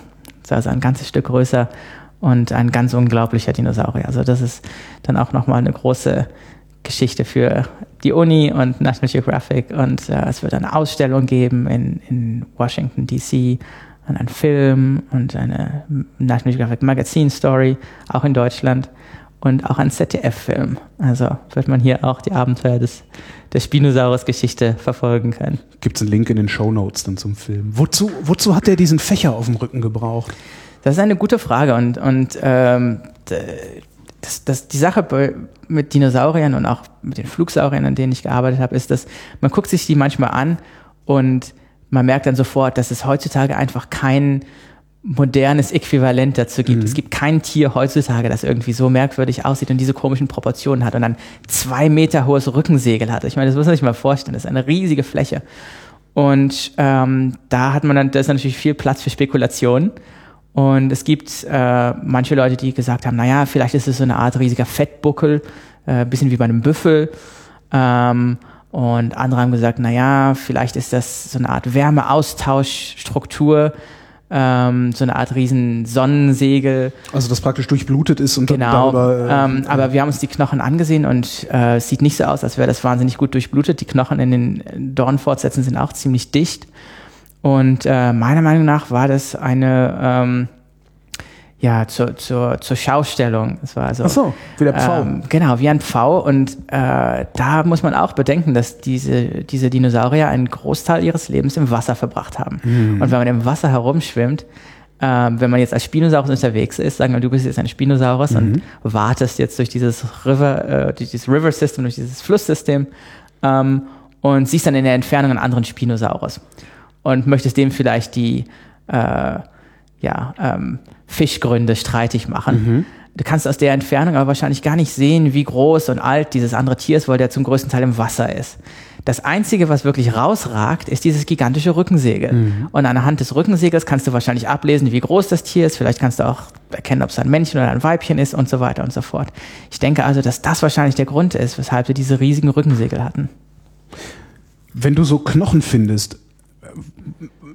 also ein ganzes Stück größer. und ein ganz unglaublicher Dinosaurier. Also das ist dann auch nochmal eine große Geschichte für die Uni und National Geographic und äh, es wird eine Ausstellung geben in, in Washington DC und einen Film und eine National Geographic Magazine Story, auch in Deutschland und auch ein ZDF-Film. Also wird man hier auch die Abenteuer des, der Spinosaurus-Geschichte verfolgen können. Gibt es einen Link in den Show Notes dann zum Film? Wozu, wozu hat er diesen Fächer auf dem Rücken gebraucht? Das ist eine gute Frage und, und ähm, das, das, die Sache mit Dinosauriern und auch mit den Flugsauriern, an denen ich gearbeitet habe, ist, dass man guckt sich die manchmal an und man merkt dann sofort, dass es heutzutage einfach kein modernes Äquivalent dazu gibt. Mhm. Es gibt kein Tier heutzutage, das irgendwie so merkwürdig aussieht und diese komischen Proportionen hat und dann zwei Meter hohes Rückensegel hat. Ich meine, das muss man sich mal vorstellen. Das ist eine riesige Fläche. Und ähm, da hat man dann, da ist natürlich viel Platz für Spekulationen. Und es gibt äh, manche Leute, die gesagt haben, naja, vielleicht ist es so eine Art riesiger Fettbuckel, äh, bisschen wie bei einem Büffel. Ähm, und andere haben gesagt, naja, vielleicht ist das so eine Art Wärmeaustauschstruktur, ähm, so eine Art riesen Sonnensegel. Also das praktisch durchblutet ist und genau, darüber, äh, ähm, aber wir haben uns die Knochen angesehen und äh, es sieht nicht so aus, als wäre das wahnsinnig gut durchblutet. Die Knochen in den Dornfortsätzen sind auch ziemlich dicht. Und äh, meiner Meinung nach war das eine ähm, ja zur, zur, zur Schaustellung. Es war also Ach so, wie der Pfau. Ähm, genau, wie ein Pfau. Und äh, da muss man auch bedenken, dass diese, diese Dinosaurier einen Großteil ihres Lebens im Wasser verbracht haben. Mhm. Und wenn man im Wasser herumschwimmt, äh, wenn man jetzt als Spinosaurus unterwegs ist, sagen wir, du bist jetzt ein Spinosaurus mhm. und wartest jetzt durch dieses River, äh, durch dieses River System, durch dieses Flusssystem ähm, und siehst dann in der Entfernung einen anderen Spinosaurus und möchtest dem vielleicht die äh, ja, ähm, Fischgründe streitig machen. Mhm. Du kannst aus der Entfernung aber wahrscheinlich gar nicht sehen, wie groß und alt dieses andere Tier ist, weil der zum größten Teil im Wasser ist. Das Einzige, was wirklich rausragt, ist dieses gigantische Rückensegel. Mhm. Und anhand des Rückensegels kannst du wahrscheinlich ablesen, wie groß das Tier ist. Vielleicht kannst du auch erkennen, ob es ein Männchen oder ein Weibchen ist und so weiter und so fort. Ich denke also, dass das wahrscheinlich der Grund ist, weshalb sie diese riesigen Rückensegel hatten. Wenn du so Knochen findest,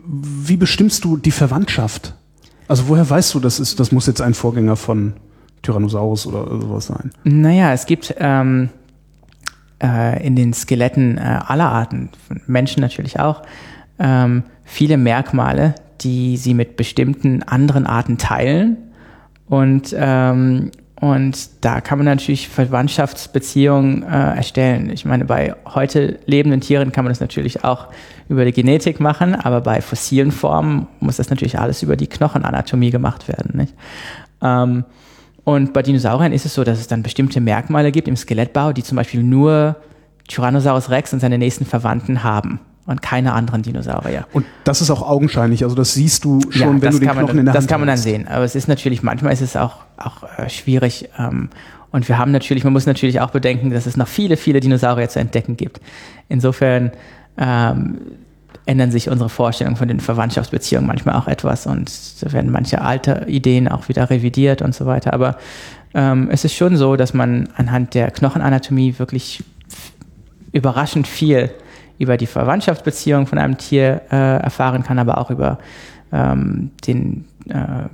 wie bestimmst du die Verwandtschaft? Also woher weißt du, das ist, das muss jetzt ein Vorgänger von Tyrannosaurus oder sowas sein? Naja, es gibt ähm, äh, in den Skeletten äh, aller Arten, Menschen natürlich auch, ähm, viele Merkmale, die sie mit bestimmten anderen Arten teilen. Und ähm, und da kann man natürlich Verwandtschaftsbeziehungen äh, erstellen. Ich meine, bei heute lebenden Tieren kann man das natürlich auch über die Genetik machen, aber bei fossilen Formen muss das natürlich alles über die Knochenanatomie gemacht werden. Nicht? Ähm, und bei Dinosauriern ist es so, dass es dann bestimmte Merkmale gibt im Skelettbau, die zum Beispiel nur Tyrannosaurus Rex und seine nächsten Verwandten haben und keine anderen Dinosaurier. Und das ist auch augenscheinlich, also das siehst du schon, ja, wenn du den Knochen man, in der Das Hand kann man dann sehen, aber es ist natürlich, manchmal ist es auch, auch äh, schwierig ähm, und wir haben natürlich, man muss natürlich auch bedenken, dass es noch viele, viele Dinosaurier zu entdecken gibt. Insofern ähm, ändern sich unsere Vorstellungen von den Verwandtschaftsbeziehungen manchmal auch etwas und da werden manche alte Ideen auch wieder revidiert und so weiter. Aber ähm, es ist schon so, dass man anhand der Knochenanatomie wirklich überraschend viel über die Verwandtschaftsbeziehung von einem Tier äh, erfahren kann, aber auch über ähm, den, äh,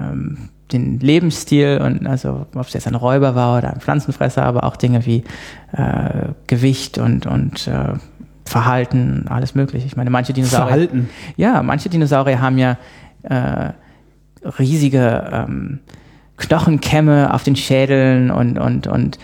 ähm, den Lebensstil und also ob es jetzt ein Räuber war oder ein Pflanzenfresser, aber auch Dinge wie äh, Gewicht und, und äh, Verhalten, alles mögliche. Ich meine, manche Dinosaurier. Verhalten? Ja, manche Dinosaurier haben ja äh, riesige ähm, Knochenkämme auf den Schädeln und, und, und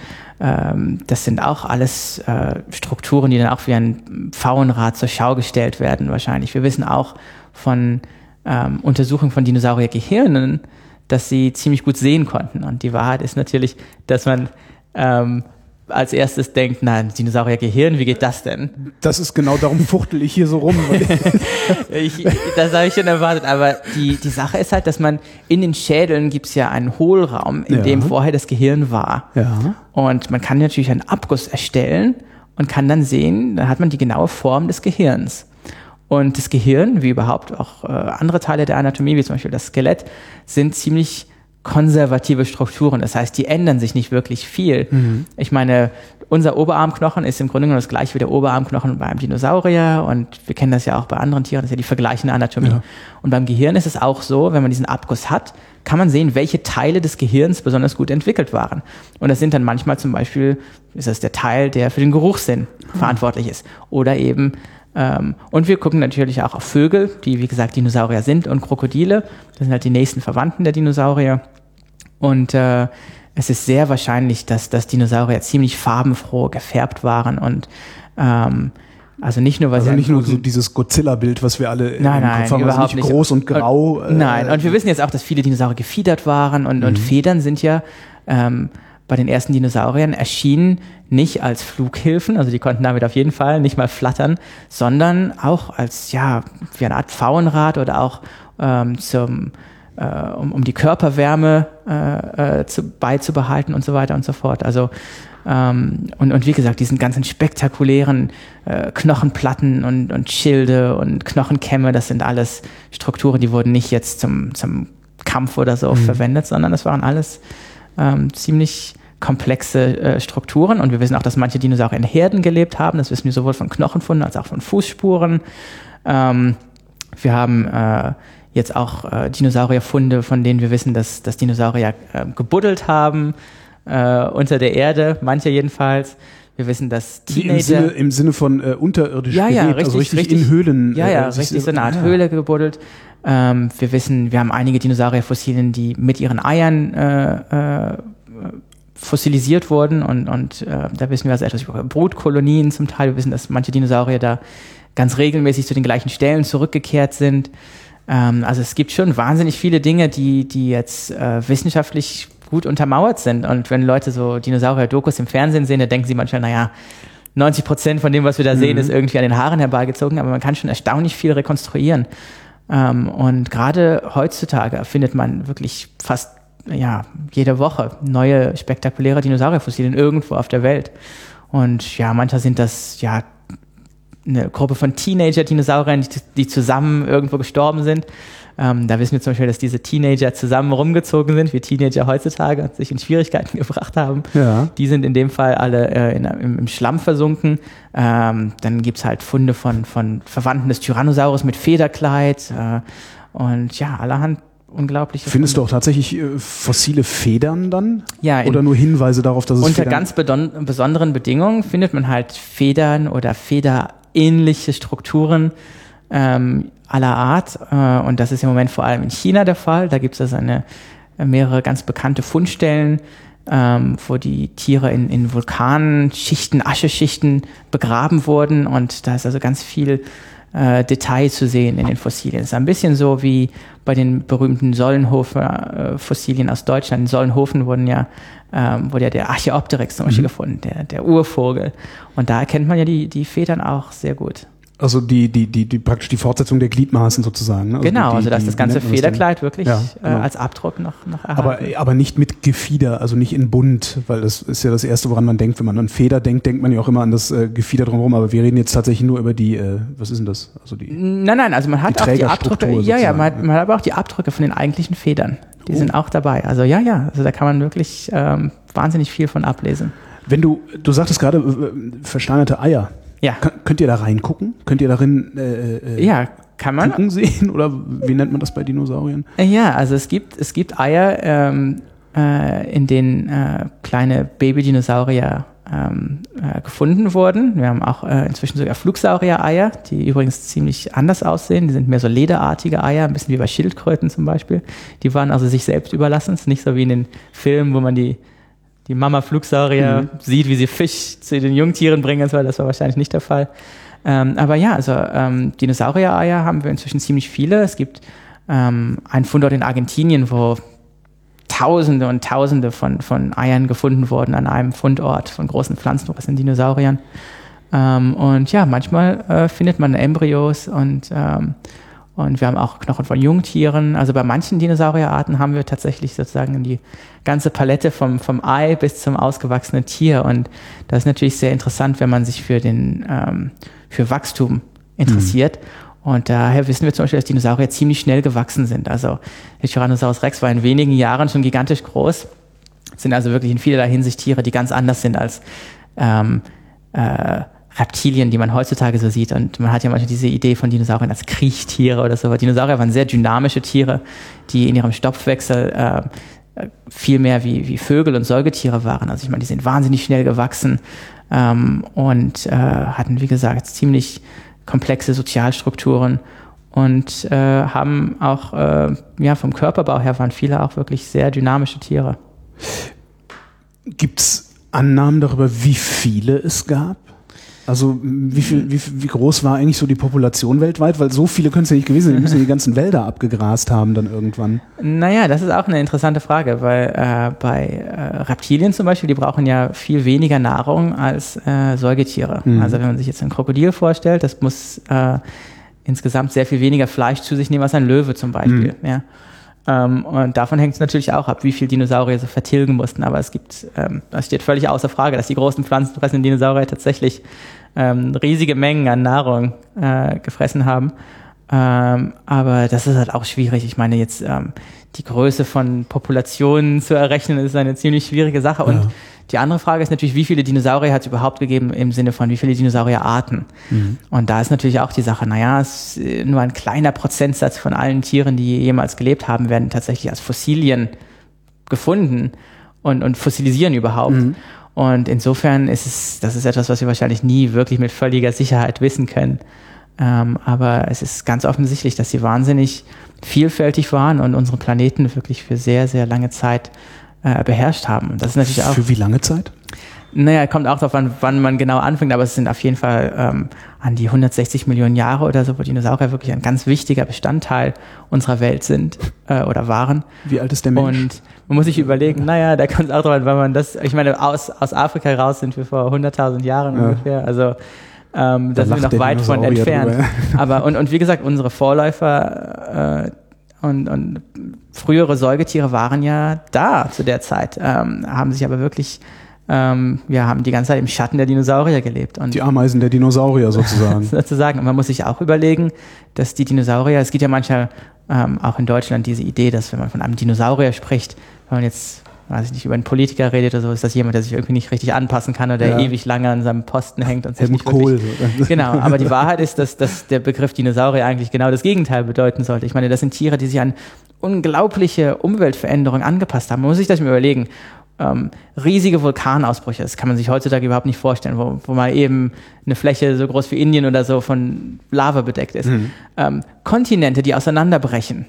das sind auch alles äh, Strukturen, die dann auch wie ein Pfauenrad zur Schau gestellt werden wahrscheinlich. Wir wissen auch von ähm, Untersuchungen von Dinosauriergehirnen, dass sie ziemlich gut sehen konnten. Und die Wahrheit ist natürlich, dass man ähm, als erstes denkt, na, Dinosauriergehirn, wie geht das denn? Das ist genau darum fuchtel ich hier so rum. (laughs) ich, das habe ich schon erwartet, aber die, die Sache ist halt, dass man in den Schädeln gibt es ja einen Hohlraum, in ja. dem vorher das Gehirn war. Ja. Und man kann natürlich einen Abguss erstellen und kann dann sehen, dann hat man die genaue Form des Gehirns. Und das Gehirn, wie überhaupt auch äh, andere Teile der Anatomie, wie zum Beispiel das Skelett, sind ziemlich konservative Strukturen. Das heißt, die ändern sich nicht wirklich viel. Mhm. Ich meine, unser Oberarmknochen ist im Grunde genommen das gleiche wie der Oberarmknochen beim Dinosaurier und wir kennen das ja auch bei anderen Tieren, das ist ja die vergleichende Anatomie. Ja. Und beim Gehirn ist es auch so, wenn man diesen Abguss hat, kann man sehen, welche Teile des Gehirns besonders gut entwickelt waren. Und das sind dann manchmal zum Beispiel, ist das der Teil, der für den Geruchssinn mhm. verantwortlich ist. Oder eben ähm, und wir gucken natürlich auch auf Vögel, die wie gesagt Dinosaurier sind und Krokodile. Das sind halt die nächsten Verwandten der Dinosaurier. Und äh, es ist sehr wahrscheinlich, dass, dass Dinosaurier ziemlich farbenfroh gefärbt waren und ähm, also nicht nur, weil also sie nicht nur so dieses Godzilla-Bild, was wir alle nein, nein, haben, also überhaupt nicht groß und grau. Und, äh, nein, und wir wissen jetzt auch, dass viele Dinosaurier gefiedert waren und, mhm. und Federn sind ja ähm, bei den ersten Dinosauriern erschienen nicht als Flughilfen, also die konnten damit auf jeden Fall nicht mal flattern, sondern auch als ja wie eine Art Pfauenrad oder auch ähm, zum äh, um, um die Körperwärme äh, äh, zu, beizubehalten und so weiter und so fort. Also ähm, und, und wie gesagt, diesen ganzen spektakulären äh, Knochenplatten und, und Schilde und Knochenkämme, das sind alles Strukturen, die wurden nicht jetzt zum, zum Kampf oder so mhm. verwendet, sondern das waren alles ähm, ziemlich komplexe äh, Strukturen und wir wissen auch, dass manche Dinosaurier in Herden gelebt haben. Das wissen wir sowohl von Knochenfunden als auch von Fußspuren. Ähm, wir haben äh, jetzt auch äh, Dinosaurierfunde, von denen wir wissen, dass, dass Dinosaurier äh, gebuddelt haben äh, unter der Erde, manche jedenfalls. Wir wissen, dass Teenager... Im Sinne, im Sinne von äh, unterirdisch ja, ja, richtig, also richtig, richtig, in Höhlen. Ja, ja, äh, richtig so eine Art ja. Höhle gebuddelt. Ähm, wir wissen, wir haben einige Dinosaurierfossilien, die mit ihren Eiern fossilisiert wurden und, und äh, da wissen wir also etwas über Brutkolonien zum Teil. Wir wissen, dass manche Dinosaurier da ganz regelmäßig zu den gleichen Stellen zurückgekehrt sind. Ähm, also es gibt schon wahnsinnig viele Dinge, die, die jetzt äh, wissenschaftlich gut untermauert sind. Und wenn Leute so Dinosaurier-Dokus im Fernsehen sehen, dann denken sie manchmal, naja, 90 Prozent von dem, was wir da mhm. sehen, ist irgendwie an den Haaren herbeigezogen, aber man kann schon erstaunlich viel rekonstruieren. Ähm, und gerade heutzutage findet man wirklich fast ja, jede Woche neue spektakuläre Dinosaurierfossilien irgendwo auf der Welt. Und ja, manchmal sind das ja eine Gruppe von Teenager-Dinosauriern, die, die, zusammen irgendwo gestorben sind. Ähm, da wissen wir zum Beispiel, dass diese Teenager zusammen rumgezogen sind, wie Teenager heutzutage und sich in Schwierigkeiten (laughs) gebracht haben. Ja. Die sind in dem Fall alle äh, in, im, im, Schlamm versunken. Ähm, dann gibt's halt Funde von, von Verwandten des Tyrannosaurus mit Federkleid äh, und ja, allerhand unglaublich. Findest du auch tatsächlich äh, fossile Federn dann? Ja. Oder nur Hinweise darauf, dass es Unter ganz besonderen Bedingungen findet man halt Federn oder federähnliche Strukturen ähm, aller Art. Äh, und das ist im Moment vor allem in China der Fall. Da gibt es also eine, mehrere ganz bekannte Fundstellen, ähm, wo die Tiere in, in Vulkanschichten, Ascheschichten begraben wurden. Und da ist also ganz viel äh, Detail zu sehen in den Fossilien. Es ist ein bisschen so wie bei den berühmten Sollenhofer äh, Fossilien aus Deutschland. In Sollenhofen wurden ja, ähm, wurde ja der Archaeopteryx zum Beispiel mhm. gefunden, der, der Urvogel. Und da erkennt man ja die, die Federn auch sehr gut. Also die, die, die, die praktisch die Fortsetzung der Gliedmaßen sozusagen. Ne? Also genau, die, also dass das ganze Federkleid das wirklich ja, genau. äh, als Abdruck noch, noch erhalten. Aber, aber nicht mit Gefieder, also nicht in bunt, weil das ist ja das Erste, woran man denkt. Wenn man an Feder denkt, denkt man ja auch immer an das äh, Gefieder drumherum. Aber wir reden jetzt tatsächlich nur über die, äh, was ist denn das? Also die, nein, nein, also man hat die auch die Abdrücke, ja, ja, man, hat, man hat aber auch die Abdrücke von den eigentlichen Federn. Die oh. sind auch dabei. Also ja, ja, also da kann man wirklich ähm, wahnsinnig viel von ablesen. Wenn du, du sagtest gerade, äh, versteinerte Eier. Ja. könnt ihr da reingucken? Könnt ihr darin äh, äh, ja, kann man. Kuchen sehen? Oder wie nennt man das bei Dinosauriern? Äh, ja, also es gibt, es gibt Eier, ähm, äh, in denen äh, kleine Baby-Dinosaurier ähm, äh, gefunden wurden. Wir haben auch äh, inzwischen sogar Flugsaurier-Eier, die übrigens ziemlich anders aussehen. Die sind mehr so lederartige Eier, ein bisschen wie bei Schildkröten zum Beispiel. Die waren also sich selbst überlassen. Es ist nicht so wie in den Filmen, wo man die die Mama Flugsaurier mhm. sieht, wie sie Fisch zu den Jungtieren bringen, war, das war wahrscheinlich nicht der Fall. Ähm, aber ja, also ähm, Dinosaurier-Eier haben wir inzwischen ziemlich viele. Es gibt ähm, einen Fundort in Argentinien, wo Tausende und Tausende von, von Eiern gefunden wurden an einem Fundort von großen Pflanzenfressenden Dinosauriern. Ähm, und ja, manchmal äh, findet man Embryos und ähm, und wir haben auch Knochen von Jungtieren. Also bei manchen Dinosaurierarten haben wir tatsächlich sozusagen die ganze Palette vom, vom Ei bis zum ausgewachsenen Tier. Und das ist natürlich sehr interessant, wenn man sich für den, ähm, für Wachstum interessiert. Mhm. Und daher wissen wir zum Beispiel, dass Dinosaurier ziemlich schnell gewachsen sind. Also der Tyrannosaurus Rex war in wenigen Jahren schon gigantisch groß. sind also wirklich in vielerlei Hinsicht Tiere, die ganz anders sind als ähm, äh, Reptilien, die man heutzutage so sieht. Und man hat ja manchmal diese Idee von Dinosauriern als Kriechtiere oder so. Dinosaurier waren sehr dynamische Tiere, die in ihrem Stoffwechsel äh, viel mehr wie, wie Vögel und Säugetiere waren. Also ich meine, die sind wahnsinnig schnell gewachsen ähm, und äh, hatten, wie gesagt, ziemlich komplexe Sozialstrukturen und äh, haben auch, äh, ja, vom Körperbau her waren viele auch wirklich sehr dynamische Tiere. Gibt es Annahmen darüber, wie viele es gab? Also wie, viel, wie, wie groß war eigentlich so die Population weltweit? Weil so viele können es ja nicht gewesen sein, die müssen die ganzen Wälder abgegrast haben dann irgendwann. Naja, das ist auch eine interessante Frage, weil äh, bei äh, Reptilien zum Beispiel, die brauchen ja viel weniger Nahrung als äh, Säugetiere. Mhm. Also wenn man sich jetzt ein Krokodil vorstellt, das muss äh, insgesamt sehr viel weniger Fleisch zu sich nehmen als ein Löwe zum Beispiel. Mhm. Ja. Ähm, und davon hängt es natürlich auch ab, wie viel Dinosaurier so vertilgen mussten. Aber es gibt, ähm, das steht völlig außer Frage, dass die großen pflanzenfressenden Dinosaurier tatsächlich ähm, riesige Mengen an Nahrung äh, gefressen haben. Ähm, aber das ist halt auch schwierig. Ich meine, jetzt ähm, die Größe von Populationen zu errechnen, ist eine ziemlich schwierige Sache. Und ja. Die andere Frage ist natürlich, wie viele Dinosaurier hat es überhaupt gegeben im Sinne von wie viele Dinosaurierarten? Mhm. Und da ist natürlich auch die Sache, naja, es ist nur ein kleiner Prozentsatz von allen Tieren, die jemals gelebt haben, werden tatsächlich als Fossilien gefunden und, und fossilisieren überhaupt. Mhm. Und insofern ist es, das ist etwas, was wir wahrscheinlich nie wirklich mit völliger Sicherheit wissen können. Ähm, aber es ist ganz offensichtlich, dass sie wahnsinnig vielfältig waren und unseren Planeten wirklich für sehr, sehr lange Zeit äh, beherrscht haben. Das ist natürlich auch. Für wie lange Zeit? Naja, kommt auch darauf an, wann man genau anfängt, aber es sind auf jeden Fall ähm, an die 160 Millionen Jahre oder so, wo Dinosaurier wirklich ein ganz wichtiger Bestandteil unserer Welt sind äh, oder waren. Wie alt ist der Mensch? Und man muss sich überlegen, naja, da kommt es auch darauf an, weil man das, ich meine, aus, aus Afrika raus sind wir vor 100.000 Jahren ja. ungefähr, also ähm, da sind wir noch weit von entfernt. Drüber. Aber und, und wie gesagt, unsere Vorläufer äh, und, und frühere Säugetiere waren ja da zu der Zeit, ähm, haben sich aber wirklich ähm, wir haben die ganze Zeit im Schatten der Dinosaurier gelebt. Und die Ameisen der Dinosaurier (laughs) sozusagen. sozusagen. Und man muss sich auch überlegen, dass die Dinosaurier, es gibt ja manchmal ähm, auch in Deutschland diese Idee, dass wenn man von einem Dinosaurier spricht, wenn man jetzt weiß ich nicht, über einen Politiker redet oder so, ist das jemand, der sich irgendwie nicht richtig anpassen kann oder ja. ewig lange an seinem Posten hängt und sich nicht Kohl. Wirklich, (laughs) genau, aber die Wahrheit ist, dass, dass der Begriff Dinosaurier eigentlich genau das Gegenteil bedeuten sollte. Ich meine, das sind Tiere, die sich an unglaubliche Umweltveränderungen angepasst haben. Man muss sich das mal überlegen ähm, riesige Vulkanausbrüche. Das kann man sich heutzutage überhaupt nicht vorstellen, wo, wo mal eben eine Fläche so groß wie Indien oder so von Lava bedeckt ist. Mhm. Ähm, Kontinente, die auseinanderbrechen.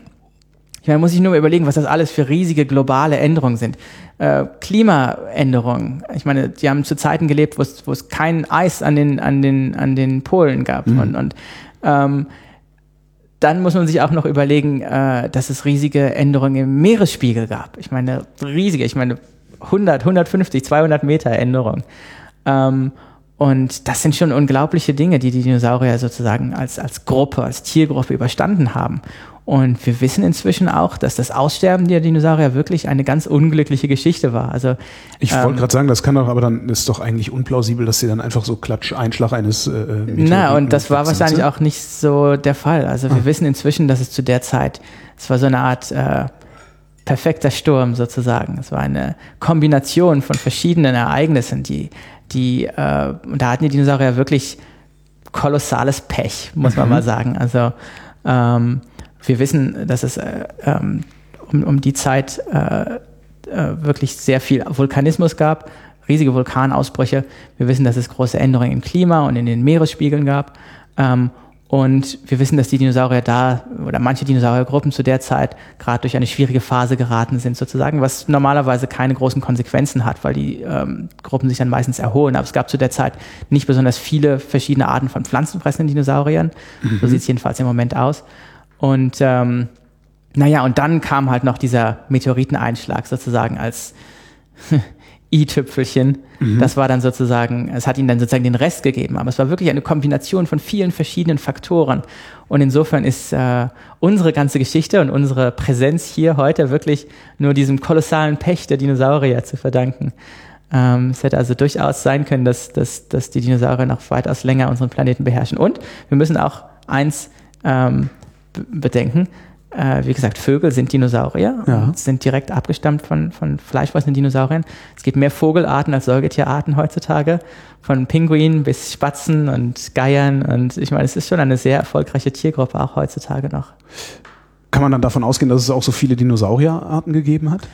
Ich meine, muss ich nur mal überlegen, was das alles für riesige globale Änderungen sind. Äh, Klimaänderungen. Ich meine, die haben zu Zeiten gelebt, wo es, kein Eis an den, an den, an den Polen gab. Mhm. Und, und ähm, dann muss man sich auch noch überlegen, äh, dass es riesige Änderungen im Meeresspiegel gab. Ich meine, riesige. Ich meine, 100, 150, 200 Meter Änderung. Ähm, und das sind schon unglaubliche Dinge, die die Dinosaurier sozusagen als, als Gruppe, als Tiergruppe überstanden haben. Und wir wissen inzwischen auch, dass das Aussterben der Dinosaurier wirklich eine ganz unglückliche Geschichte war. Also ich wollte ähm, gerade sagen, das kann doch, aber dann ist doch eigentlich unplausibel, dass sie dann einfach so Klatsch Einschlag eines. Äh, na und das war wahrscheinlich sind. auch nicht so der Fall. Also wir ah. wissen inzwischen, dass es zu der Zeit, es war so eine Art äh, perfekter Sturm sozusagen. Es war eine Kombination von verschiedenen Ereignissen, die, die, äh, und da hatten die Dinosaurier wirklich kolossales Pech, muss man mhm. mal sagen. Also ähm, wir wissen, dass es äh, ähm, um, um die Zeit äh, äh, wirklich sehr viel Vulkanismus gab, riesige Vulkanausbrüche. Wir wissen, dass es große Änderungen im Klima und in den Meeresspiegeln gab. Ähm, und wir wissen, dass die Dinosaurier da oder manche Dinosauriergruppen zu der Zeit gerade durch eine schwierige Phase geraten sind, sozusagen, was normalerweise keine großen Konsequenzen hat, weil die ähm, Gruppen sich dann meistens erholen. Aber es gab zu der Zeit nicht besonders viele verschiedene Arten von pflanzenfressenden Dinosauriern. Mhm. So sieht es jedenfalls im Moment aus. Und ähm, naja, und dann kam halt noch dieser Meteoriteneinschlag sozusagen als (laughs) i-Tüpfelchen. Mhm. Das war dann sozusagen, es hat ihnen dann sozusagen den Rest gegeben. Aber es war wirklich eine Kombination von vielen verschiedenen Faktoren. Und insofern ist äh, unsere ganze Geschichte und unsere Präsenz hier heute wirklich nur diesem kolossalen Pech der Dinosaurier zu verdanken. Ähm, es hätte also durchaus sein können, dass, dass, dass die Dinosaurier noch weitaus länger unseren Planeten beherrschen. Und wir müssen auch eins ähm, bedenken. Äh, wie gesagt, Vögel sind Dinosaurier ja. und sind direkt abgestammt von, von fleischfressenden Dinosauriern. Es gibt mehr Vogelarten als Säugetierarten heutzutage, von Pinguinen bis Spatzen und Geiern. Und ich meine, es ist schon eine sehr erfolgreiche Tiergruppe auch heutzutage noch. Kann man dann davon ausgehen, dass es auch so viele Dinosaurierarten gegeben hat?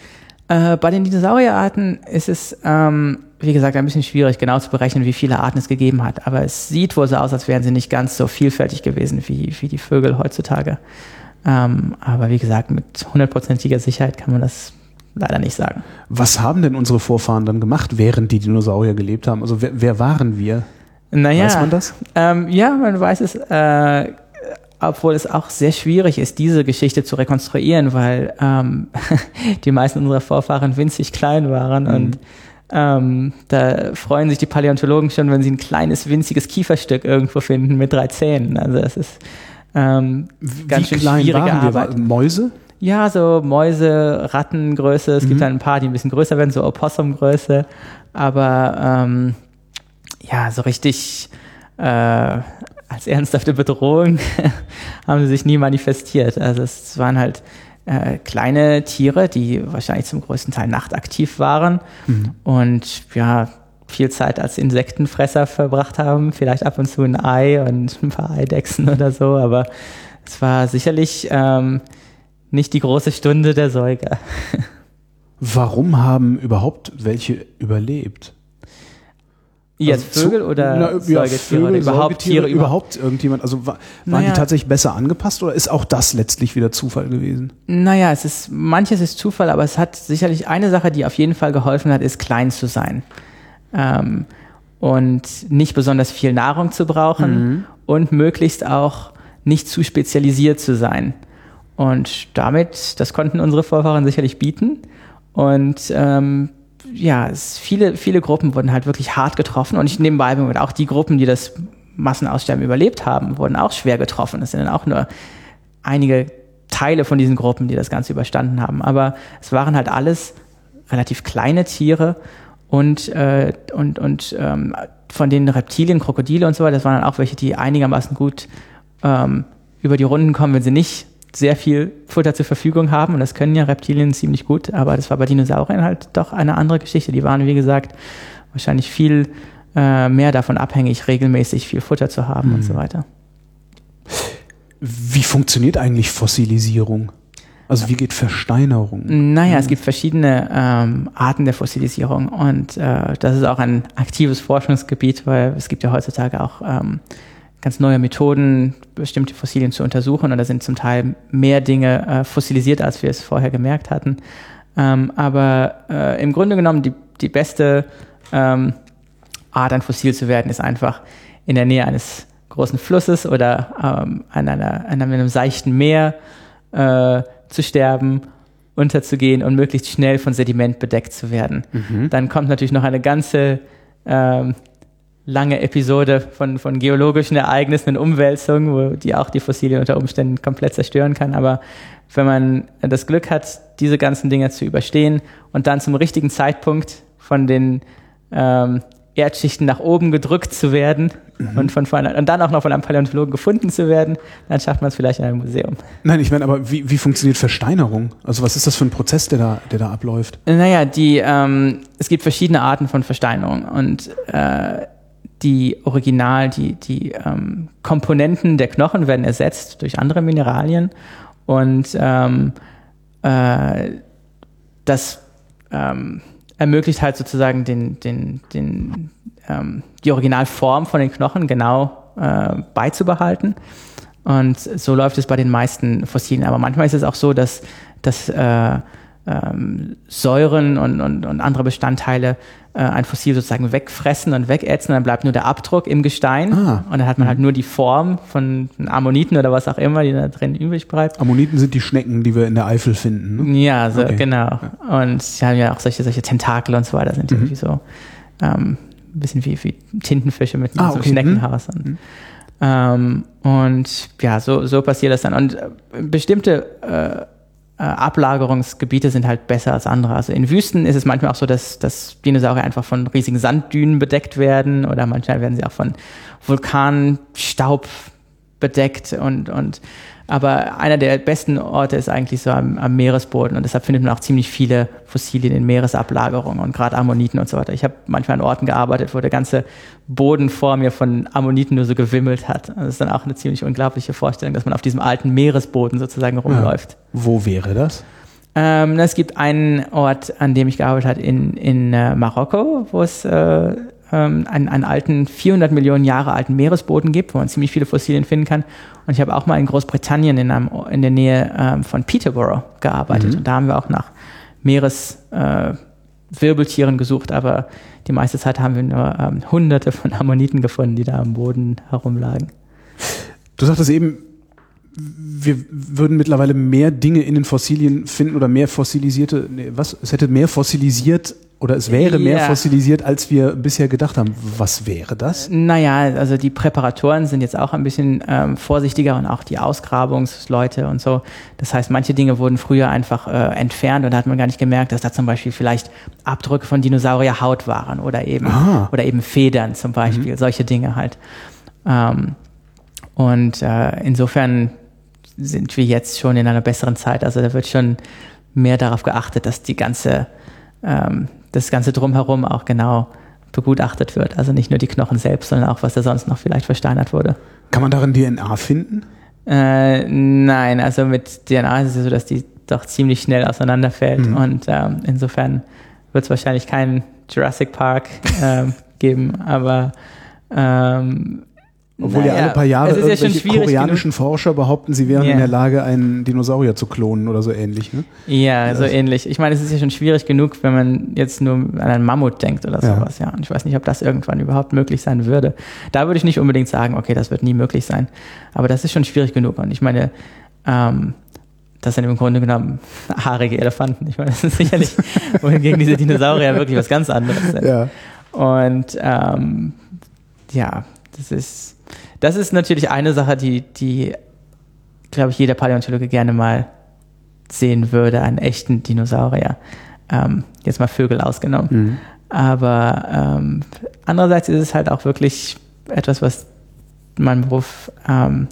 Äh, bei den Dinosaurierarten ist es, ähm, wie gesagt, ein bisschen schwierig, genau zu berechnen, wie viele Arten es gegeben hat. Aber es sieht wohl so aus, als wären sie nicht ganz so vielfältig gewesen wie, wie die Vögel heutzutage. Ähm, aber wie gesagt, mit hundertprozentiger Sicherheit kann man das leider nicht sagen. Was haben denn unsere Vorfahren dann gemacht, während die Dinosaurier gelebt haben? Also wer, wer waren wir? Naja, weiß man das? Ähm, ja, man weiß es, äh, obwohl es auch sehr schwierig ist, diese Geschichte zu rekonstruieren, weil ähm, (laughs) die meisten unserer Vorfahren winzig klein waren mhm. und ähm, da freuen sich die Paläontologen schon, wenn sie ein kleines, winziges Kieferstück irgendwo finden mit drei Zähnen. Also es ist ähm, ganz schön schwierige Arbeit. Wir? Mäuse? Ja, so Mäuse, Rattengröße. Es mhm. gibt dann ein paar, die ein bisschen größer werden, so Opossumgröße. Aber ähm, ja, so richtig äh, als ernsthafte Bedrohung (laughs) haben sie sich nie manifestiert. Also es waren halt äh, kleine Tiere, die wahrscheinlich zum größten Teil nachtaktiv waren mhm. und ja, viel Zeit als Insektenfresser verbracht haben, vielleicht ab und zu ein Ei und (laughs) ein paar Eidechsen oder so, aber es war sicherlich ähm, nicht die große Stunde der Säuger. (laughs) Warum haben überhaupt welche überlebt? Jetzt also Vögel oder na, ja, Säugetiere Vögel, oder überhaupt Tiere? Überhaupt irgendjemand? Also war, waren naja, die tatsächlich besser angepasst oder ist auch das letztlich wieder Zufall gewesen? Naja, es ist, manches ist Zufall, aber es hat sicherlich eine Sache, die auf jeden Fall geholfen hat, ist klein zu sein ähm, und nicht besonders viel Nahrung zu brauchen mhm. und möglichst auch nicht zu spezialisiert zu sein. Und damit, das konnten unsere Vorfahren sicherlich bieten. Und ähm, ja, es, viele, viele Gruppen wurden halt wirklich hart getroffen. Und ich nebenbei auch die Gruppen, die das Massenaussterben überlebt haben, wurden auch schwer getroffen. Es sind dann auch nur einige Teile von diesen Gruppen, die das Ganze überstanden haben. Aber es waren halt alles relativ kleine Tiere und, äh, und, und ähm, von den Reptilien, Krokodile und so weiter, das waren dann auch welche, die einigermaßen gut ähm, über die Runden kommen, wenn sie nicht sehr viel Futter zur Verfügung haben. Und das können ja Reptilien ziemlich gut, aber das war bei Dinosauriern halt doch eine andere Geschichte. Die waren, wie gesagt, wahrscheinlich viel äh, mehr davon abhängig, regelmäßig viel Futter zu haben mhm. und so mhm. weiter. Wie funktioniert eigentlich Fossilisierung? Also wie geht Versteinerung? Naja, mhm. es gibt verschiedene ähm, Arten der Fossilisierung und äh, das ist auch ein aktives Forschungsgebiet, weil es gibt ja heutzutage auch ähm, ganz neue Methoden, bestimmte Fossilien zu untersuchen und da sind zum Teil mehr Dinge äh, fossilisiert, als wir es vorher gemerkt hatten. Ähm, aber äh, im Grunde genommen die, die beste ähm, Art, ein Fossil zu werden, ist einfach in der Nähe eines großen Flusses oder ähm, an, einer, an einem seichten Meer äh, zu sterben, unterzugehen und möglichst schnell von Sediment bedeckt zu werden. Mhm. Dann kommt natürlich noch eine ganze ähm, lange Episode von, von geologischen Ereignissen und Umwälzungen, wo die auch die Fossilien unter Umständen komplett zerstören kann. Aber wenn man das Glück hat, diese ganzen Dinge zu überstehen und dann zum richtigen Zeitpunkt von den ähm, Erdschichten nach oben gedrückt zu werden mhm. und, von, von, und dann auch noch von einem Paläontologen gefunden zu werden, dann schafft man es vielleicht in einem Museum. Nein, ich meine, aber wie, wie funktioniert Versteinerung? Also was ist das für ein Prozess, der da, der da abläuft? Naja, die, ähm, es gibt verschiedene Arten von Versteinerung und äh, die Original, die, die ähm, Komponenten der Knochen werden ersetzt durch andere Mineralien und ähm, äh, das ähm, ermöglicht halt sozusagen den, den, den, ähm, die Originalform von den Knochen genau äh, beizubehalten. Und so läuft es bei den meisten Fossilien. Aber manchmal ist es auch so, dass, dass äh, ähm, Säuren und, und, und andere Bestandteile äh, ein Fossil sozusagen wegfressen und wegätzen, dann bleibt nur der Abdruck im Gestein ah. und dann hat man halt nur die Form von Ammoniten oder was auch immer, die da drin übrig bleibt. Ammoniten sind die Schnecken, die wir in der Eifel finden. Ne? Ja, so, okay. genau. Und sie haben ja auch solche, solche Tentakel und so weiter, sind mhm. irgendwie so ähm, ein bisschen wie, wie Tintenfische mit ah, so okay. Schneckenhaus. Mhm. Und, ähm, und ja, so, so passiert das dann. Und bestimmte äh, äh, Ablagerungsgebiete sind halt besser als andere. Also in Wüsten ist es manchmal auch so, dass, dass Dinosaurier einfach von riesigen Sanddünen bedeckt werden oder manchmal werden sie auch von Vulkanstaub bedeckt und, und aber einer der besten Orte ist eigentlich so am, am, Meeresboden und deshalb findet man auch ziemlich viele Fossilien in Meeresablagerungen und gerade Ammoniten und so weiter. Ich habe manchmal an Orten gearbeitet, wo der ganze Boden vor mir von Ammoniten nur so gewimmelt hat. Das ist dann auch eine ziemlich unglaubliche Vorstellung, dass man auf diesem alten Meeresboden sozusagen rumläuft. Ja. Wo wäre das? Ähm, es gibt einen Ort, an dem ich gearbeitet habe, in, in äh, Marokko, wo es äh, ähm, einen, einen alten, 400 Millionen Jahre alten Meeresboden gibt, wo man ziemlich viele Fossilien finden kann. Und ich habe auch mal in Großbritannien in, einem, in der Nähe ähm, von Peterborough gearbeitet. Mhm. Und da haben wir auch nach Meereswirbeltieren äh, gesucht, aber die meiste Zeit haben wir nur ähm, hunderte von Ammoniten gefunden, die da am Boden herumlagen. Du sagtest eben, wir würden mittlerweile mehr Dinge in den Fossilien finden oder mehr fossilisierte, nee, was? Es hätte mehr fossilisiert oder es wäre ja. mehr fossilisiert, als wir bisher gedacht haben. Was wäre das? Naja, also die Präparatoren sind jetzt auch ein bisschen ähm, vorsichtiger und auch die Ausgrabungsleute und so. Das heißt, manche Dinge wurden früher einfach äh, entfernt und da hat man gar nicht gemerkt, dass da zum Beispiel vielleicht Abdrücke von Dinosaurierhaut waren oder eben, ah. oder eben Federn zum Beispiel, mhm. solche Dinge halt. Ähm, und äh, insofern sind wir jetzt schon in einer besseren Zeit. Also da wird schon mehr darauf geachtet, dass die ganze, ähm, das ganze drumherum auch genau begutachtet wird. Also nicht nur die Knochen selbst, sondern auch, was da sonst noch vielleicht versteinert wurde. Kann man darin DNA finden? Äh, nein, also mit DNA ist es so, dass die doch ziemlich schnell auseinanderfällt. Mhm. Und ähm, insofern wird es wahrscheinlich keinen Jurassic Park ähm, geben, aber ähm, obwohl naja, ja alle paar Jahre irgendwelche ja koreanischen genug. Forscher behaupten, sie wären yeah. in der Lage, einen Dinosaurier zu klonen oder so ähnlich. Ne? Ja, so ähnlich. Ich meine, es ist ja schon schwierig genug, wenn man jetzt nur an einen Mammut denkt oder sowas. Ja. ja. Und ich weiß nicht, ob das irgendwann überhaupt möglich sein würde. Da würde ich nicht unbedingt sagen, okay, das wird nie möglich sein. Aber das ist schon schwierig genug. Und ich meine, ähm, das sind im Grunde genommen (laughs) haarige Elefanten. Ich meine, das ist sicherlich, (laughs) wohingegen diese Dinosaurier wirklich was ganz anderes sind. Ja. Und ähm, ja, das ist das ist natürlich eine Sache, die, die glaube ich, jeder Paläontologe gerne mal sehen würde, einen echten Dinosaurier. Ähm, jetzt mal Vögel ausgenommen. Mhm. Aber ähm, andererseits ist es halt auch wirklich etwas, was meinen Beruf ähm,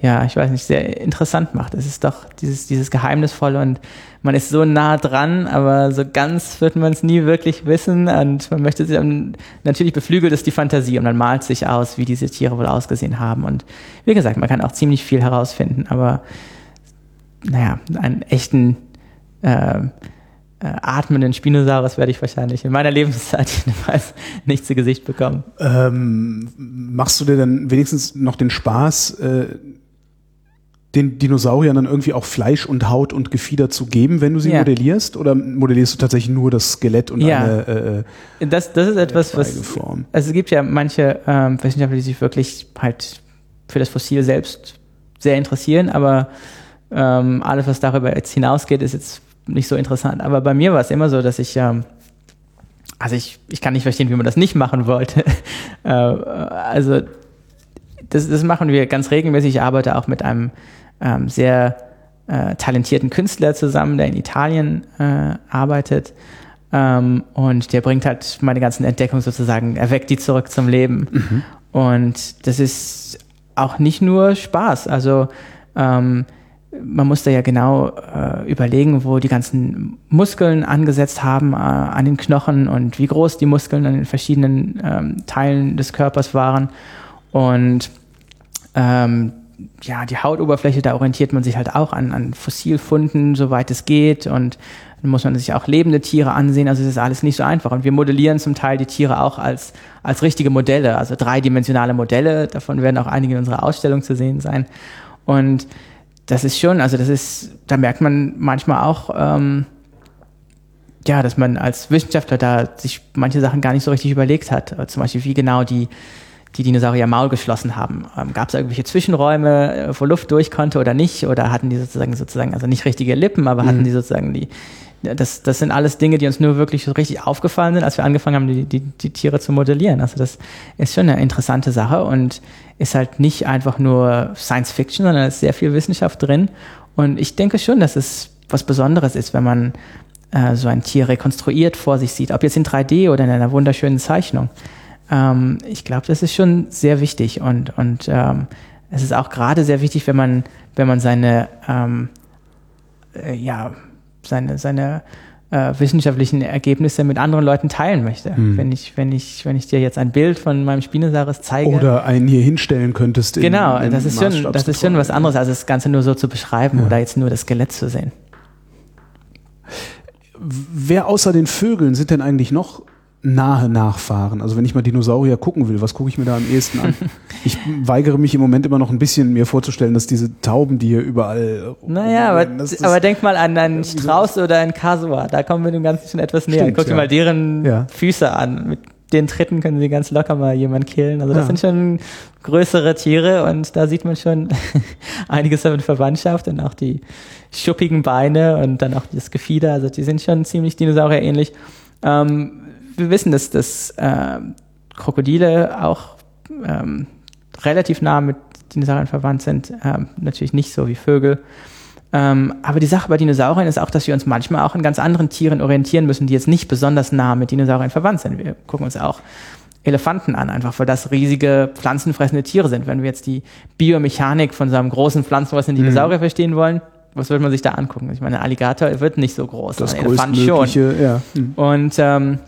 ja, ich weiß nicht, sehr interessant macht. Es ist doch dieses, dieses Geheimnisvolle und man ist so nah dran, aber so ganz wird man es nie wirklich wissen und man möchte sich natürlich beflügelt es die Fantasie und man malt sich aus, wie diese Tiere wohl ausgesehen haben und wie gesagt, man kann auch ziemlich viel herausfinden, aber naja, einen echten äh, äh, atmenden Spinosaurus werde ich wahrscheinlich in meiner Lebenszeit (laughs) jedenfalls nicht zu Gesicht bekommen. Ähm, machst du dir dann wenigstens noch den Spaß, äh, den Dinosauriern dann irgendwie auch Fleisch und Haut und Gefieder zu geben, wenn du sie ja. modellierst? Oder modellierst du tatsächlich nur das Skelett und ja. eine äh, das, das ist etwas, was Form? Also es gibt ja manche ähm, Wissenschaftler, die sich wirklich halt für das Fossil selbst sehr interessieren, aber ähm, alles, was darüber jetzt hinausgeht, ist jetzt nicht so interessant. Aber bei mir war es immer so, dass ich ähm, also ich, ich kann nicht verstehen, wie man das nicht machen wollte. (laughs) äh, also das, das machen wir ganz regelmäßig. Ich arbeite auch mit einem ähm, sehr äh, talentierten Künstler zusammen, der in Italien äh, arbeitet. Ähm, und der bringt halt meine ganzen Entdeckungen sozusagen, er weckt die zurück zum Leben. Mhm. Und das ist auch nicht nur Spaß. Also ähm, man muss da ja genau äh, überlegen, wo die ganzen Muskeln angesetzt haben äh, an den Knochen und wie groß die Muskeln an den verschiedenen ähm, Teilen des Körpers waren. Und ähm, ja, die Hautoberfläche, da orientiert man sich halt auch an, an Fossilfunden, soweit es geht. Und dann muss man sich auch lebende Tiere ansehen. Also es ist alles nicht so einfach. Und wir modellieren zum Teil die Tiere auch als, als richtige Modelle, also dreidimensionale Modelle. Davon werden auch einige in unserer Ausstellung zu sehen sein. Und das ist schon, also das ist, da merkt man manchmal auch, ähm, ja, dass man als Wissenschaftler da sich manche Sachen gar nicht so richtig überlegt hat. Zum Beispiel, wie genau die die Dinosaurier Maul geschlossen haben. Ähm, Gab es irgendwelche Zwischenräume, äh, wo Luft durch konnte oder nicht? Oder hatten die sozusagen sozusagen, also nicht richtige Lippen, aber mhm. hatten die sozusagen die, das, das sind alles Dinge, die uns nur wirklich so richtig aufgefallen sind, als wir angefangen haben, die, die, die Tiere zu modellieren. Also das ist schon eine interessante Sache und ist halt nicht einfach nur Science Fiction, sondern es ist sehr viel Wissenschaft drin. Und ich denke schon, dass es was Besonderes ist, wenn man äh, so ein Tier rekonstruiert vor sich sieht, ob jetzt in 3D oder in einer wunderschönen Zeichnung. Ähm, ich glaube, das ist schon sehr wichtig und, und ähm, es ist auch gerade sehr wichtig, wenn man, wenn man seine, ähm, äh, ja, seine, seine äh, wissenschaftlichen Ergebnisse mit anderen Leuten teilen möchte. Mhm. Wenn ich, wenn ich, wenn ich dir jetzt ein Bild von meinem Spinosaurus zeige. Oder einen hier hinstellen könntest. Genau, in, das ist schon, das ist schon was anderes, als das Ganze nur so zu beschreiben ja. oder jetzt nur das Skelett zu sehen. Wer außer den Vögeln sind denn eigentlich noch nahe Nachfahren. Also wenn ich mal Dinosaurier gucken will, was gucke ich mir da am ehesten an? (laughs) ich weigere mich im Moment immer noch ein bisschen mir vorzustellen, dass diese Tauben, die hier überall. Naja, aber, aber denk mal an einen Strauß oder einen Kasua, da kommen wir dem Ganzen schon etwas näher. Stimmt, Guck dir ja. mal deren ja. Füße an. Mit den Tritten können sie ganz locker mal jemanden killen. Also das ja. sind schon größere Tiere und da sieht man schon (laughs) einiges von Verwandtschaft und auch die schuppigen Beine und dann auch das Gefieder. Also die sind schon ziemlich Dinosaurier ähnlich. Ähm, wir wissen, dass, dass äh, Krokodile auch ähm, relativ nah mit Dinosauriern verwandt sind. Ähm, natürlich nicht so wie Vögel. Ähm, aber die Sache bei Dinosauriern ist auch, dass wir uns manchmal auch an ganz anderen Tieren orientieren müssen, die jetzt nicht besonders nah mit Dinosauriern verwandt sind. Wir gucken uns auch Elefanten an, einfach weil das riesige pflanzenfressende Tiere sind. Wenn wir jetzt die Biomechanik von so einem großen pflanzenfressenden mhm. Dinosaurier mhm. verstehen wollen, was würde man sich da angucken? Ich meine, Alligator wird nicht so groß, das ein Elefant schon. Ja. Mhm. Und ähm,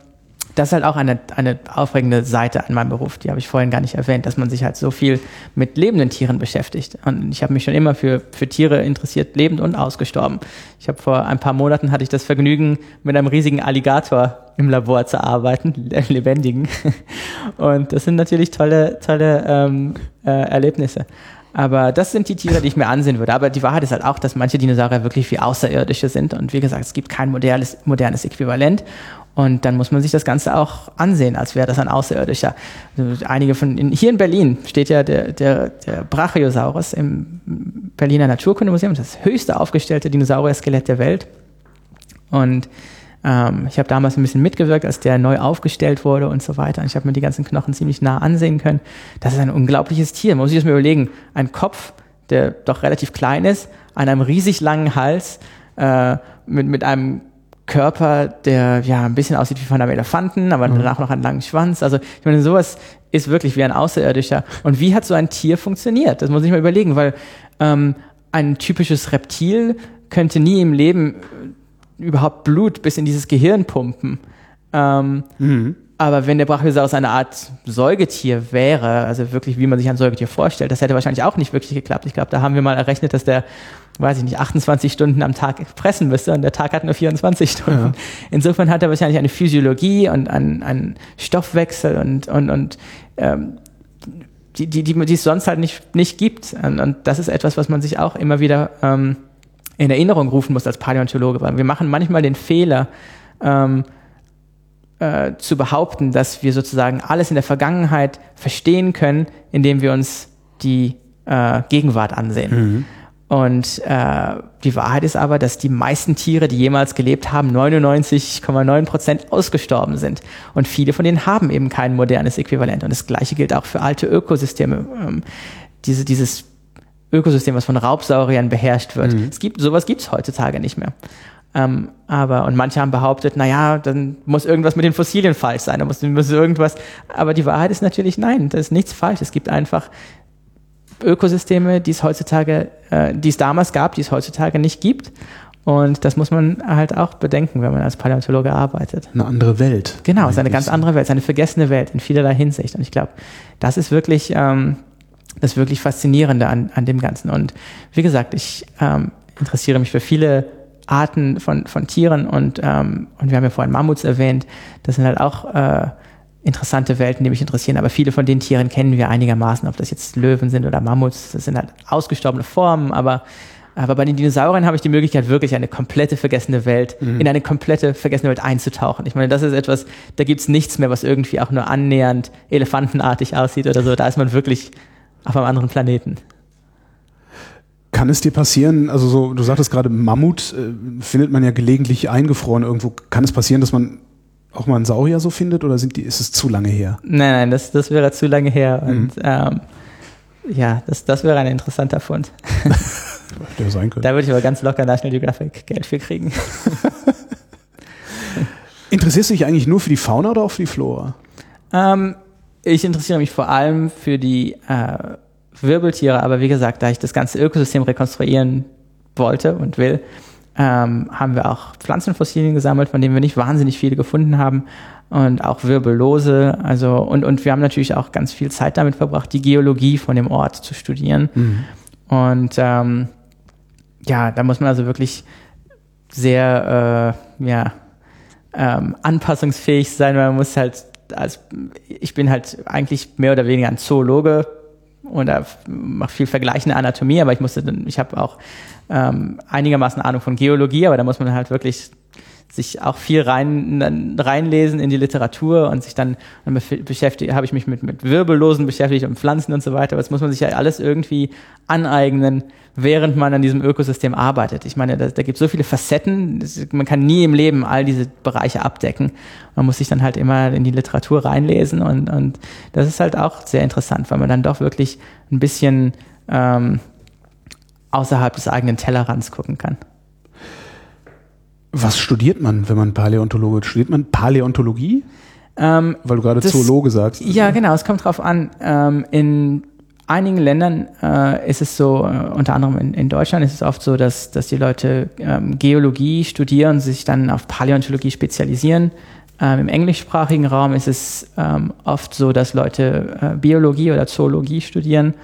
das ist halt auch eine, eine aufregende Seite an meinem Beruf, die habe ich vorhin gar nicht erwähnt, dass man sich halt so viel mit lebenden Tieren beschäftigt. Und ich habe mich schon immer für, für Tiere interessiert, lebend und ausgestorben. Ich habe vor ein paar Monaten hatte ich das Vergnügen, mit einem riesigen Alligator im Labor zu arbeiten, (laughs) lebendigen. Und das sind natürlich tolle, tolle ähm, äh, Erlebnisse. Aber das sind die Tiere, die ich mir ansehen würde. Aber die Wahrheit ist halt auch, dass manche Dinosaurier wirklich wie Außerirdische sind. Und wie gesagt, es gibt kein modernes, modernes Äquivalent. Und dann muss man sich das Ganze auch ansehen, als wäre das ein Außerirdischer. Also einige von, in, hier in Berlin steht ja der, der, der Brachiosaurus im Berliner Naturkundemuseum, das höchste aufgestellte Dinosaurier-Skelett der Welt. Und ähm, ich habe damals ein bisschen mitgewirkt, als der neu aufgestellt wurde und so weiter. Und ich habe mir die ganzen Knochen ziemlich nah ansehen können. Das ist ein unglaubliches Tier. Man muss sich das mal überlegen. Ein Kopf, der doch relativ klein ist, an einem riesig langen Hals, äh, mit, mit einem Körper, der ja ein bisschen aussieht wie von einem Elefanten, aber mhm. danach noch einen langen Schwanz. Also ich meine, sowas ist wirklich wie ein Außerirdischer. Und wie hat so ein Tier funktioniert? Das muss ich mal überlegen, weil ähm, ein typisches Reptil könnte nie im Leben überhaupt Blut bis in dieses Gehirn pumpen. Ähm, mhm. Aber wenn der Brachiosaurus eine Art Säugetier wäre, also wirklich wie man sich ein Säugetier vorstellt, das hätte wahrscheinlich auch nicht wirklich geklappt. Ich glaube, da haben wir mal errechnet, dass der, weiß ich nicht, 28 Stunden am Tag fressen müsste und der Tag hat nur 24 Stunden. Ja. Insofern hat er wahrscheinlich eine Physiologie und einen, einen Stoffwechsel und, und, und ähm, die, die, die, die es sonst halt nicht, nicht gibt. Und, und das ist etwas, was man sich auch immer wieder ähm, in Erinnerung rufen muss als Paläontologe, weil wir machen manchmal den Fehler, ähm, äh, zu behaupten, dass wir sozusagen alles in der Vergangenheit verstehen können, indem wir uns die äh, Gegenwart ansehen. Mhm. Und äh, die Wahrheit ist aber, dass die meisten Tiere, die jemals gelebt haben, 99,9 Prozent ausgestorben sind. Und viele von denen haben eben kein modernes Äquivalent. Und das Gleiche gilt auch für alte Ökosysteme. Ähm, diese, dieses Ökosystem, was von Raubsauriern beherrscht wird. Mhm. Es gibt, sowas gibt es heutzutage nicht mehr. Ähm, aber, und manche haben behauptet, naja, dann muss irgendwas mit den Fossilien falsch sein, da muss, muss irgendwas. Aber die Wahrheit ist natürlich nein, da ist nichts falsch. Es gibt einfach Ökosysteme, die es heutzutage, äh, die es damals gab, die es heutzutage nicht gibt. Und das muss man halt auch bedenken, wenn man als Paläontologe arbeitet. Eine andere Welt. Genau, es ist eine ganz andere Welt, es ist eine vergessene Welt in vielerlei Hinsicht. Und ich glaube, das ist wirklich ähm, das wirklich Faszinierende an, an dem Ganzen. Und wie gesagt, ich ähm, interessiere mich für viele Arten von, von Tieren und, ähm, und wir haben ja vorhin Mammuts erwähnt. Das sind halt auch äh, interessante Welten, die mich interessieren. Aber viele von den Tieren kennen wir einigermaßen, ob das jetzt Löwen sind oder Mammuts. Das sind halt ausgestorbene Formen, aber aber bei den Dinosauriern habe ich die Möglichkeit, wirklich eine komplette vergessene Welt, mhm. in eine komplette vergessene Welt einzutauchen. Ich meine, das ist etwas, da gibt es nichts mehr, was irgendwie auch nur annähernd elefantenartig aussieht oder so. Da ist man wirklich auf einem anderen Planeten. Kann es dir passieren, also so, du sagtest gerade, Mammut äh, findet man ja gelegentlich eingefroren irgendwo. Kann es passieren, dass man auch mal einen Saurier so findet oder sind die, ist es zu lange her? Nein, nein, das, das wäre zu lange her. Mhm. Und ähm, ja, das, das wäre ein interessanter Fund. (laughs) Der sein könnte. Da würde ich aber ganz locker National Geographic Geld für kriegen. (laughs) Interessierst du dich eigentlich nur für die Fauna oder auch für die Flora? Ähm, ich interessiere mich vor allem für die äh, Wirbeltiere, aber wie gesagt, da ich das ganze Ökosystem rekonstruieren wollte und will, ähm, haben wir auch Pflanzenfossilien gesammelt, von denen wir nicht wahnsinnig viele gefunden haben und auch Wirbellose. Also und und wir haben natürlich auch ganz viel Zeit damit verbracht, die Geologie von dem Ort zu studieren. Mhm. Und ähm, ja, da muss man also wirklich sehr äh, ja ähm, anpassungsfähig sein, weil man muss halt als ich bin halt eigentlich mehr oder weniger ein Zoologe oder mache viel vergleichende Anatomie, aber ich musste, ich habe auch ähm, einigermaßen Ahnung von Geologie, aber da muss man halt wirklich sich auch viel rein, reinlesen in die Literatur und sich dann, dann beschäftigt, habe ich mich mit, mit Wirbellosen beschäftigt und Pflanzen und so weiter. Aber das muss man sich ja alles irgendwie aneignen, während man an diesem Ökosystem arbeitet. Ich meine, da, da gibt es so viele Facetten, man kann nie im Leben all diese Bereiche abdecken. Man muss sich dann halt immer in die Literatur reinlesen und, und das ist halt auch sehr interessant, weil man dann doch wirklich ein bisschen ähm, außerhalb des eigenen Tellerrands gucken kann. Was studiert man, wenn man Paläontologe Studiert man Paläontologie? Ähm, Weil du gerade das, Zoologe sagst. Ja, genau, es kommt drauf an. Ähm, in einigen Ländern äh, ist es so, äh, unter anderem in, in, Deutschland ist es oft so, dass, dass die Leute ähm, Geologie studieren, sich dann auf Paläontologie spezialisieren. Ähm, Im englischsprachigen Raum ist es ähm, oft so, dass Leute äh, Biologie oder Zoologie studieren.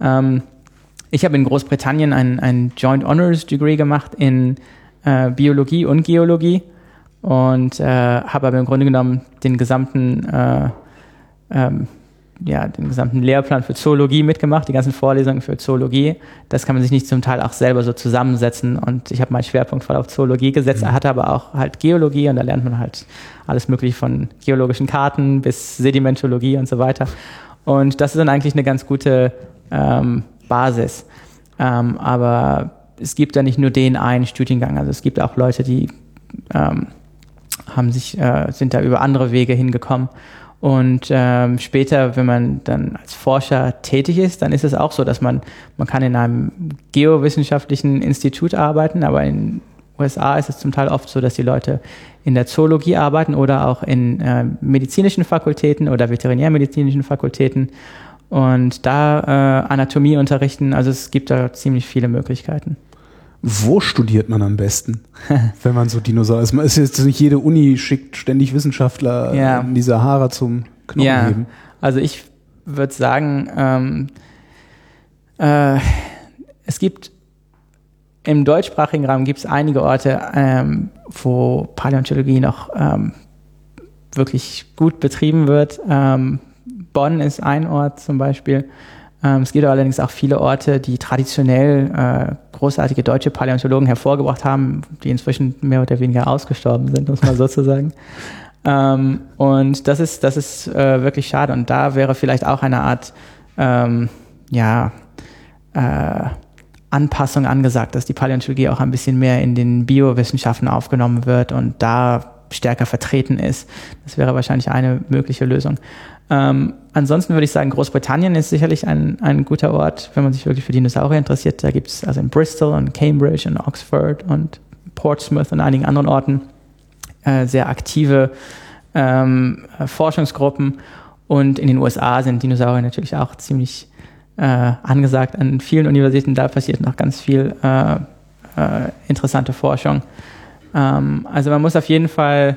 Ähm, ich habe in Großbritannien ein, ein Joint Honors Degree gemacht in äh, Biologie und Geologie und äh, habe aber im Grunde genommen den gesamten äh, ähm, ja, den gesamten Lehrplan für Zoologie mitgemacht, die ganzen Vorlesungen für Zoologie. Das kann man sich nicht zum Teil auch selber so zusammensetzen. Und ich habe meinen Schwerpunkt voll auf Zoologie gesetzt, mhm. hatte aber auch halt Geologie und da lernt man halt alles mögliche von geologischen Karten bis Sedimentologie und so weiter. Und das ist dann eigentlich eine ganz gute ähm, Basis. Ähm, aber es gibt da nicht nur den einen Studiengang. Also es gibt auch Leute, die ähm, haben sich, äh, sind da über andere Wege hingekommen. Und ähm, später, wenn man dann als Forscher tätig ist, dann ist es auch so, dass man, man kann in einem geowissenschaftlichen Institut arbeiten, aber in USA ist es zum Teil oft so, dass die Leute in der Zoologie arbeiten oder auch in äh, medizinischen Fakultäten oder veterinärmedizinischen Fakultäten und da äh, Anatomie unterrichten. Also es gibt da ziemlich viele Möglichkeiten. Wo studiert man am besten, (laughs) wenn man so Dinosaurier ist? Man ist jetzt nicht jede Uni schickt ständig Wissenschaftler ja. in die Sahara zum Knochen ja. Also ich würde sagen, ähm, äh, es gibt im deutschsprachigen Raum gibt es einige Orte, ähm, wo Paläontologie noch ähm, wirklich gut betrieben wird. Ähm, Bonn ist ein Ort zum Beispiel. Ähm, es gibt allerdings auch viele Orte, die traditionell äh, großartige deutsche Paläontologen hervorgebracht haben, die inzwischen mehr oder weniger ausgestorben sind, muss man sozusagen. (laughs) Ähm, und das ist, das ist äh, wirklich schade. Und da wäre vielleicht auch eine Art, ähm, ja, äh, Anpassung angesagt, dass die Paläontologie auch ein bisschen mehr in den Biowissenschaften aufgenommen wird und da stärker vertreten ist. Das wäre wahrscheinlich eine mögliche Lösung. Ähm, ansonsten würde ich sagen, Großbritannien ist sicherlich ein, ein guter Ort, wenn man sich wirklich für Dinosaurier interessiert. Da gibt es also in Bristol und Cambridge und Oxford und Portsmouth und einigen anderen Orten äh, sehr aktive ähm, Forschungsgruppen. Und in den USA sind Dinosaurier natürlich auch ziemlich äh, angesagt. An vielen Universitäten da passiert noch ganz viel äh, äh interessante Forschung. Ähm, also man muss auf jeden Fall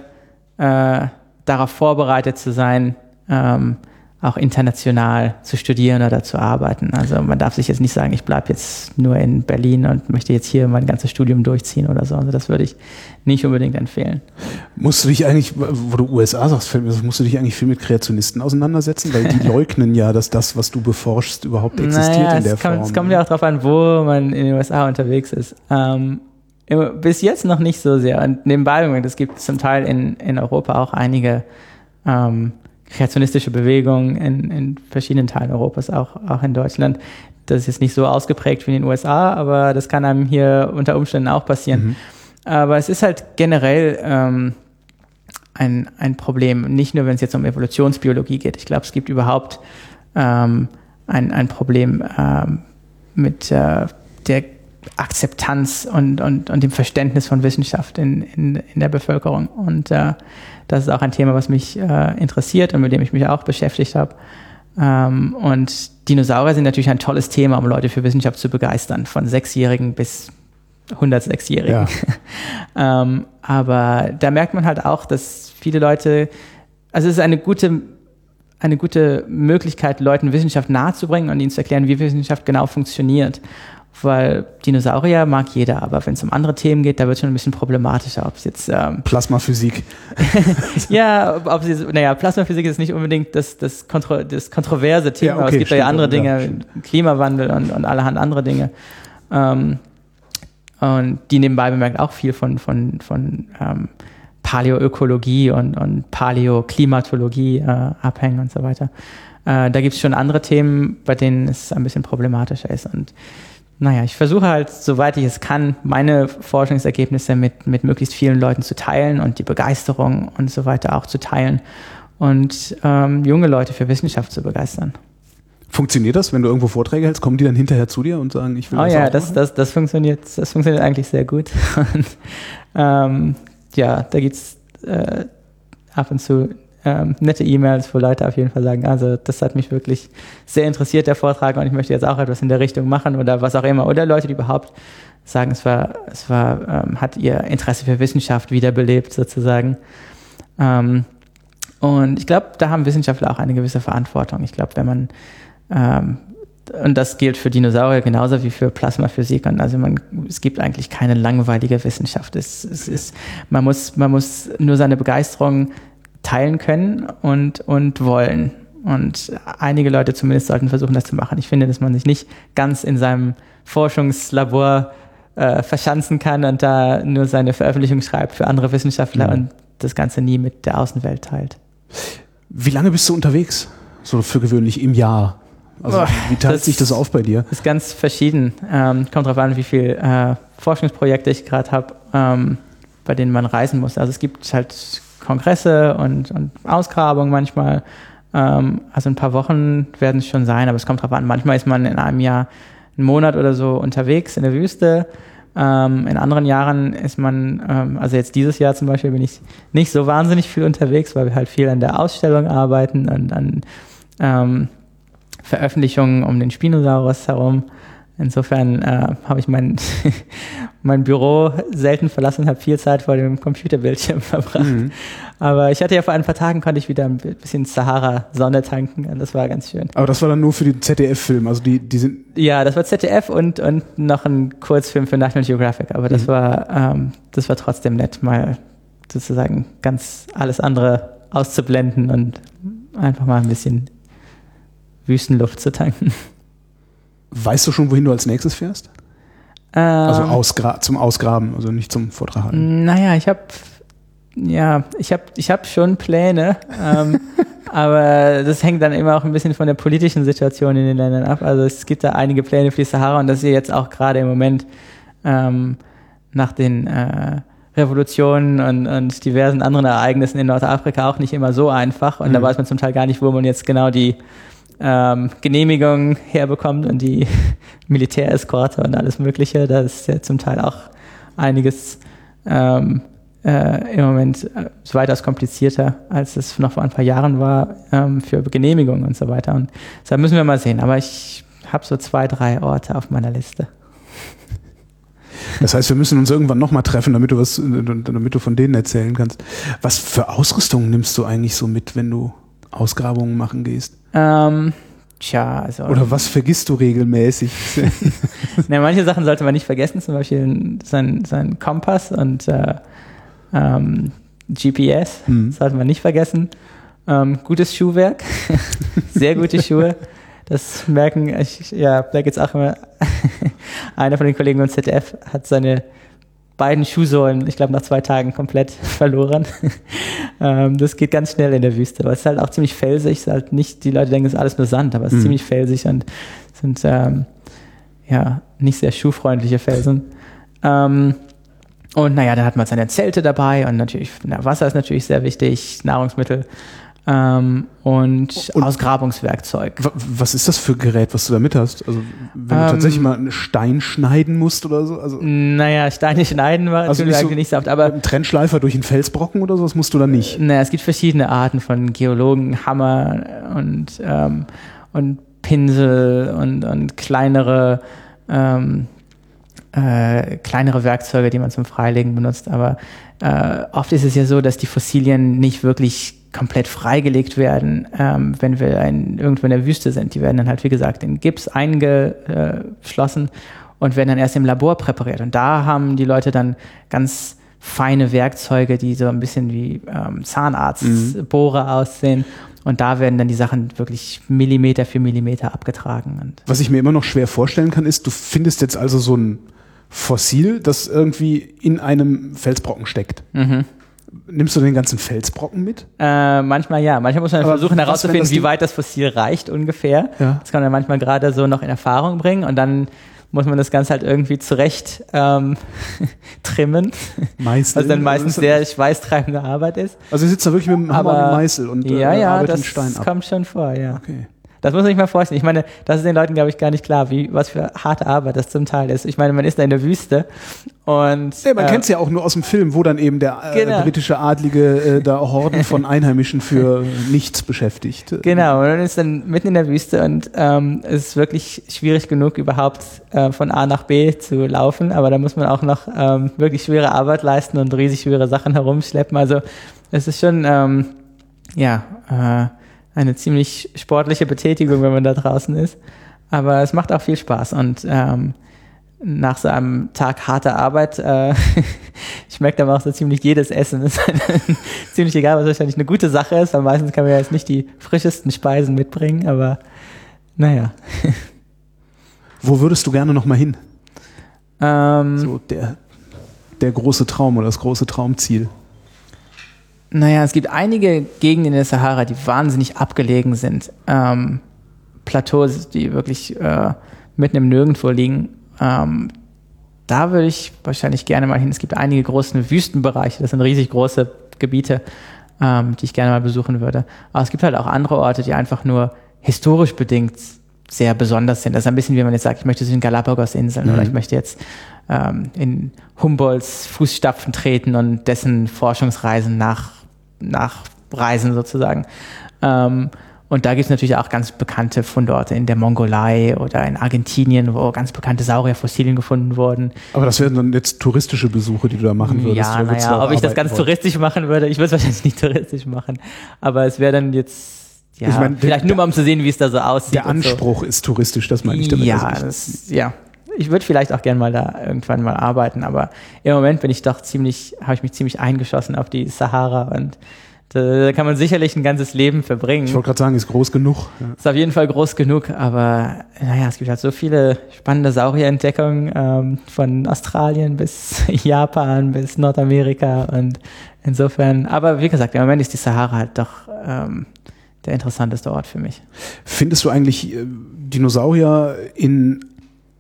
äh, darauf vorbereitet zu sein, ähm, auch international zu studieren oder zu arbeiten. Also man darf sich jetzt nicht sagen, ich bleibe jetzt nur in Berlin und möchte jetzt hier mein ganzes Studium durchziehen oder so. Also das würde ich nicht unbedingt empfehlen. Musst du dich eigentlich, wo du USA sagst, musst du dich eigentlich viel mit Kreationisten auseinandersetzen, weil die (laughs) leugnen ja, dass das, was du beforschst, überhaupt existiert naja, in der es kommt, Form. Es kommt ja auch darauf an, wo man in den USA unterwegs ist. Ähm, bis jetzt noch nicht so sehr. Und nebenbei, es gibt zum Teil in, in Europa auch einige ähm, kreationistische Bewegungen in, in verschiedenen Teilen Europas, auch, auch in Deutschland. Das ist jetzt nicht so ausgeprägt wie in den USA, aber das kann einem hier unter Umständen auch passieren. Mhm. Aber es ist halt generell ähm, ein, ein Problem, nicht nur wenn es jetzt um Evolutionsbiologie geht. Ich glaube, es gibt überhaupt ähm, ein, ein Problem ähm, mit äh, der Akzeptanz und, und, und dem Verständnis von Wissenschaft in, in, in der Bevölkerung. Und äh, das ist auch ein Thema, was mich äh, interessiert und mit dem ich mich auch beschäftigt habe. Ähm, und Dinosaurier sind natürlich ein tolles Thema, um Leute für Wissenschaft zu begeistern, von Sechsjährigen bis 106-Jährigen. Ja. (laughs) ähm, aber da merkt man halt auch, dass viele Leute, also es ist eine gute, eine gute Möglichkeit, Leuten Wissenschaft nahezubringen und ihnen zu erklären, wie Wissenschaft genau funktioniert weil Dinosaurier mag jeder, aber wenn es um andere Themen geht, da wird es schon ein bisschen problematischer, ob es jetzt ähm (laughs) Plasmaphysik. (laughs) ja, ob sie, naja, Plasmaphysik ist nicht unbedingt das, das, kontro das kontroverse Thema, ja, okay, aber es gibt ja andere Dinge, ja, Klimawandel und, und allerhand andere Dinge. Ähm, und die nebenbei bemerkt auch viel von, von, von ähm, Paläoökologie und, und Paläoklimatologie äh, abhängen und so weiter. Äh, da gibt es schon andere Themen, bei denen es ein bisschen problematischer ist. Und naja, ich versuche halt, soweit ich es kann, meine Forschungsergebnisse mit, mit möglichst vielen Leuten zu teilen und die Begeisterung und so weiter auch zu teilen und ähm, junge Leute für Wissenschaft zu begeistern. Funktioniert das, wenn du irgendwo Vorträge hältst? Kommen die dann hinterher zu dir und sagen, ich will oh, das ja, das, das, das, funktioniert, das funktioniert eigentlich sehr gut. (laughs) Und, ähm, ja, da gibt's äh, ab und zu ähm, nette E-Mails, wo Leute auf jeden Fall sagen, also das hat mich wirklich sehr interessiert, der Vortrag, und ich möchte jetzt auch etwas in der Richtung machen oder was auch immer. Oder Leute, die überhaupt sagen, es war, es war, ähm, hat ihr Interesse für Wissenschaft wiederbelebt sozusagen. Ähm, und ich glaube, da haben Wissenschaftler auch eine gewisse Verantwortung. Ich glaube, wenn man ähm, und das gilt für Dinosaurier genauso wie für Plasmaphysik. Und also man, es gibt eigentlich keine langweilige Wissenschaft. Es, es ist, man muss, man muss nur seine Begeisterung teilen können und, und wollen. Und einige Leute zumindest sollten versuchen, das zu machen. Ich finde, dass man sich nicht ganz in seinem Forschungslabor äh, verschanzen kann und da nur seine Veröffentlichung schreibt für andere Wissenschaftler mhm. und das Ganze nie mit der Außenwelt teilt. Wie lange bist du unterwegs? So für gewöhnlich im Jahr? Also Boah, wie teilt das sich das auf bei dir? Ist ganz verschieden. Ähm, kommt darauf an, wie viel äh, Forschungsprojekte ich gerade habe, ähm, bei denen man reisen muss. Also es gibt halt Kongresse und, und Ausgrabungen manchmal. Ähm, also ein paar Wochen werden es schon sein, aber es kommt drauf an. Manchmal ist man in einem Jahr einen Monat oder so unterwegs in der Wüste. Ähm, in anderen Jahren ist man, ähm, also jetzt dieses Jahr zum Beispiel bin ich nicht so wahnsinnig viel unterwegs, weil wir halt viel an der Ausstellung arbeiten und an ähm, Veröffentlichungen um den Spinosaurus herum. Insofern äh, habe ich mein, (laughs) mein Büro selten verlassen und habe viel Zeit vor dem Computerbildschirm (laughs) verbracht. Mhm. Aber ich hatte ja vor ein paar Tagen, konnte ich wieder ein bisschen Sahara-Sonne tanken und das war ganz schön. Aber das war dann nur für den ZDF-Film, also die, die sind... Ja, das war ZDF und, und noch ein Kurzfilm für National Geographic, aber das, mhm. war, ähm, das war trotzdem nett, mal sozusagen ganz alles andere auszublenden und einfach mal ein bisschen Wüstenluft zu tanken. (laughs) Weißt du schon, wohin du als nächstes fährst? Ähm, also ausgra zum Ausgraben, also nicht zum Vortrag halten. Naja, ich habe ja, ich habe ich hab schon Pläne, ähm, (laughs) aber das hängt dann immer auch ein bisschen von der politischen Situation in den Ländern ab. Also es gibt da einige Pläne für die Sahara und das ist ja jetzt auch gerade im Moment ähm, nach den äh, Revolutionen und, und diversen anderen Ereignissen in Nordafrika auch nicht immer so einfach. Und mhm. da weiß man zum Teil gar nicht, wo man jetzt genau die ähm, Genehmigungen herbekommt und die (laughs) Militäreskorte und alles Mögliche. Da ist ja zum Teil auch einiges ähm, äh, im Moment äh, weitaus komplizierter, als es noch vor ein paar Jahren war ähm, für Genehmigungen und so weiter. Und deshalb müssen wir mal sehen. Aber ich habe so zwei, drei Orte auf meiner Liste. Das heißt, wir müssen uns irgendwann nochmal treffen, damit du was, damit du von denen erzählen kannst. Was für Ausrüstung nimmst du eigentlich so mit, wenn du Ausgrabungen machen gehst? Ähm, tja, also. Oder was vergisst du regelmäßig? (laughs) ne, manche Sachen sollte man nicht vergessen, zum Beispiel sein, sein Kompass und äh, ähm, GPS hm. sollte man nicht vergessen. Ähm, gutes Schuhwerk, (laughs) sehr gute Schuhe. Das merken, ich, ja, da geht's auch immer. (laughs) Einer von den Kollegen von ZDF hat seine beiden Schuhsohlen, ich glaube, nach zwei Tagen komplett (laughs) verloren. (laughs) ähm, das geht ganz schnell in der Wüste, weil es ist halt auch ziemlich felsig. Es ist halt nicht, die Leute denken, es ist alles nur Sand, aber es ist mhm. ziemlich felsig und sind ähm, ja nicht sehr schuhfreundliche Felsen. Ähm, und naja, da hat man seine Zelte dabei und natürlich, na, Wasser ist natürlich sehr wichtig, Nahrungsmittel. Ähm, und, und, Ausgrabungswerkzeug. Was ist das für ein Gerät, was du da mit hast? Also wenn ähm, du tatsächlich mal einen Stein schneiden musst oder so? Also, naja, Steine schneiden war also nicht, so, nicht so oft, aber ein Trennschleifer durch einen Felsbrocken oder so, das musst du da nicht. Naja, es gibt verschiedene Arten von Geologen, Hammer und, ähm, und Pinsel und, und kleinere ähm, äh, kleinere Werkzeuge, die man zum Freilegen benutzt. Aber äh, oft ist es ja so, dass die Fossilien nicht wirklich komplett freigelegt werden, ähm, wenn wir ein, irgendwo in der Wüste sind. Die werden dann halt, wie gesagt, in Gips eingeschlossen und werden dann erst im Labor präpariert. Und da haben die Leute dann ganz feine Werkzeuge, die so ein bisschen wie ähm, Zahnarztbohrer mhm. aussehen. Und da werden dann die Sachen wirklich Millimeter für Millimeter abgetragen. Und Was ich mir immer noch schwer vorstellen kann, ist, du findest jetzt also so ein Fossil, das irgendwie in einem Felsbrocken steckt. Mhm. Nimmst du den ganzen Felsbrocken mit? Äh, manchmal ja. Manchmal muss man Aber versuchen herauszufinden, wie weit das Fossil reicht ungefähr. Ja. Das kann man manchmal gerade so noch in Erfahrung bringen und dann muss man das Ganze halt irgendwie zurecht ähm, (laughs) trimmen. Meißeln. Was dann meistens sehr schweißtreibende Arbeit ist. Also ihr sitzt da wirklich mit dem Hammer und Meißel und ja, äh, ja, das Stein ab. kommt schon vor, ja. Okay. Das muss man sich mal vorstellen. Ich meine, das ist den Leuten, glaube ich, gar nicht klar, wie, was für harte Arbeit das zum Teil ist. Ich meine, man ist da in der Wüste und. Ja, man äh, kennt es ja auch nur aus dem Film, wo dann eben der äh, genau. britische Adlige äh, da Horden von (laughs) Einheimischen für nichts beschäftigt. Genau, und man ist dann mitten in der Wüste und ähm, es ist wirklich schwierig genug, überhaupt äh, von A nach B zu laufen, aber da muss man auch noch ähm, wirklich schwere Arbeit leisten und riesig schwere Sachen herumschleppen. Also es ist schon, ähm, ja, äh, eine ziemlich sportliche Betätigung, wenn man da draußen ist. Aber es macht auch viel Spaß und ähm, nach so einem Tag harter Arbeit äh, (laughs) schmeckt aber auch so ziemlich jedes Essen. ist (laughs) ziemlich egal, was wahrscheinlich eine gute Sache ist, weil meistens kann man ja jetzt nicht die frischesten Speisen mitbringen, aber naja. (laughs) Wo würdest du gerne nochmal hin? Ähm, so der, der große Traum oder das große Traumziel. Naja, es gibt einige Gegenden in der Sahara, die wahnsinnig abgelegen sind. Ähm, Plateaus, die wirklich äh, mitten im Nirgendwo liegen. Ähm, da würde ich wahrscheinlich gerne mal hin. Es gibt einige große Wüstenbereiche, das sind riesig große Gebiete, ähm, die ich gerne mal besuchen würde. Aber es gibt halt auch andere Orte, die einfach nur historisch bedingt sehr besonders sind. Das ist ein bisschen wie man jetzt sagt, ich möchte zu den Galapagos-Inseln mhm. oder ich möchte jetzt ähm, in Humboldts Fußstapfen treten und dessen Forschungsreisen nach nachreisen sozusagen. Ähm, und da gibt es natürlich auch ganz bekannte Fundorte in der Mongolei oder in Argentinien, wo ganz bekannte Saurierfossilien gefunden wurden. Aber das wären dann jetzt touristische Besuche, die du da machen würdest. Ja, naja, ob ich das ganz wollen. touristisch machen würde, ich würde es wahrscheinlich nicht touristisch machen. Aber es wäre dann jetzt ja, ich mein, vielleicht der, nur mal um zu sehen, wie es da so aussieht. Der Anspruch so. ist touristisch, das meine ich damit. Ja, also das, ja. Ich würde vielleicht auch gerne mal da irgendwann mal arbeiten, aber im Moment bin ich doch ziemlich, habe ich mich ziemlich eingeschossen auf die Sahara und da kann man sicherlich ein ganzes Leben verbringen. Ich wollte gerade sagen, ist groß genug. Ja. Ist auf jeden Fall groß genug, aber naja, es gibt halt so viele spannende Saurierentdeckungen ähm, von Australien bis (laughs) Japan bis Nordamerika und insofern, aber wie gesagt, im Moment ist die Sahara halt doch ähm, der interessanteste Ort für mich. Findest du eigentlich äh, Dinosaurier in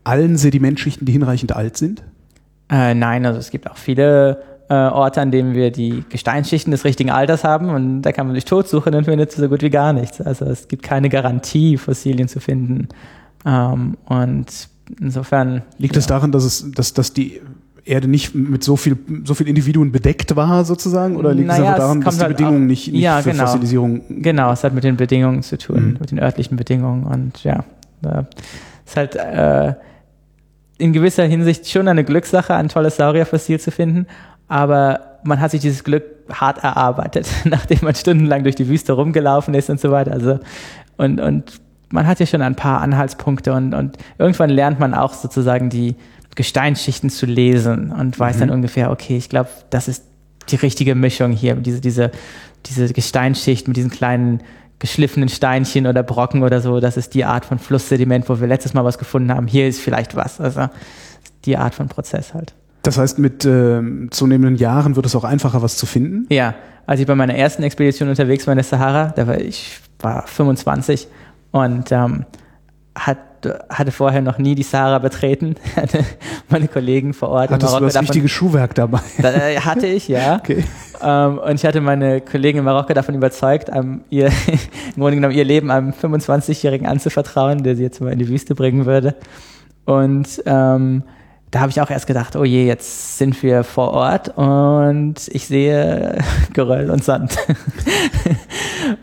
allen Sedimentschichten, die hinreichend alt sind? Äh, nein, also es gibt auch viele äh, Orte, an denen wir die Gesteinsschichten des richtigen Alters haben und da kann man sich tot suchen und findet so gut wie gar nichts. Also es gibt keine Garantie, Fossilien zu finden. Ähm, und insofern. Liegt ja. es daran, dass es, dass, dass die Erde nicht mit so viel, so viel Individuen bedeckt war, sozusagen? Oder liegt naja, es einfach daran, dass die halt Bedingungen auch, nicht, nicht ja, für genau. Fossilisierung. Genau, es hat mit den Bedingungen zu tun, mhm. mit den örtlichen Bedingungen. Und ja, da ist halt äh, in gewisser Hinsicht schon eine Glückssache, ein tolles Saurierfossil zu finden aber man hat sich dieses Glück hart erarbeitet, (laughs) nachdem man stundenlang durch die Wüste rumgelaufen ist und so weiter. Also und und man hat ja schon ein paar Anhaltspunkte und und irgendwann lernt man auch sozusagen die Gesteinsschichten zu lesen und weiß mhm. dann ungefähr, okay, ich glaube, das ist die richtige Mischung hier, diese diese diese Gesteinsschicht mit diesen kleinen geschliffenen Steinchen oder Brocken oder so, das ist die Art von Flusssediment, wo wir letztes Mal was gefunden haben. Hier ist vielleicht was. Also die Art von Prozess halt. Das heißt, mit äh, zunehmenden Jahren wird es auch einfacher, was zu finden? Ja, als ich bei meiner ersten Expedition unterwegs war in der Sahara, da war ich war 25 und ähm, hat, hatte vorher noch nie die Sahara betreten. (laughs) Hatte meine Kollegen vor Ort Hattest in Marokko du das davon, wichtige Schuhwerk dabei? (laughs) Da, äh, hatte ich, ja. Okay. ähm, und ich hatte meine Kollegen in Marokko davon überzeugt, ihr, (laughs) im Grunde genommen ihr Leben einem 25-Jährigen anzuvertrauen, der sie jetzt mal in die Wüste bringen würde. Und ähm, da habe ich auch erst gedacht, oh je, jetzt sind wir vor Ort und ich sehe Geröll und Sand.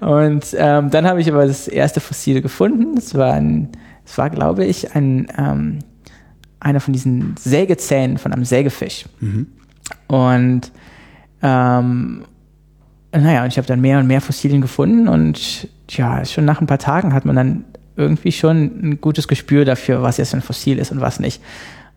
und ähm, dann habe ich aber das erste Fossil gefunden. Es war, ein, es war glaube ich, ein, ähm, einer von diesen Sägezähnen von einem Sägefisch. Mhm. Und ähm, naja, und ich habe dann mehr und mehr Fossilien gefunden und ja, schon nach ein paar Tagen hat man dann irgendwie schon ein gutes Gespür dafür, was jetzt ein Fossil ist und was nicht.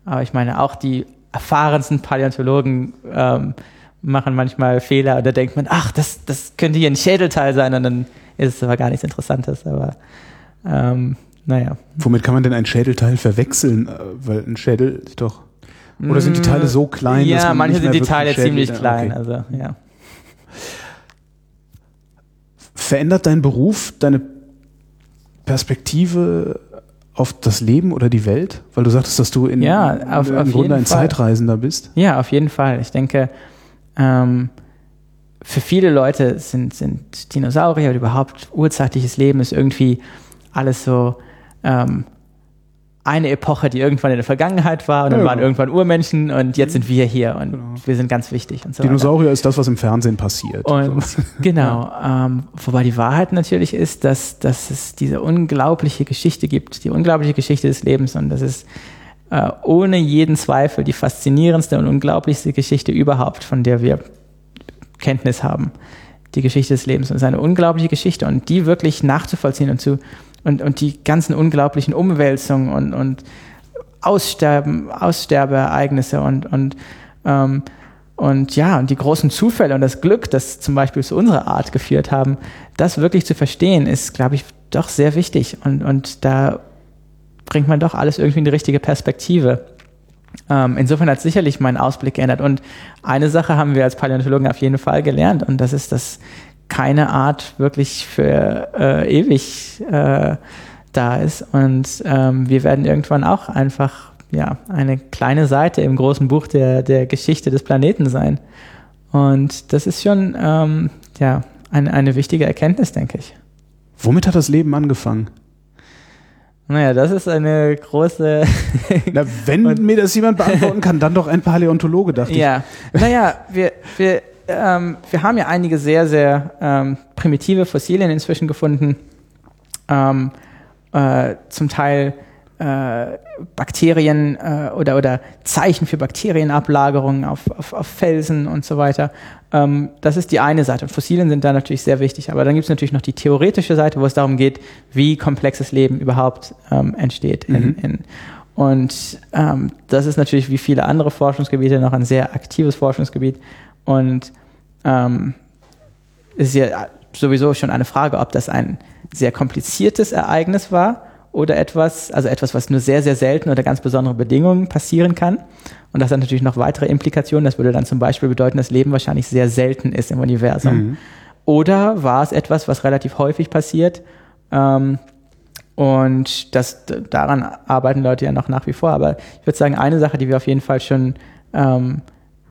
Aber ich meine, auch die erfahrensten Paläontologen ähm, machen manchmal Fehler und da denkt man, ach, das, das könnte hier ein Schädelteil sein und dann ist es aber gar nichts Interessantes. Aber ähm, naja. Womit kann man denn ein Schädelteil verwechseln? Äh, weil ein Schädel ist doch. Oder sind die Teile so klein? Ja, dass man manche sind die Teile ziemlich klein. Okay. Also ja. Verändert dein Beruf deine Perspektive auf das Leben oder die Welt? Weil du sagtest, dass du in, ja, auf, im auf Grunde ein Fall. Zeitreisender bist. Ja, auf jeden Fall. Ich denke, ähm, für viele Leute sind, sind Dinosaurier oder überhaupt urzeitliches Leben ist irgendwie alles so ähm, eine Epoche, die irgendwann in der Vergangenheit war und dann ja, waren irgendwann Urmenschen und jetzt sind wir hier und genau. wir sind ganz wichtig und so Dinosaurier weiter. ist das, was im Fernsehen passiert. Und so. (laughs) genau, ähm, wobei die Wahrheit natürlich ist, dass, dass es diese unglaubliche Geschichte gibt, die unglaubliche Geschichte des Lebens und das ist äh, ohne jeden Zweifel die faszinierendste und unglaublichste Geschichte überhaupt, von der wir Kenntnis haben. Die Geschichte des Lebens und es ist eine unglaubliche Geschichte und die wirklich nachzuvollziehen und zu und, und die ganzen unglaublichen Umwälzungen und, und Aussterben, Aussterbeereignisse und, und, ähm, und ja, und die großen Zufälle und das Glück, das zum Beispiel zu unserer Art geführt haben, das wirklich zu verstehen, ist, glaube ich, doch sehr wichtig. Und, und da bringt man doch alles irgendwie in die richtige Perspektive. Ähm, insofern hat sicherlich mein Ausblick geändert. Und eine Sache haben wir als Paläontologen auf jeden Fall gelernt, und das ist, dass keine Art wirklich für äh, ewig äh, da ist. Und ähm, wir werden irgendwann auch einfach ja, eine kleine Seite im großen Buch der, der Geschichte des Planeten sein. Und das ist schon ähm, ja, eine, eine wichtige Erkenntnis, denke ich. Womit hat das Leben angefangen? Naja, das ist eine große. (laughs) Na, wenn mir das jemand beantworten kann, dann doch ein Paläontologe, dachte ja. ich. Ja, naja, wir, wir ähm, wir haben ja einige sehr, sehr ähm, primitive Fossilien inzwischen gefunden. Ähm, äh, zum Teil äh, Bakterien äh, oder, oder Zeichen für Bakterienablagerungen auf, auf, auf Felsen und so weiter. Ähm, das ist die eine Seite. Und Fossilien sind da natürlich sehr wichtig. Aber dann gibt es natürlich noch die theoretische Seite, wo es darum geht, wie komplexes Leben überhaupt ähm, entsteht. In, mhm. in, und ähm, das ist natürlich wie viele andere Forschungsgebiete noch ein sehr aktives Forschungsgebiet. Und ähm, ist ja sowieso schon eine Frage, ob das ein sehr kompliziertes Ereignis war oder etwas, also etwas, was nur sehr, sehr selten unter ganz besonderen Bedingungen passieren kann. Und das hat natürlich noch weitere Implikationen. Das würde dann zum Beispiel bedeuten, dass Leben wahrscheinlich sehr selten ist im Universum. Mhm. Oder war es etwas, was relativ häufig passiert? Ähm, und das, daran arbeiten Leute ja noch nach wie vor. Aber ich würde sagen, eine Sache, die wir auf jeden Fall schon ähm,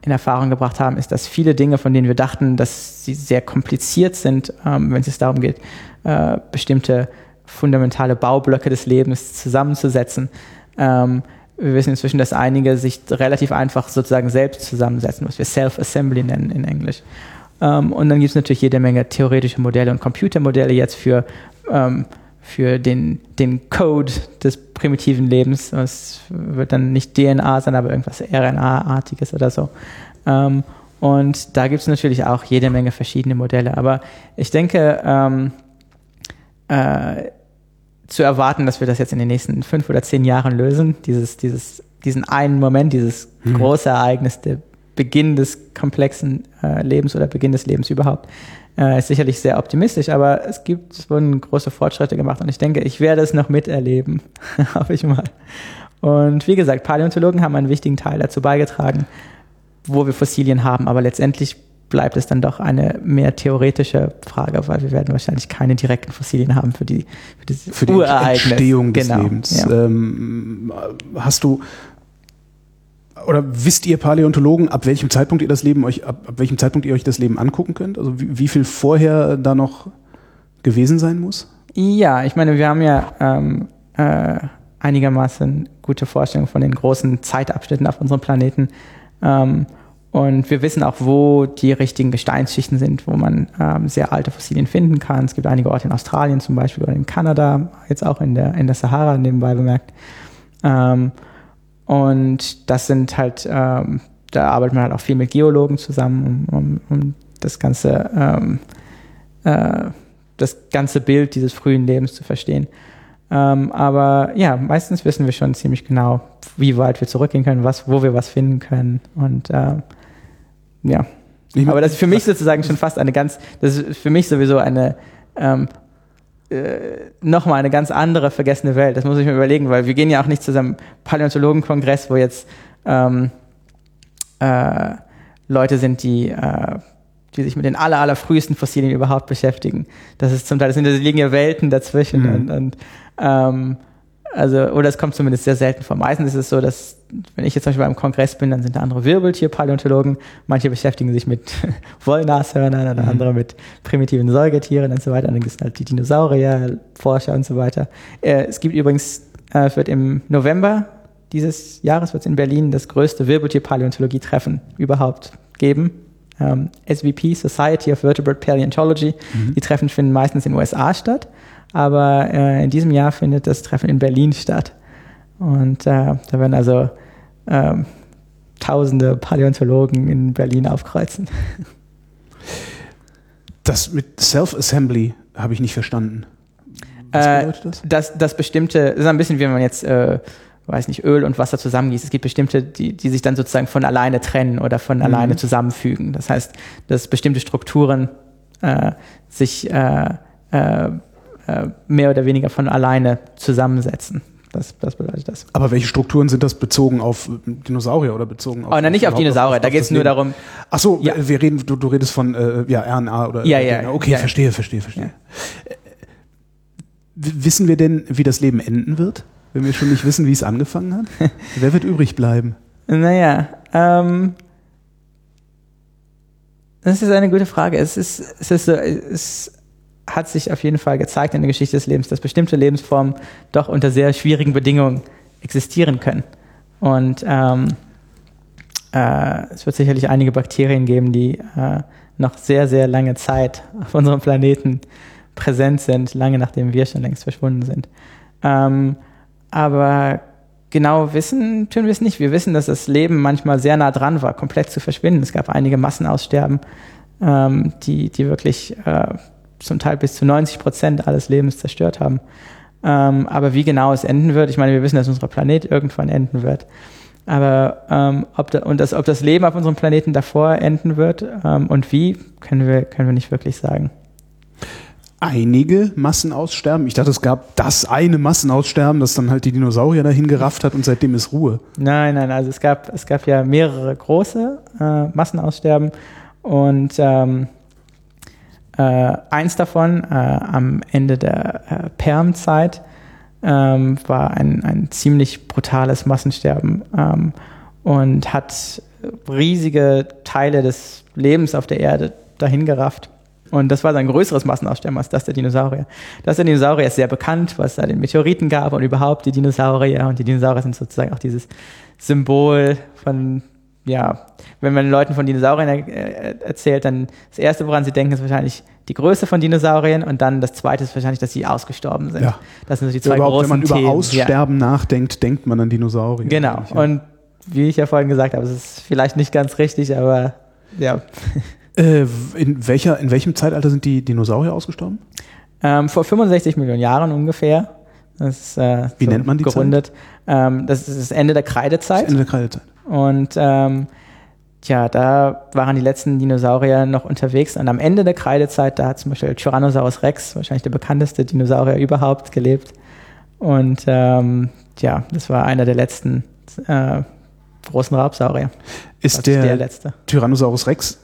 in Erfahrung gebracht haben, ist, dass viele Dinge, von denen wir dachten, dass sie sehr kompliziert sind, ähm, wenn es darum geht, äh, bestimmte fundamentale Baublöcke des Lebens zusammenzusetzen. Ähm, wir wissen inzwischen, dass einige sich relativ einfach sozusagen selbst zusammensetzen, was wir Self-Assembly nennen in Englisch. Ähm, und dann gibt es natürlich jede Menge theoretische Modelle und Computermodelle jetzt für ähm, für den, den Code des primitiven Lebens. Es wird dann nicht DNA sein, aber irgendwas RNA-artiges oder so. Ähm, und da gibt es natürlich auch jede Menge verschiedene Modelle. Aber ich denke, ähm, äh, zu erwarten, dass wir das jetzt in den nächsten fünf oder zehn Jahren lösen, dieses, dieses, diesen einen Moment, dieses mhm. große Ereignis, der Beginn des komplexen äh, Lebens oder Beginn des Lebens überhaupt, äh, ist sicherlich sehr optimistisch, aber es gibt, es wurden große Fortschritte gemacht und ich denke, ich werde es noch miterleben, (laughs) hoffe ich mal. Und wie gesagt, Paläontologen haben einen wichtigen Teil dazu beigetragen, wo wir Fossilien haben, aber letztendlich bleibt es dann doch eine mehr theoretische Frage, weil wir werden wahrscheinlich keine direkten Fossilien haben für die für, für die Entstehung des genau, Lebens. Ja. Ähm, hast du oder wisst ihr Paläontologen, ab welchem Zeitpunkt ihr das Leben euch, ab, ab welchem Zeitpunkt ihr euch das Leben angucken könnt? Also wie, wie viel vorher da noch gewesen sein muss? Ja, ich meine, wir haben ja ähm, äh, einigermaßen gute Vorstellungen von den großen Zeitabschnitten auf unserem Planeten. Ähm, und wir wissen auch, wo die richtigen Gesteinsschichten sind, wo man ähm, sehr alte Fossilien finden kann. Es gibt einige Orte in Australien zum Beispiel oder in Kanada, jetzt auch in der, in der Sahara nebenbei bemerkt. Ähm, und das sind halt, ähm, da arbeitet man halt auch viel mit Geologen zusammen, um, um, um das ganze, ähm, äh, das ganze Bild dieses frühen Lebens zu verstehen. Ähm, aber ja, meistens wissen wir schon ziemlich genau, wie weit wir zurückgehen können, was, wo wir was finden können. Und äh, ja. Aber das ist für mich sozusagen schon fast eine ganz, das ist für mich sowieso eine ähm, äh, nochmal eine ganz andere vergessene Welt. Das muss ich mir überlegen, weil wir gehen ja auch nicht zu einem Paläontologenkongress, wo jetzt ähm, äh, Leute sind, die äh, die sich mit den aller, aller frühesten Fossilien überhaupt beschäftigen. Das ist zum Teil, das sind, das liegen ja Welten dazwischen mhm. und, und ähm, also, oder es kommt zumindest sehr selten vor. Meistens ist es so, dass, wenn ich jetzt zum Beispiel beim Kongress bin, dann sind da andere Wirbeltierpaläontologen. Manche beschäftigen sich mit (laughs) Wollnashörnern oder mhm. andere mit primitiven Säugetieren und so weiter. Und dann gibt es halt die Dinosaurier, Forscher und so weiter. Äh, es gibt übrigens, äh, es wird im November dieses Jahres wird es in Berlin das größte Wirbeltierpaläontologie-Treffen überhaupt geben ähm, SVP, Society of Vertebrate Paleontology. Mhm. Die Treffen finden meistens in den USA statt, aber äh, in diesem Jahr findet das Treffen in Berlin statt. Und äh, da werden also ähm, tausende Paläontologen in Berlin aufkreuzen. Das mit Self-Assembly habe ich nicht verstanden. Was äh, bedeutet das? Das, das bestimmte, das ist ein bisschen wie man jetzt äh, weiß nicht, Öl und Wasser zusammengießt. Es gibt bestimmte, die, die sich dann sozusagen von alleine trennen oder von mhm. alleine zusammenfügen. Das heißt, dass bestimmte Strukturen äh, sich äh, äh, äh mehr oder weniger von alleine zusammensetzen. Das, das bedeutet das. Aber welche Strukturen sind das bezogen auf Dinosaurier oder bezogen auf? Oh, nein, nicht auf Dinosaurier. Auf, da geht es nur darum. Ach so, ja. wir reden, du, du redest von äh, ja, RNA oder. Ja, ja. Okay, ja. verstehe, verstehe, verstehe. Wissen wir denn, wie das Leben enden wird? wenn wir schon nicht wissen, wie es angefangen hat? (laughs) Wer wird übrig bleiben? Naja, ähm, das ist eine gute Frage. Es, ist, es, ist so, es hat sich auf jeden Fall gezeigt in der Geschichte des Lebens, dass bestimmte Lebensformen doch unter sehr schwierigen Bedingungen existieren können. Und ähm, äh, es wird sicherlich einige Bakterien geben, die äh, noch sehr, sehr lange Zeit auf unserem Planeten präsent sind, lange nachdem wir schon längst verschwunden sind. Ähm, aber genau wissen tun wir es nicht. Wir wissen, dass das Leben manchmal sehr nah dran war, komplett zu verschwinden. Es gab einige Massenaussterben, ähm, die, die wirklich äh, zum Teil bis zu 90 Prozent alles Lebens zerstört haben. Ähm, aber wie genau es enden wird, ich meine, wir wissen, dass unser Planet irgendwann enden wird. Aber ähm, ob, da, und das, ob das Leben auf unserem Planeten davor enden wird ähm, und wie, können wir, können wir nicht wirklich sagen einige Massenaussterben. Ich dachte, es gab das eine Massenaussterben, das dann halt die Dinosaurier dahin gerafft hat und seitdem ist Ruhe. Nein, nein, also es gab, es gab ja mehrere große äh, Massenaussterben und ähm, äh, eins davon äh, am Ende der äh, Permzeit ähm, war ein, ein ziemlich brutales Massensterben ähm, und hat riesige Teile des Lebens auf der Erde dahin gerafft. Und das war dann ein größeres Massenaussterben als das der Dinosaurier. Das der Dinosaurier ist sehr bekannt, was da den Meteoriten gab und überhaupt die Dinosaurier. Und die Dinosaurier sind sozusagen auch dieses Symbol von, ja, wenn man Leuten von Dinosauriern er erzählt, dann das Erste, woran sie denken, ist wahrscheinlich die Größe von Dinosauriern und dann das Zweite ist wahrscheinlich, dass sie ausgestorben sind. Ja. Das sind so die zwei ja, großen Wenn man Themen. über Aussterben ja. nachdenkt, denkt man an Dinosaurier. Genau. Ja. Und wie ich ja vorhin gesagt habe, es ist vielleicht nicht ganz richtig, aber ja. (laughs) Äh, in, welcher, in welchem Zeitalter sind die Dinosaurier ausgestorben? Ähm, vor 65 Millionen Jahren ungefähr. Das ist, äh, Wie so nennt man die gerundet. Ähm, das ist das Ende der Kreidezeit. Das Ende der Kreidezeit. Und ähm, tja, da waren die letzten Dinosaurier noch unterwegs. Und am Ende der Kreidezeit, da hat zum Beispiel Tyrannosaurus Rex, wahrscheinlich der bekannteste Dinosaurier überhaupt, gelebt. Und ähm, ja, das war einer der letzten äh, großen Raubsaurier. Ist der, der letzte. Tyrannosaurus Rex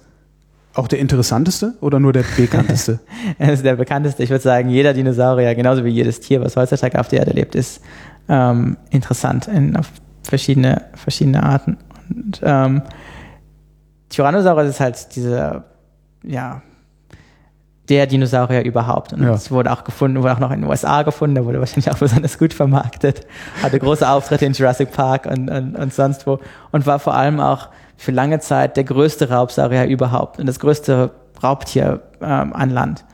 auch der interessanteste oder nur der bekannteste? (laughs) er ist der bekannteste. Ich würde sagen, jeder Dinosaurier, genauso wie jedes Tier, was heutzutage auf der Erde lebt, ist ähm, interessant in, auf verschiedene, verschiedene Arten. Und ähm, Tyrannosaurus ist halt dieser, ja, der Dinosaurier überhaupt. Und es wurde auch gefunden, wurde auch noch in den USA gefunden, der wurde wahrscheinlich auch (laughs) besonders gut vermarktet, hatte große Auftritte in Jurassic Park und, und, und sonst wo und war vor allem auch für lange Zeit der größte Raubsaurier überhaupt und das größte Raubtier ähm, an Land.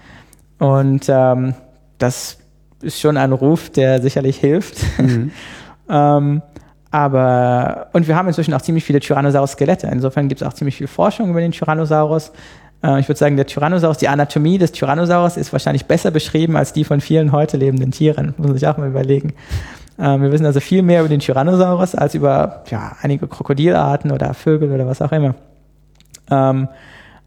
Und ähm, das ist schon ein Ruf, der sicherlich hilft. Mhm. (laughs) ähm, aber, und wir haben inzwischen auch ziemlich viele Tyrannosaurus-Skelette. Insofern gibt es auch ziemlich viel Forschung über den Tyrannosaurus. Äh, ich würde sagen, der Tyrannosaurus, die Anatomie des Tyrannosaurus ist wahrscheinlich besser beschrieben als die von vielen heute lebenden Tieren. Muss man sich auch mal überlegen. Äh, wir wissen also viel mehr über den Tyrannosaurus als über ja, einige Krokodilarten oder Vögel oder was auch immer. Ähm,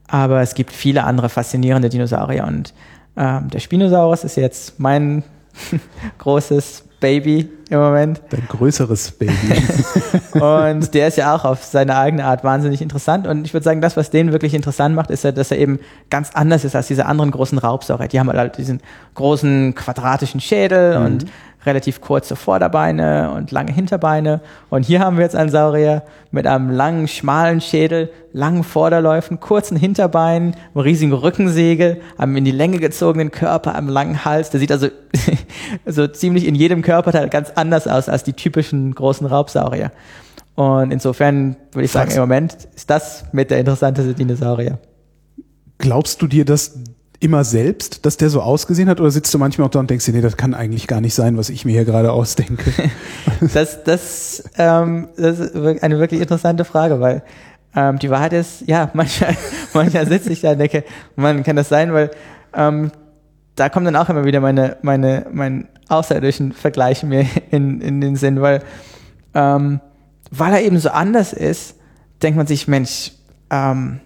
aber es gibt viele andere faszinierende Dinosaurier und ähm, der Spinosaurus ist jetzt mein (laughs) großes Baby im Moment. Dein größeres Baby. (laughs) und der ist ja auch auf seine eigene Art wahnsinnig interessant. Und ich würde sagen, das, was den wirklich interessant macht, ist ja, dass er eben ganz anders ist als diese anderen großen Raubsäurer. Die haben halt diesen großen quadratischen Schädel mhm. und relativ kurze Vorderbeine und lange Hinterbeine. Und hier haben wir jetzt einen Saurier mit einem langen, schmalen Schädel, langen Vorderläufen, kurzen Hinterbeinen, einem riesigen Rückensegel, einem in die Länge gezogenen Körper, einem langen Hals. Der sieht also (laughs) so ziemlich in jedem Körperteil ganz anders aus als die typischen großen Raubsaurier. Und insofern würde ich sagen, im Moment ist das mit der interessanteste Dinosaurier. Glaubst du dir, dass immer selbst, dass der so ausgesehen hat? Oder sitzt du manchmal auch da und denkst dir, nee, das kann eigentlich gar nicht sein, was ich mir hier gerade ausdenke? (laughs) das, das, ähm, das ist eine wirklich interessante Frage, weil ähm, die Wahrheit ist, ja, (laughs) manchmal, manchmal sitze ich da und denke, man kann das sein, weil ähm, da kommt dann auch immer wieder meine, meine, mein außerirdischen Vergleich mir in, in den Sinn, weil, ähm, weil er eben so anders ist, denkt man sich, Mensch, ähm,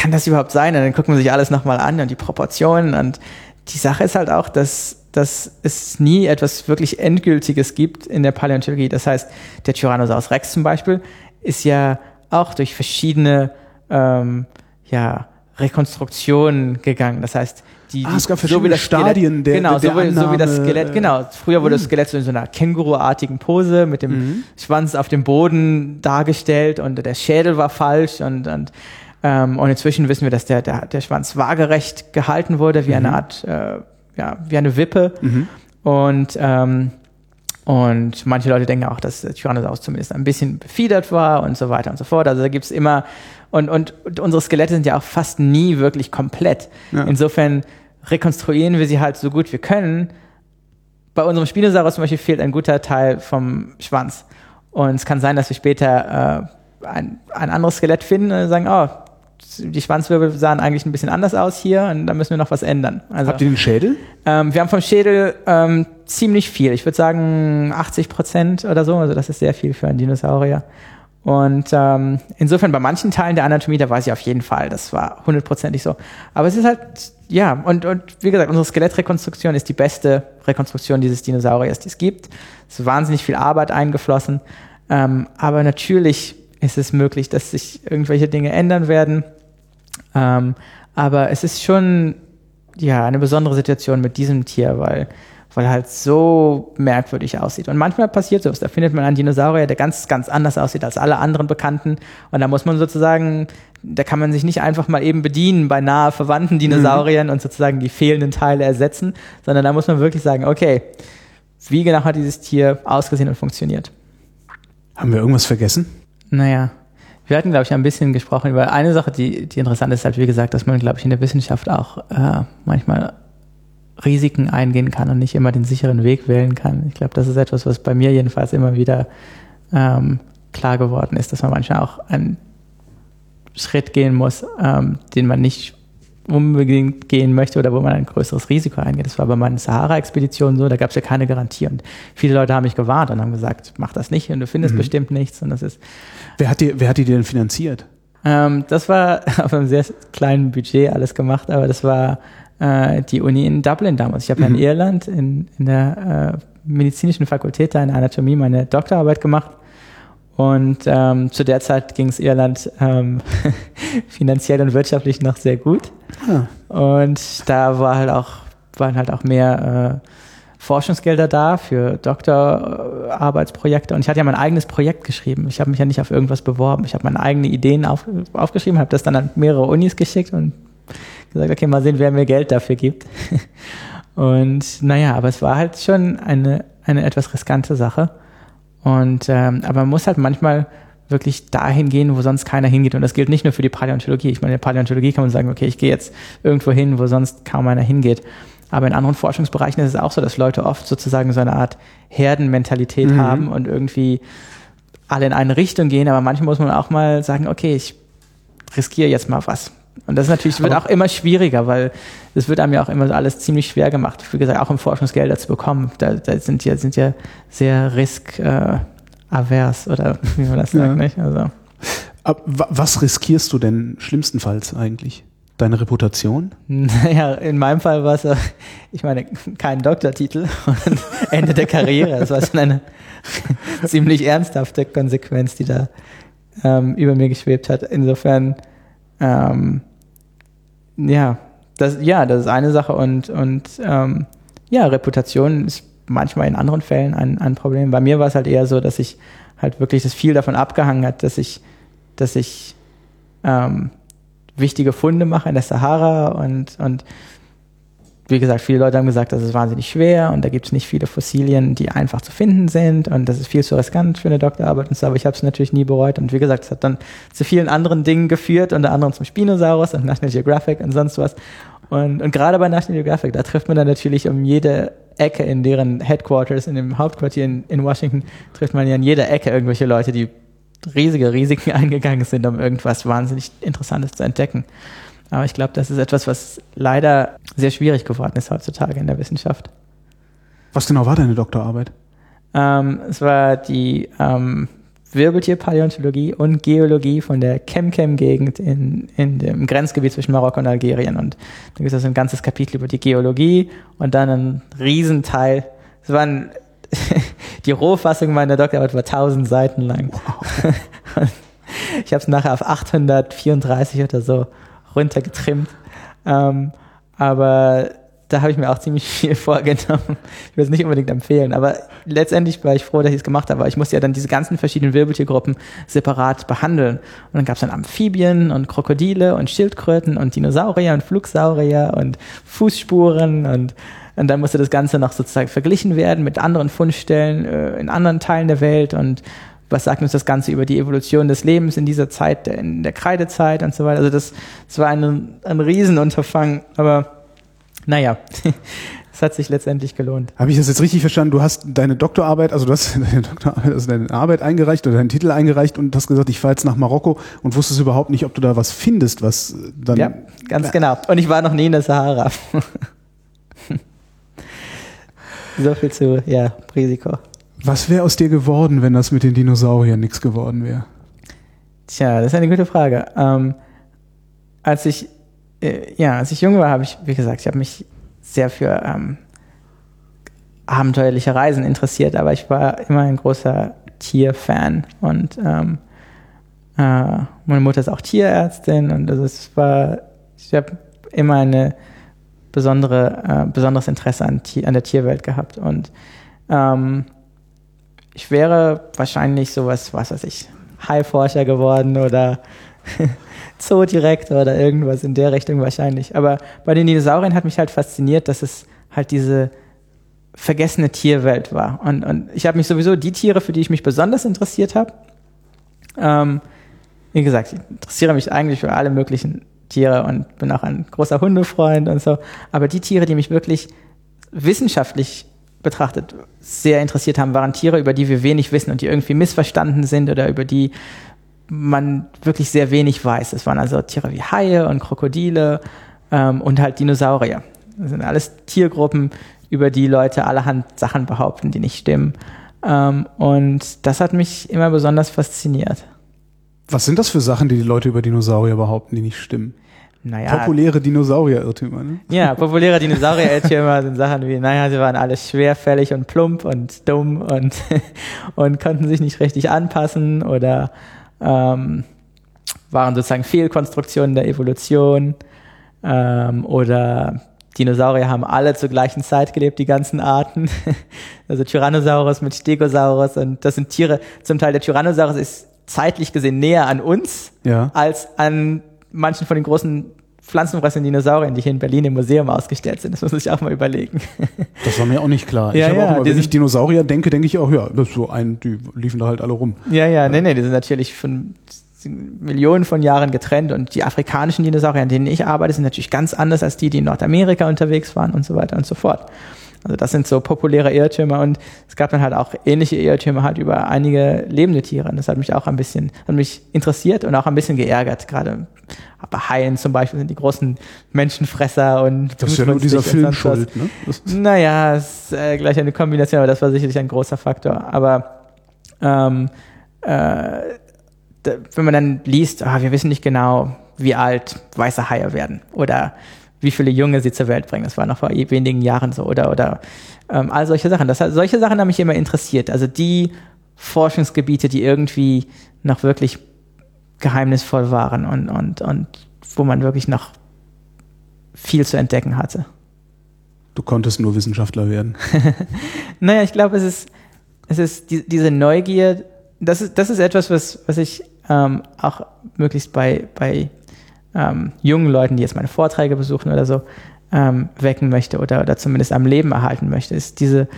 kann das überhaupt sein? Und dann guckt man sich alles nochmal an und die Proportionen. Und die Sache ist halt auch, dass, dass es nie etwas wirklich Endgültiges gibt in der Paläontologie. Das heißt, der Tyrannosaurus Rex zum Beispiel ist ja auch durch verschiedene ähm, ja, Rekonstruktionen gegangen. Das heißt, die, ah, es gab verschiedene so wie das Stadien Skelett, der, genau, der so, wie, so wie das Skelett, genau. Früher wurde das hm. Skelett so in so einer Känguruartigen Pose mit dem mhm. Schwanz auf dem Boden dargestellt und der Schädel war falsch und, und ähm, und inzwischen wissen wir, dass der, der, der Schwanz waagerecht gehalten wurde, wie mhm. eine Art, äh, ja, wie eine Wippe. Mhm. Und, ähm, und manche Leute denken auch, dass der Tyrannosaurus zumindest ein bisschen befiedert war und so weiter und so fort. Also da gibt's immer, und, und, und unsere Skelette sind ja auch fast nie wirklich komplett. Ja. Insofern rekonstruieren wir sie halt so gut wir können. Bei unserem Spinosaurus zum Beispiel fehlt ein guter Teil vom Schwanz. Und es kann sein, dass wir später äh, ein, ein anderes Skelett finden und sagen, oh, die Schwanzwirbel sahen eigentlich ein bisschen anders aus hier und da müssen wir noch was ändern. Also, Habt ihr den Schädel? Ähm, wir haben vom Schädel ähm, ziemlich viel. Ich würde sagen 80 Prozent oder so. Also das ist sehr viel für einen Dinosaurier. Und ähm, insofern bei manchen Teilen der Anatomie, da weiß ich auf jeden Fall, das war hundertprozentig so. Aber es ist halt, ja, und, und wie gesagt, unsere Skelettrekonstruktion ist die beste Rekonstruktion dieses Dinosauriers, die es gibt. Es ist wahnsinnig viel Arbeit eingeflossen. Ähm, aber natürlich ist es möglich, dass sich irgendwelche Dinge ändern werden. Ähm, aber es ist schon ja eine besondere Situation mit diesem Tier, weil weil er halt so merkwürdig aussieht. Und manchmal passiert sowas. Da findet man einen Dinosaurier, der ganz, ganz anders aussieht als alle anderen Bekannten. Und da muss man sozusagen, da kann man sich nicht einfach mal eben bedienen bei nahe verwandten Dinosauriern mhm. und sozusagen die fehlenden Teile ersetzen, sondern da muss man wirklich sagen, okay, wie genau hat dieses Tier ausgesehen und funktioniert? Haben wir irgendwas vergessen? Naja, wir hatten, glaube ich, ein bisschen gesprochen über eine Sache, die, die interessant ist, halt, wie gesagt, dass man, glaube ich, in der Wissenschaft auch äh, manchmal Risiken eingehen kann und nicht immer den sicheren Weg wählen kann. Ich glaube, das ist etwas, was bei mir jedenfalls immer wieder ähm, klar geworden ist, dass man manchmal auch einen Schritt gehen muss, ähm, den man nicht unbedingt gehen möchte oder wo man ein größeres Risiko eingeht. Das war bei meinen Sahara-Expeditionen so, da gab es ja keine Garantie. Und viele Leute haben mich gewarnt und haben gesagt, mach das nicht und du findest mhm. bestimmt nichts. Und das ist. Wer hat die, wer hat die denn finanziert? Ähm, das war (laughs) auf einem sehr kleinen Budget alles gemacht, aber das war äh, die Uni in Dublin damals. Ich habe mhm. in Irland in, in der äh, medizinischen Fakultät da in Anatomie meine Doktorarbeit gemacht und ähm, zu der Zeit ging es Irland ähm, (laughs) finanziell und wirtschaftlich noch sehr gut. Ah. Und da war halt auch, waren halt auch mehr Forschungsgelder da für Doktorarbeitsprojekte und ich hatte ja mein eigenes Projekt geschrieben. Ich habe mich ja nicht auf irgendwas beworben. Ich habe meine eigenen Ideen auf, aufgeschrieben, habe das dann an mehrere Unis geschickt und gesagt, okay, mal sehen, wer mir Geld dafür gibt. (laughs) Und naja, aber es war halt schon eine, eine etwas riskante Sache. Und ähm, aber man muss halt manchmal wirklich dahin gehen, wo sonst keiner hingeht. Und das gilt nicht nur für die Paläontologie. Ich meine, in der Paläontologie kann man sagen, okay, ich gehe jetzt irgendwo hin, wo sonst kaum einer hingeht. Aber in anderen Forschungsbereichen ist es auch so, dass Leute oft sozusagen so eine Art Herdenmentalität mhm. haben und irgendwie alle in eine Richtung gehen. Aber manchmal muss man auch mal sagen, okay, ich riskiere jetzt mal was. Und das ist natürlich, wird auch immer schwieriger, weil es wird einem ja auch immer alles ziemlich schwer gemacht. Wie gesagt, auch um Forschungsgelder zu bekommen. Da, da sind ja, sind ja sehr risk, äh, avers oder wie man das sagt, ja. nicht? Also. was riskierst du denn schlimmstenfalls eigentlich? Deine Reputation? (laughs) Naja, in meinem Fall war es, ich meine, kein Doktortitel und (laughs) Ende der Karriere. Das war schon eine (laughs) ziemlich ernsthafte Konsequenz, die da ähm, über mir geschwebt hat. Insofern, ähm, ja, das, ja, das ist eine Sache und, und ähm, ja, Reputation ist manchmal in anderen Fällen ein, ein Problem. Bei mir war es halt eher so, dass ich halt wirklich das viel davon abgehangen hat, dass ich, dass ich ähm, wichtige Funde mache in der Sahara und, und wie gesagt, viele Leute haben gesagt, das ist wahnsinnig schwer und da gibt es nicht viele Fossilien, die einfach zu finden sind und das ist viel zu riskant für eine Doktorarbeit und so, aber ich habe es natürlich nie bereut und wie gesagt, es hat dann zu vielen anderen Dingen geführt, unter anderem zum Spinosaurus und National Geographic und sonst was und, und gerade bei National Geographic, da trifft man dann natürlich um jede Ecke in deren Headquarters, in dem Hauptquartier in, in Washington, trifft man ja in jeder Ecke irgendwelche Leute, die riesige Risiken (laughs) eingegangen sind, um irgendwas wahnsinnig Interessantes zu entdecken. Aber ich glaube, das ist etwas, was leider sehr schwierig geworden ist heutzutage in der Wissenschaft. Was genau war deine Doktorarbeit? Ähm, es war die ähm, Wirbeltierpaläontologie und Geologie von der Chemchem-Gegend in, in dem Grenzgebiet zwischen Marokko und Algerien. Und da gibt es also ein ganzes Kapitel über die Geologie und dann ein Riesenteil. Es waren (laughs) die Rohfassung meiner Doktorarbeit war 1000 Seiten lang. Wow. (laughs) ich habe es nachher auf 834 oder so runtergetrimmt. Ähm, aber da habe ich mir auch ziemlich viel (laughs) vorgenommen. Ich will es nicht unbedingt empfehlen, aber letztendlich war ich froh, dass ich es gemacht habe. Ich musste ja dann diese ganzen verschiedenen Wirbeltiergruppen separat behandeln. Und dann gab es dann Amphibien und Krokodile und Schildkröten und Dinosaurier und Flugsaurier und Fußspuren und und dann musste das Ganze noch sozusagen verglichen werden mit anderen Fundstellen äh, in anderen Teilen der Welt und was sagt uns das Ganze über die Evolution des Lebens in dieser Zeit, in der Kreidezeit und so weiter. Also das, das war ein, ein Riesenunterfangen, aber naja, (laughs) es hat sich letztendlich gelohnt. Habe ich das jetzt richtig verstanden? Du hast deine Doktorarbeit, also du hast (laughs) deine Doktorarbeit, also deine Arbeit eingereicht oder deinen Titel eingereicht und hast gesagt, ich fahre jetzt nach Marokko und wusstest überhaupt nicht, ob du da was findest, was dann. Ja, ganz genau. Und ich war noch nie in der Sahara. (laughs) so viel zu, ja, Risiko. Was wäre aus dir geworden, wenn das mit den Dinosauriern nichts geworden wäre? Tja, das ist eine gute Frage. Ähm, als ich äh, ja, als ich jung war, habe ich, wie gesagt, ich habe mich sehr für ähm, abenteuerliche Reisen interessiert, aber ich war immer ein großer Tierfan und ähm, äh, meine Mutter ist auch Tierärztin und also es war, ich habe immer eine besondere, äh, besonderes Interesse an, an der Tierwelt gehabt und ähm, ich wäre wahrscheinlich sowas, was weiß ich, Haiforscher geworden oder (laughs) Zoodirektor oder irgendwas in der Richtung wahrscheinlich. Aber bei den Dinosauriern hat mich halt fasziniert, dass es halt diese vergessene Tierwelt war. Und, und ich habe mich sowieso die Tiere, für die ich mich besonders interessiert habe, ähm, wie gesagt, ich interessiere mich eigentlich für alle möglichen Tiere und bin auch ein großer Hundefreund und so. Aber die Tiere, die mich wirklich wissenschaftlich betrachtet sehr interessiert haben, waren Tiere, über die wir wenig wissen und die irgendwie missverstanden sind oder über die man wirklich sehr wenig weiß. Es waren also Tiere wie Haie und Krokodile ähm, und halt Dinosaurier. Das sind alles Tiergruppen, über die Leute allerhand Sachen behaupten, die nicht stimmen. Ähm, und das hat mich immer besonders fasziniert. Was sind das für Sachen, die die Leute über Dinosaurier behaupten, die nicht stimmen? Naja, populäre Dinosaurier-Irrtümer, ne? Ja, populäre Dinosaurier-Irrtümer sind Sachen wie, naja, sie waren alle schwerfällig und plump und dumm und, (laughs) und konnten sich nicht richtig anpassen oder ähm, waren sozusagen Fehlkonstruktionen der Evolution ähm, oder Dinosaurier haben alle zur gleichen Zeit gelebt, die ganzen Arten. (laughs) Also Tyrannosaurus mit Stegosaurus und das sind Tiere, zum Teil der Tyrannosaurus ist zeitlich gesehen näher an uns ja. als an manchen von den großen pflanzenfressenden Dinosauriern, die hier in Berlin im Museum ausgestellt sind. Das muss sich auch mal überlegen. Das war mir auch nicht klar. Ja, (laughs) ich ja, auch immer, wenn ich Dinosaurier denke, denke ich auch, ja, das ist so ein, die liefen da halt alle rum. Ja, ja, nee, nee, die sind natürlich von Millionen von Jahren getrennt und die afrikanischen Dinosaurier, an denen ich arbeite, sind natürlich ganz anders als die, die in Nordamerika unterwegs waren und so weiter und so fort. Also das sind so populäre Irrtümer und es gab dann halt auch ähnliche Irrtümer halt über einige lebende Tiere. Und das hat mich auch ein bisschen, hat mich interessiert und auch ein bisschen geärgert. Gerade bei Haien zum Beispiel sind die großen Menschenfresser und das ist ja nur dieser Film schuld, ne? Naja, ist äh, gleich eine Kombination, aber das war sicherlich ein großer Faktor. Aber ähm, äh, wenn man dann liest, ah, wir wissen nicht genau, wie alt weiße Haie werden oder wie viele Junge sie zur Welt bringen. Das war noch vor wenigen Jahren so oder oder ähm, all solche Sachen. Das, solche Sachen haben mich immer interessiert. Also die Forschungsgebiete, die irgendwie noch wirklich geheimnisvoll waren und und und wo man wirklich noch viel zu entdecken hatte. Du konntest nur Wissenschaftler werden. (laughs) naja, ich glaube, es ist es ist die, diese Neugier. Das ist das ist etwas, was was ich ähm, auch möglichst bei bei ähm, jungen Leuten, die jetzt meine Vorträge besuchen oder so, ähm, wecken möchte oder, oder zumindest am Leben erhalten möchte, ist diese,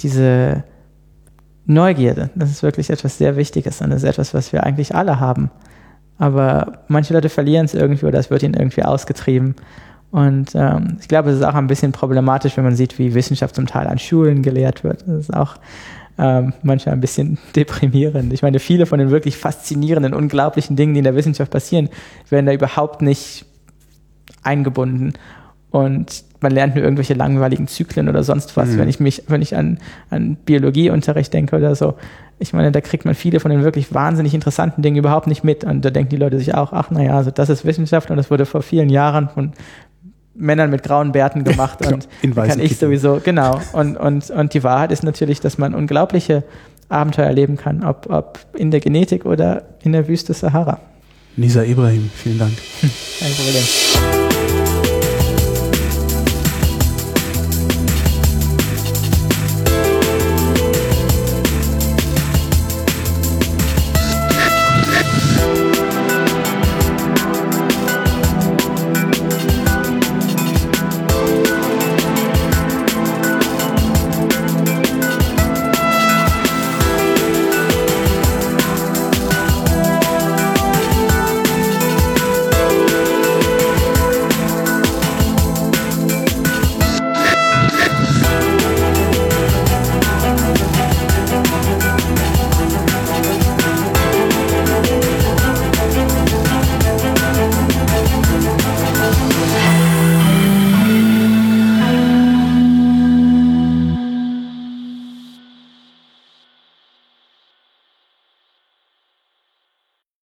diese Neugierde. Das ist wirklich etwas sehr Wichtiges und das ist etwas, was wir eigentlich alle haben. Aber manche Leute verlieren es irgendwie oder es wird ihnen irgendwie ausgetrieben. Und ähm, ich glaube, es ist auch ein bisschen problematisch, wenn man sieht, wie Wissenschaft zum Teil an Schulen gelehrt wird. Das ist auch ähm, manchmal ein bisschen (laughs) deprimierend. Ich meine, viele von den wirklich faszinierenden, unglaublichen Dingen, die in der Wissenschaft passieren, werden da überhaupt nicht eingebunden. Und man lernt nur irgendwelche langweiligen Zyklen oder sonst was. Mhm. Wenn ich mich, wenn ich an, an Biologieunterricht denke oder so, ich meine, da kriegt man viele von den wirklich wahnsinnig interessanten Dingen überhaupt nicht mit. Und da denken die Leute sich auch, ach naja, also das ist Wissenschaft und das wurde vor vielen Jahren von Männern mit grauen Bärten gemacht (laughs) genau, und kann ich sowieso, genau. Und, und, und die Wahrheit ist natürlich, dass man unglaubliche Abenteuer erleben kann, ob, ob in der Genetik oder in der Wüste Sahara. Nisa Ibrahim, vielen Dank. Kein Problem.